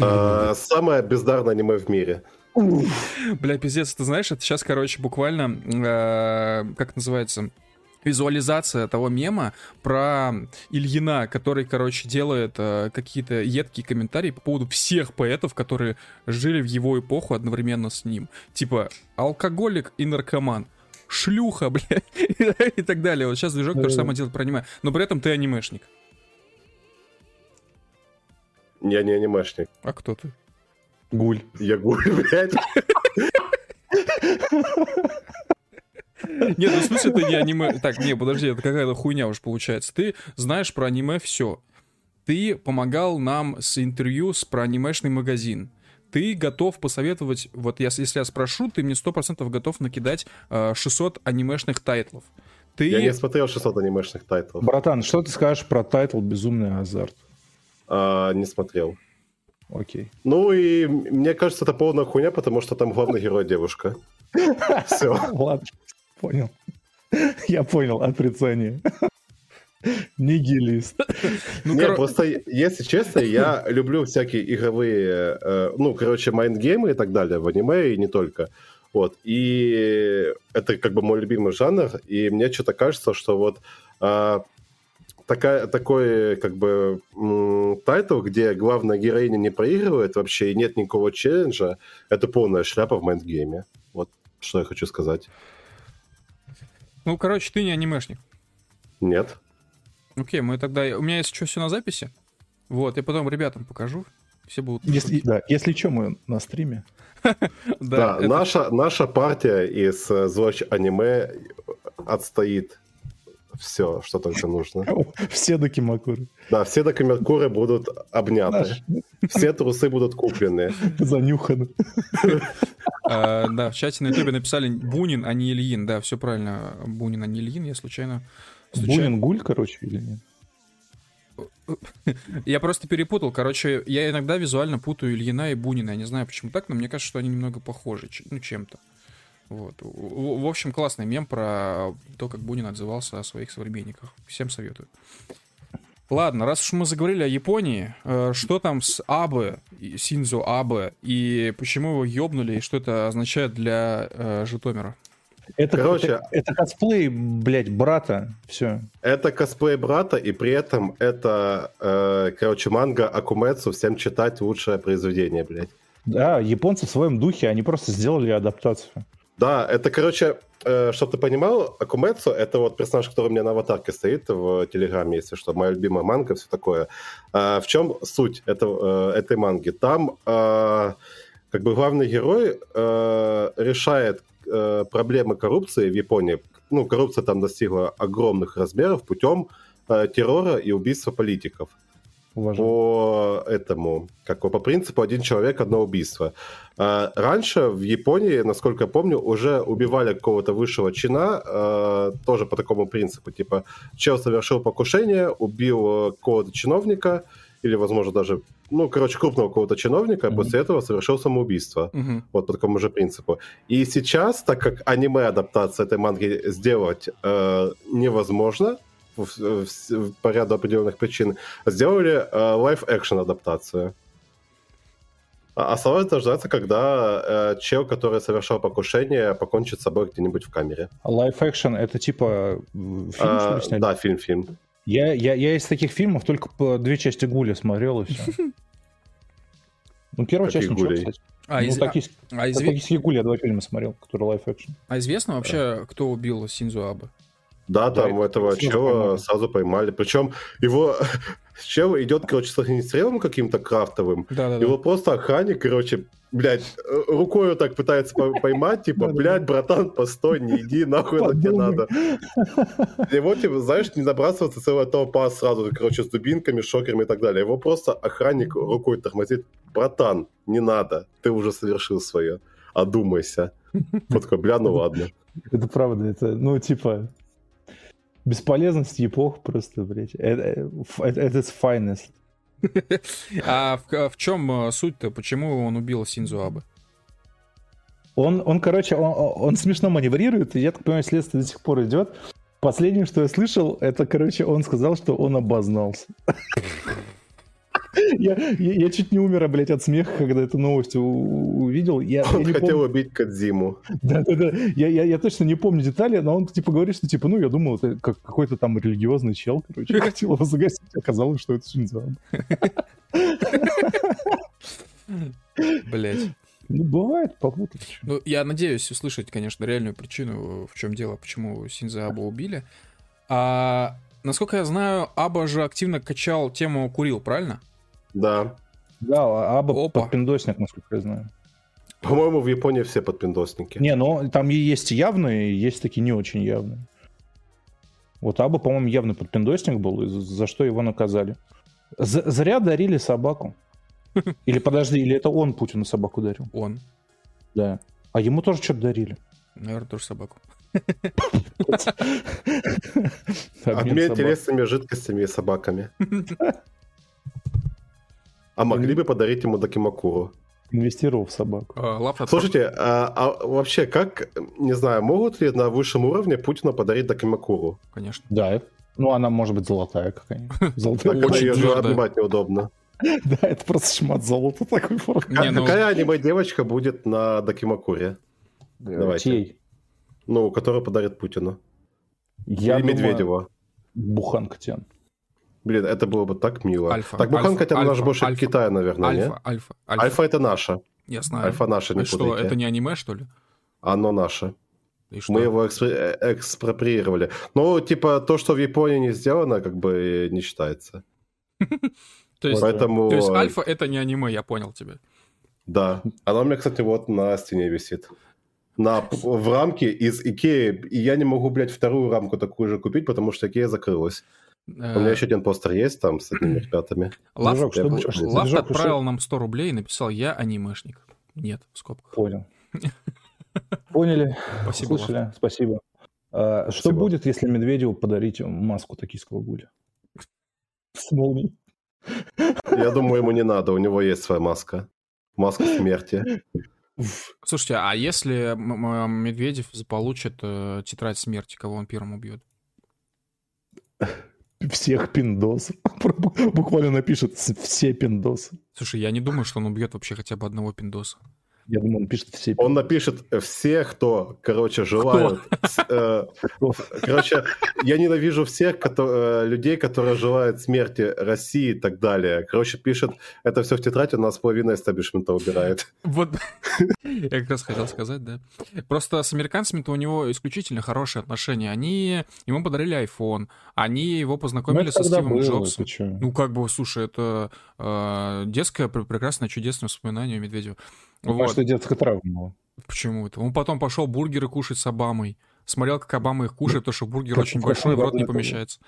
А, самое бездарное аниме в мире. Бля, пиздец, ты знаешь, это сейчас, короче, буквально, э, как называется, визуализация того мема про Ильина, который, короче, делает э, какие-то едкие комментарии по поводу всех поэтов, которые жили в его эпоху одновременно с ним. Типа, алкоголик и наркоман. Шлюха, блядь, и так далее. Вот сейчас движок то же самое делает про аниме. Но при этом ты анимешник. Я не анимешник. А кто ты? Гуль. Я гуль, блядь. Нет, ну в смысле ты не аниме... Так, не, подожди, это какая-то хуйня уж получается. Ты знаешь про аниме все. Ты помогал нам с интервью с про анимешный магазин. Ты готов посоветовать, вот я, если я спрошу, ты мне 100% готов накидать э, 600 анимешных тайтлов. Ты... Я не смотрел 600 анимешных тайтлов. Братан, что ты скажешь про тайтл «Безумный азарт»? А, не смотрел. Окей. Ну и мне кажется, это полная хуйня, потому что там главный герой девушка. Все. Ладно. Понял. Я понял отрицание. Нигилист. Ну, Нет, кор... просто, если честно, я люблю всякие игровые, э, ну, короче, mind game ы и так далее в аниме и не только. Вот, и это как бы мой любимый жанр, и мне что-то кажется, что вот э, такая, такой как бы тайтл, где главная героиня не проигрывает вообще и нет никакого челленджа, это полная шляпа в mind game е. Вот что я хочу сказать. Ну, короче, ты не анимешник. Нет. Окей, мы тогда... У меня есть что, все на записи. Вот, я потом ребятам покажу. Все будут... Если, да, если что, мы на стриме. Да, это- наша, наша партия из э, Зоч аниме отстоит все, что только нужно. Все дакимакуры. Да, все дакимакуры будут обняты. Все трусы будут куплены. занюханы. А, да, в чате на ютубе написали Бунин, а не Ильин. Да, все правильно. Бунин, а не Ильин. Я случайно... Бунин гуль, короче, или нет? Я просто перепутал. Короче, я иногда визуально путаю Ильина и Бунина. Я не знаю, почему так, но мне кажется, что они немного похожи. Ну, чем-то. Вот. В, в общем, классный мем про то, как Бунин отзывался о своих современниках. Всем советую. Ладно, раз уж мы заговорили о Японии, э, что там с Абе, Синзо Абе, и почему его ёбнули, и что это означает для э, Житомира? Это, Короче- это, это косплей, блядь, брата. Все. Это косплей брата, и при этом это, э, короче, манга Акумецу. Всем читать лучшее произведение, блядь. Да, японцы в своем духе, они просто сделали адаптацию. Да, это, короче, э, чтобы ты понимал, Акумецу — это вот персонаж, который у меня на аватарке стоит в Телеграме, если что, моя любимая манга, все такое. А в чем суть этого, э, этой манги? Там э, как бы главный герой э, решает э, проблемы коррупции в Японии. Ну, коррупция там достигла огромных размеров путем террора и убийства политиков Уважаю. по этому, как по принципу один человек, одно убийство. А, Раньше в Японии, насколько я помню, уже убивали какого-то высшего чина, э, тоже по такому принципу, типа чел совершил покушение, убил э, какого-то чиновника, или, возможно, даже, ну, короче, крупного какого-то чиновника, а Мгм. после этого совершил самоубийство. Мгм. Вот по такому же принципу. И сейчас, так как аниме-адаптация этой манги сделать э, невозможно, в, в- в- по ряду определенных причин, сделали э, live action адаптацию. А осталось дождаться, когда э, чел, который совершал покушение, покончит с собой где-нибудь в камере. Live action это типа э, фильм, что А, ли, сняли? да, фильм-фильм. Я, я, я из таких фильмов только по две части Гуля смотрел и все. Ну, первая часть ничего, кстати. А, ну, из- «Токийский- а изве- «Токийский гуль» я два фильма смотрел, которые live action. а известно вообще, кто убил Синдзо Абе? Да, Да, там и этого чела поймали. сразу поймали. Причем его чел идет, короче, с огнестрелом каким-то крафтовым, Да-да-да. Его просто охранник, короче, блядь, э, рукой вот так пытается по- поймать, типа, блядь, братан, постой, не иди, нахуй это тебе надо. Его, типа, знаешь, не набрасываться целая толпа сразу, короче, с дубинками, шокерами и так далее. Его просто охранник рукой тормозит. Братан, не надо, ты уже совершил свое. Одумайся. Вот такой, бля, ну ладно. Это правда, это, ну, типа, бесполезность эпох просто, блядь. Это, э, ф- это, это it's finest. А в, в чем суть-то? Почему он убил Синзу Абе? Он, он, короче, он, он смешно маневрирует, и я так понимаю, следствие до сих пор идет. Последнее, что я слышал, это, короче, он сказал, что он обознался. Я, я, я чуть не умер, блядь, от смеха, когда эту новость увидел. Я, я Он не хотел помню- убить Кадзиму. Да-да-да. Я, я, я точно не помню детали, но он типа говорит, что типа, ну, я думал, это как какой-то там религиозный чел, короче, хотел его загасить, оказалось, что это Шинзо. Абе. Блять. Ну, бывает, попутать. Ну, я надеюсь услышать, конечно, реальную причину, в чем дело, почему Синза Аба убили. А насколько я знаю, Аба же активно качал тему курил, правильно? Да. Да, Аба Опа. подпиндосник, насколько я знаю. По-моему, в Японии все подпиндосники. Не, ну там и есть явные, есть такие не очень явные. Вот Аба, по-моему, явный подпиндосник был, за за что его наказали. За- зря дарили собаку. Или подожди, или это он Путину собаку дарил? Он. Да. А ему тоже что-то дарили. Наверное, тоже собаку. Обмен телесными жидкостями и собаками. А могли бы подарить ему Дакимакуру. Инвестировал в собаку. А, Лав Слушайте, а, а вообще, как, не знаю, могут ли на высшем уровне Путину подарить Дакимакуру? конечно. Да. Ну, она может быть золотая какая-нибудь. Золотая. Так Очень ее же неудобно. Да, это просто шмат золота такой. Не, ну, Какая аниме-девочка будет на Дакимакуре? Давайте. Чей? Ну, которую подарит Путину. Я Или думаю, Медведева. Буханка Тян. Блин, это было бы так мило. Альфа, Так, Буханка альфа, это наш альфа, больше альфа. Китая, наверное, не? Альфа, альфа, альфа. Альфа это наша. Я знаю. Альфа наша, не А что, это не аниме, что ли? Оно наше. И что? Мы его экспри- э, экспроприировали. Ну, типа, то, что в Японии не сделано, как бы не считается. То есть, Поэтому... то есть альфа это не аниме, я понял тебя. Да. Она у меня, кстати, вот на стене висит. На, в рамке из Икеи. И я не могу, блядь, вторую рамку такую же купить, потому что Икея закрылась. У меня еще один постер есть там с этими ребятами. Лафт, Дружок, что я будет? хочу- Лафт Дружок, отправил нам 100 рублей и написал «Я анимешник». Нет, в скобках. Понял. Поняли. Спасибо. Слышали? Спасибо. А, Что будет, если Медведеву подарить маску токийского гуля? С молнией. Я думаю, ему не надо, у него есть своя маска. Маска смерти. Слушайте, а если Медведев заполучит э, тетрадь смерти, кого он первым убьет? Всех пиндосов. Буквально напишет все пиндосы. Слушай, я не думаю, что он убьет вообще хотя бы одного пиндоса. Я думаю, он пишет все Он напишет все, кто, короче, желают. э, Короче, я ненавижу всех э, людей, которые желают смерти России и так далее. Короче, пишет это все в тетрадь, у нас половина эстаблишмента убирает. Вот, я как раз хотел сказать, да. Просто с американцами-то у него исключительно хорошие отношения. Они ему подарили iPhone, они его Ну, познакомили это со Стивом было, Джобсом. Ну, как бы, слушай, это э, детское, пр- прекрасное, чудесное воспоминание у Медведева. Ну, Вот. Может, и детская травма была. Почему это? Он потом пошел бургеры кушать с Обамой. Смотрел, как Обама их кушает, потому что бургер как- очень большой, в рот не помещается.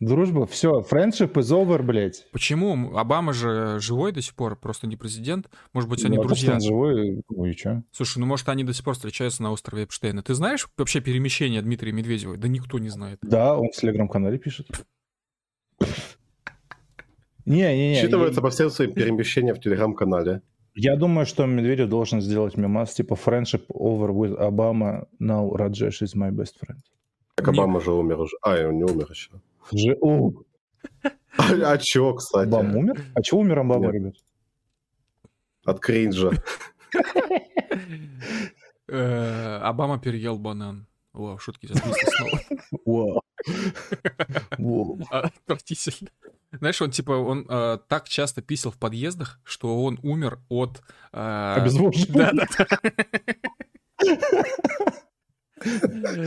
Дружба, все, friendship is over, блядь. Почему? Обама же живой до сих пор, просто не президент. Может быть, они Ну, а то, что друзья. он живой, ну и чё? Слушай, ну может, они до сих пор встречаются на острове Эпштейна. Ты знаешь вообще перемещение Дмитрия Медведева? Да никто не знает. Да, он в телеграм-канале пишет. Не-не-не. Считывается я- по всем своим перемещениям в телеграм-канале. Я думаю, что Медведев должен сделать мемас типа friendship over with Obama, now Rajesh is my best friend. Так Обама же умер уже. А, он не умер еще. Же, о, А, а чё, кстати? Обама умер? А чего умер Обама, Нет. ребят? От кринжа. Э, Обама переел банан. Вау, шутки зависли снова. Вау. Вау. А, Отвратительно. Знаешь, он типа, он э, так часто писал в подъездах, что он умер от... э, Обезвоживание. Да, да.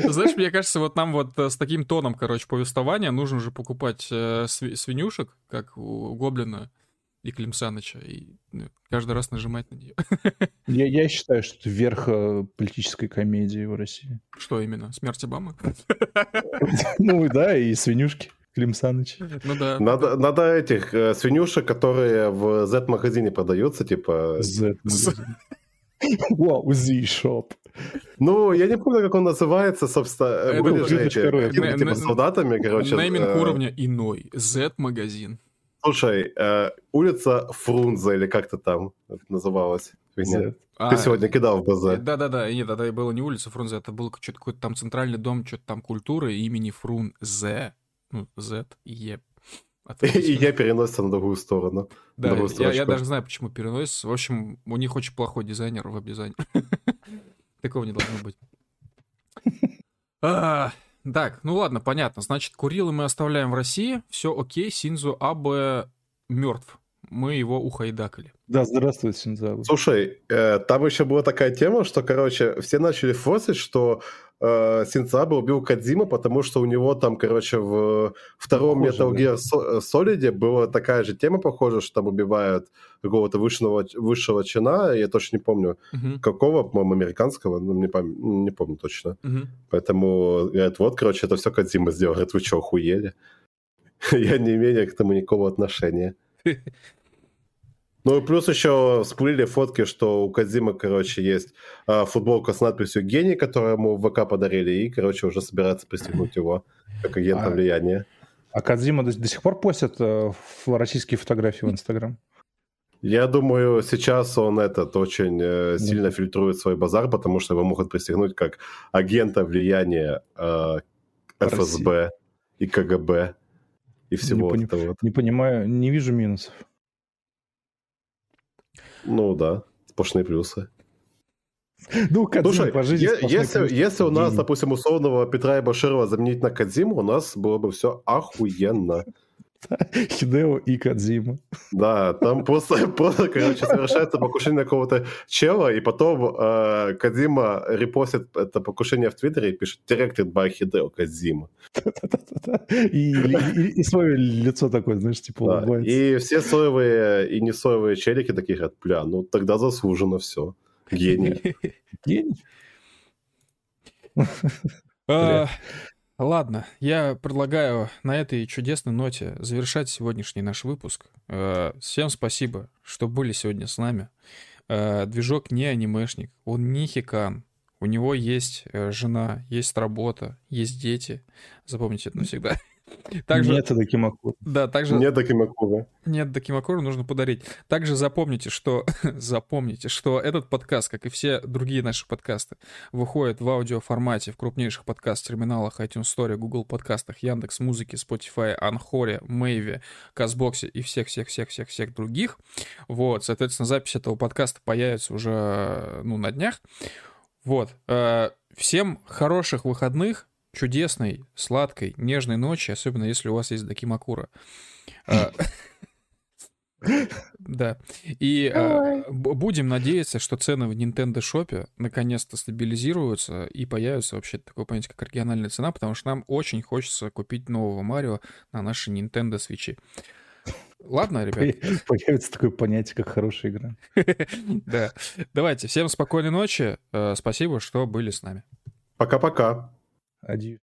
Знаешь, мне кажется, вот нам вот э, с таким тоном, короче, повествования нужно же покупать э, сви- свинюшек, как у Гоблина и Клим Саныча, и ну, каждый раз нажимать на нее. Я, я считаю, что это верх э, политической комедии в России. Что именно? Смерть Обамы? Ну да, и свинюшки. Клим Саныч. Ну да. Надо, надо этих э, свинюшек, которые в Z-магазине продаются, типа... Z магазин. Вау, Z-шоп. Ну, я не помню, как он называется, собственно. Это Были же эти типа солдатами, короче. Нейминг э, уровня иной. Z-магазин. Слушай, э, улица Фрунзе, или как-то там это называлось. Фигня. А, Ты сегодня кидал в БЗ. Да-да-да, нет, это было не улица Фрунзе, это был что-то какой-то там центральный дом, что-то там культуры имени Фрунзе. Ну, Z, Е. И я переносится на другую сторону. Да, другую я, я даже знаю, почему переносится. В общем, у них очень плохой дизайнер, веб-дизайнер. Такого не должно быть. Так, ну ладно, понятно. Значит, Курилы мы оставляем в России. Все окей, Синзу Абе мертв. Мы его ухайдакали. Да, здравствуй, Синзабу. Слушай, э, там еще была такая тема, что, короче, все начали форсить, что э, Синцаба убил Кадзима, потому что у него там, короче, в втором Похоже, Metal. Gear Со- Solid была такая же тема, похожа, что там убивают какого-то высшего, высшего чина, я точно не помню, Мгм, какого, по-моему, американского, ну, не, пом- не помню точно. мгм. Поэтому, говорят, вот, короче, это все Кадзима сделал. Говорят, вы что, охуели? Я не имею к тому никакого отношения. Ну и плюс еще всплыли фотки, что у Кадзима, короче, есть а, футболка с надписью «Гений», которую ему в ВК подарили, и, короче, уже собирается пристегнуть его как агента А. влияния. А Кадзима до, до сих пор постят э, российские фотографии в Инстаграм? Я думаю, сейчас он этот очень э, сильно фильтрует свой базар, потому что его могут пристегнуть как агента влияния э, ФСБ и КГБ и всего пони- этого. вот. Не понимаю, не вижу минусов. Ну да, сплошные плюсы. Ну, Кадзима Слушай, по жизни сплошной если, если у нас, допустим, условного Петра и Баширова заменить на Кадзиму, у нас было бы все охуенно. Хидео и Кадзима. Да, там просто, просто короче, совершается покушение какого-то чела, и потом э, Кадзима репостит это покушение в Твиттере и пишет «Directed by Хидео Кадзима». И, и, и свое лицо такое, знаешь, типа Да, улыбается. И все соевые и не соевые челики такие говорят, бля, ну тогда заслуженно все. Гений. Гений. Ладно, я предлагаю на этой чудесной ноте завершать сегодняшний наш выпуск. Э, Всем спасибо, что были сегодня с нами. Э, Движок не анимешник, он не хикан. У него есть э, жена, есть работа, есть дети. Запомните это навсегда. Также, Нет, это Кимакура. да, также Нет Дакимакура. нет, Дакимакуру нужно подарить. Также запомните, что запомните, что этот подкаст, как и все другие наши подкасты, выходит в аудиоформате в крупнейших подкаст-терминалах iTunes Store, Google подкастах, Яндекс Музыки, Spotify, Анхоре, Мэйве, Казбоксе и всех-всех-всех-всех-всех других. Вот, соответственно, запись этого подкаста появится уже, ну, на днях. Вот. э, Всем хороших выходных, чудесной, сладкой, нежной ночи, особенно если у вас есть Дакимакура. Э, Да. И э, б- будем надеяться, что цены в Nintendo Shop наконец-то стабилизируются и появится вообще такое понятие, как региональная цена, потому что нам очень хочется купить нового Марио на наши Nintendo Switch. Ладно, ребят? Появится такое понятие, как хорошая игра. Да. Давайте, всем спокойной ночи. Э, Спасибо, что были с нами. Пока-пока. Adieu.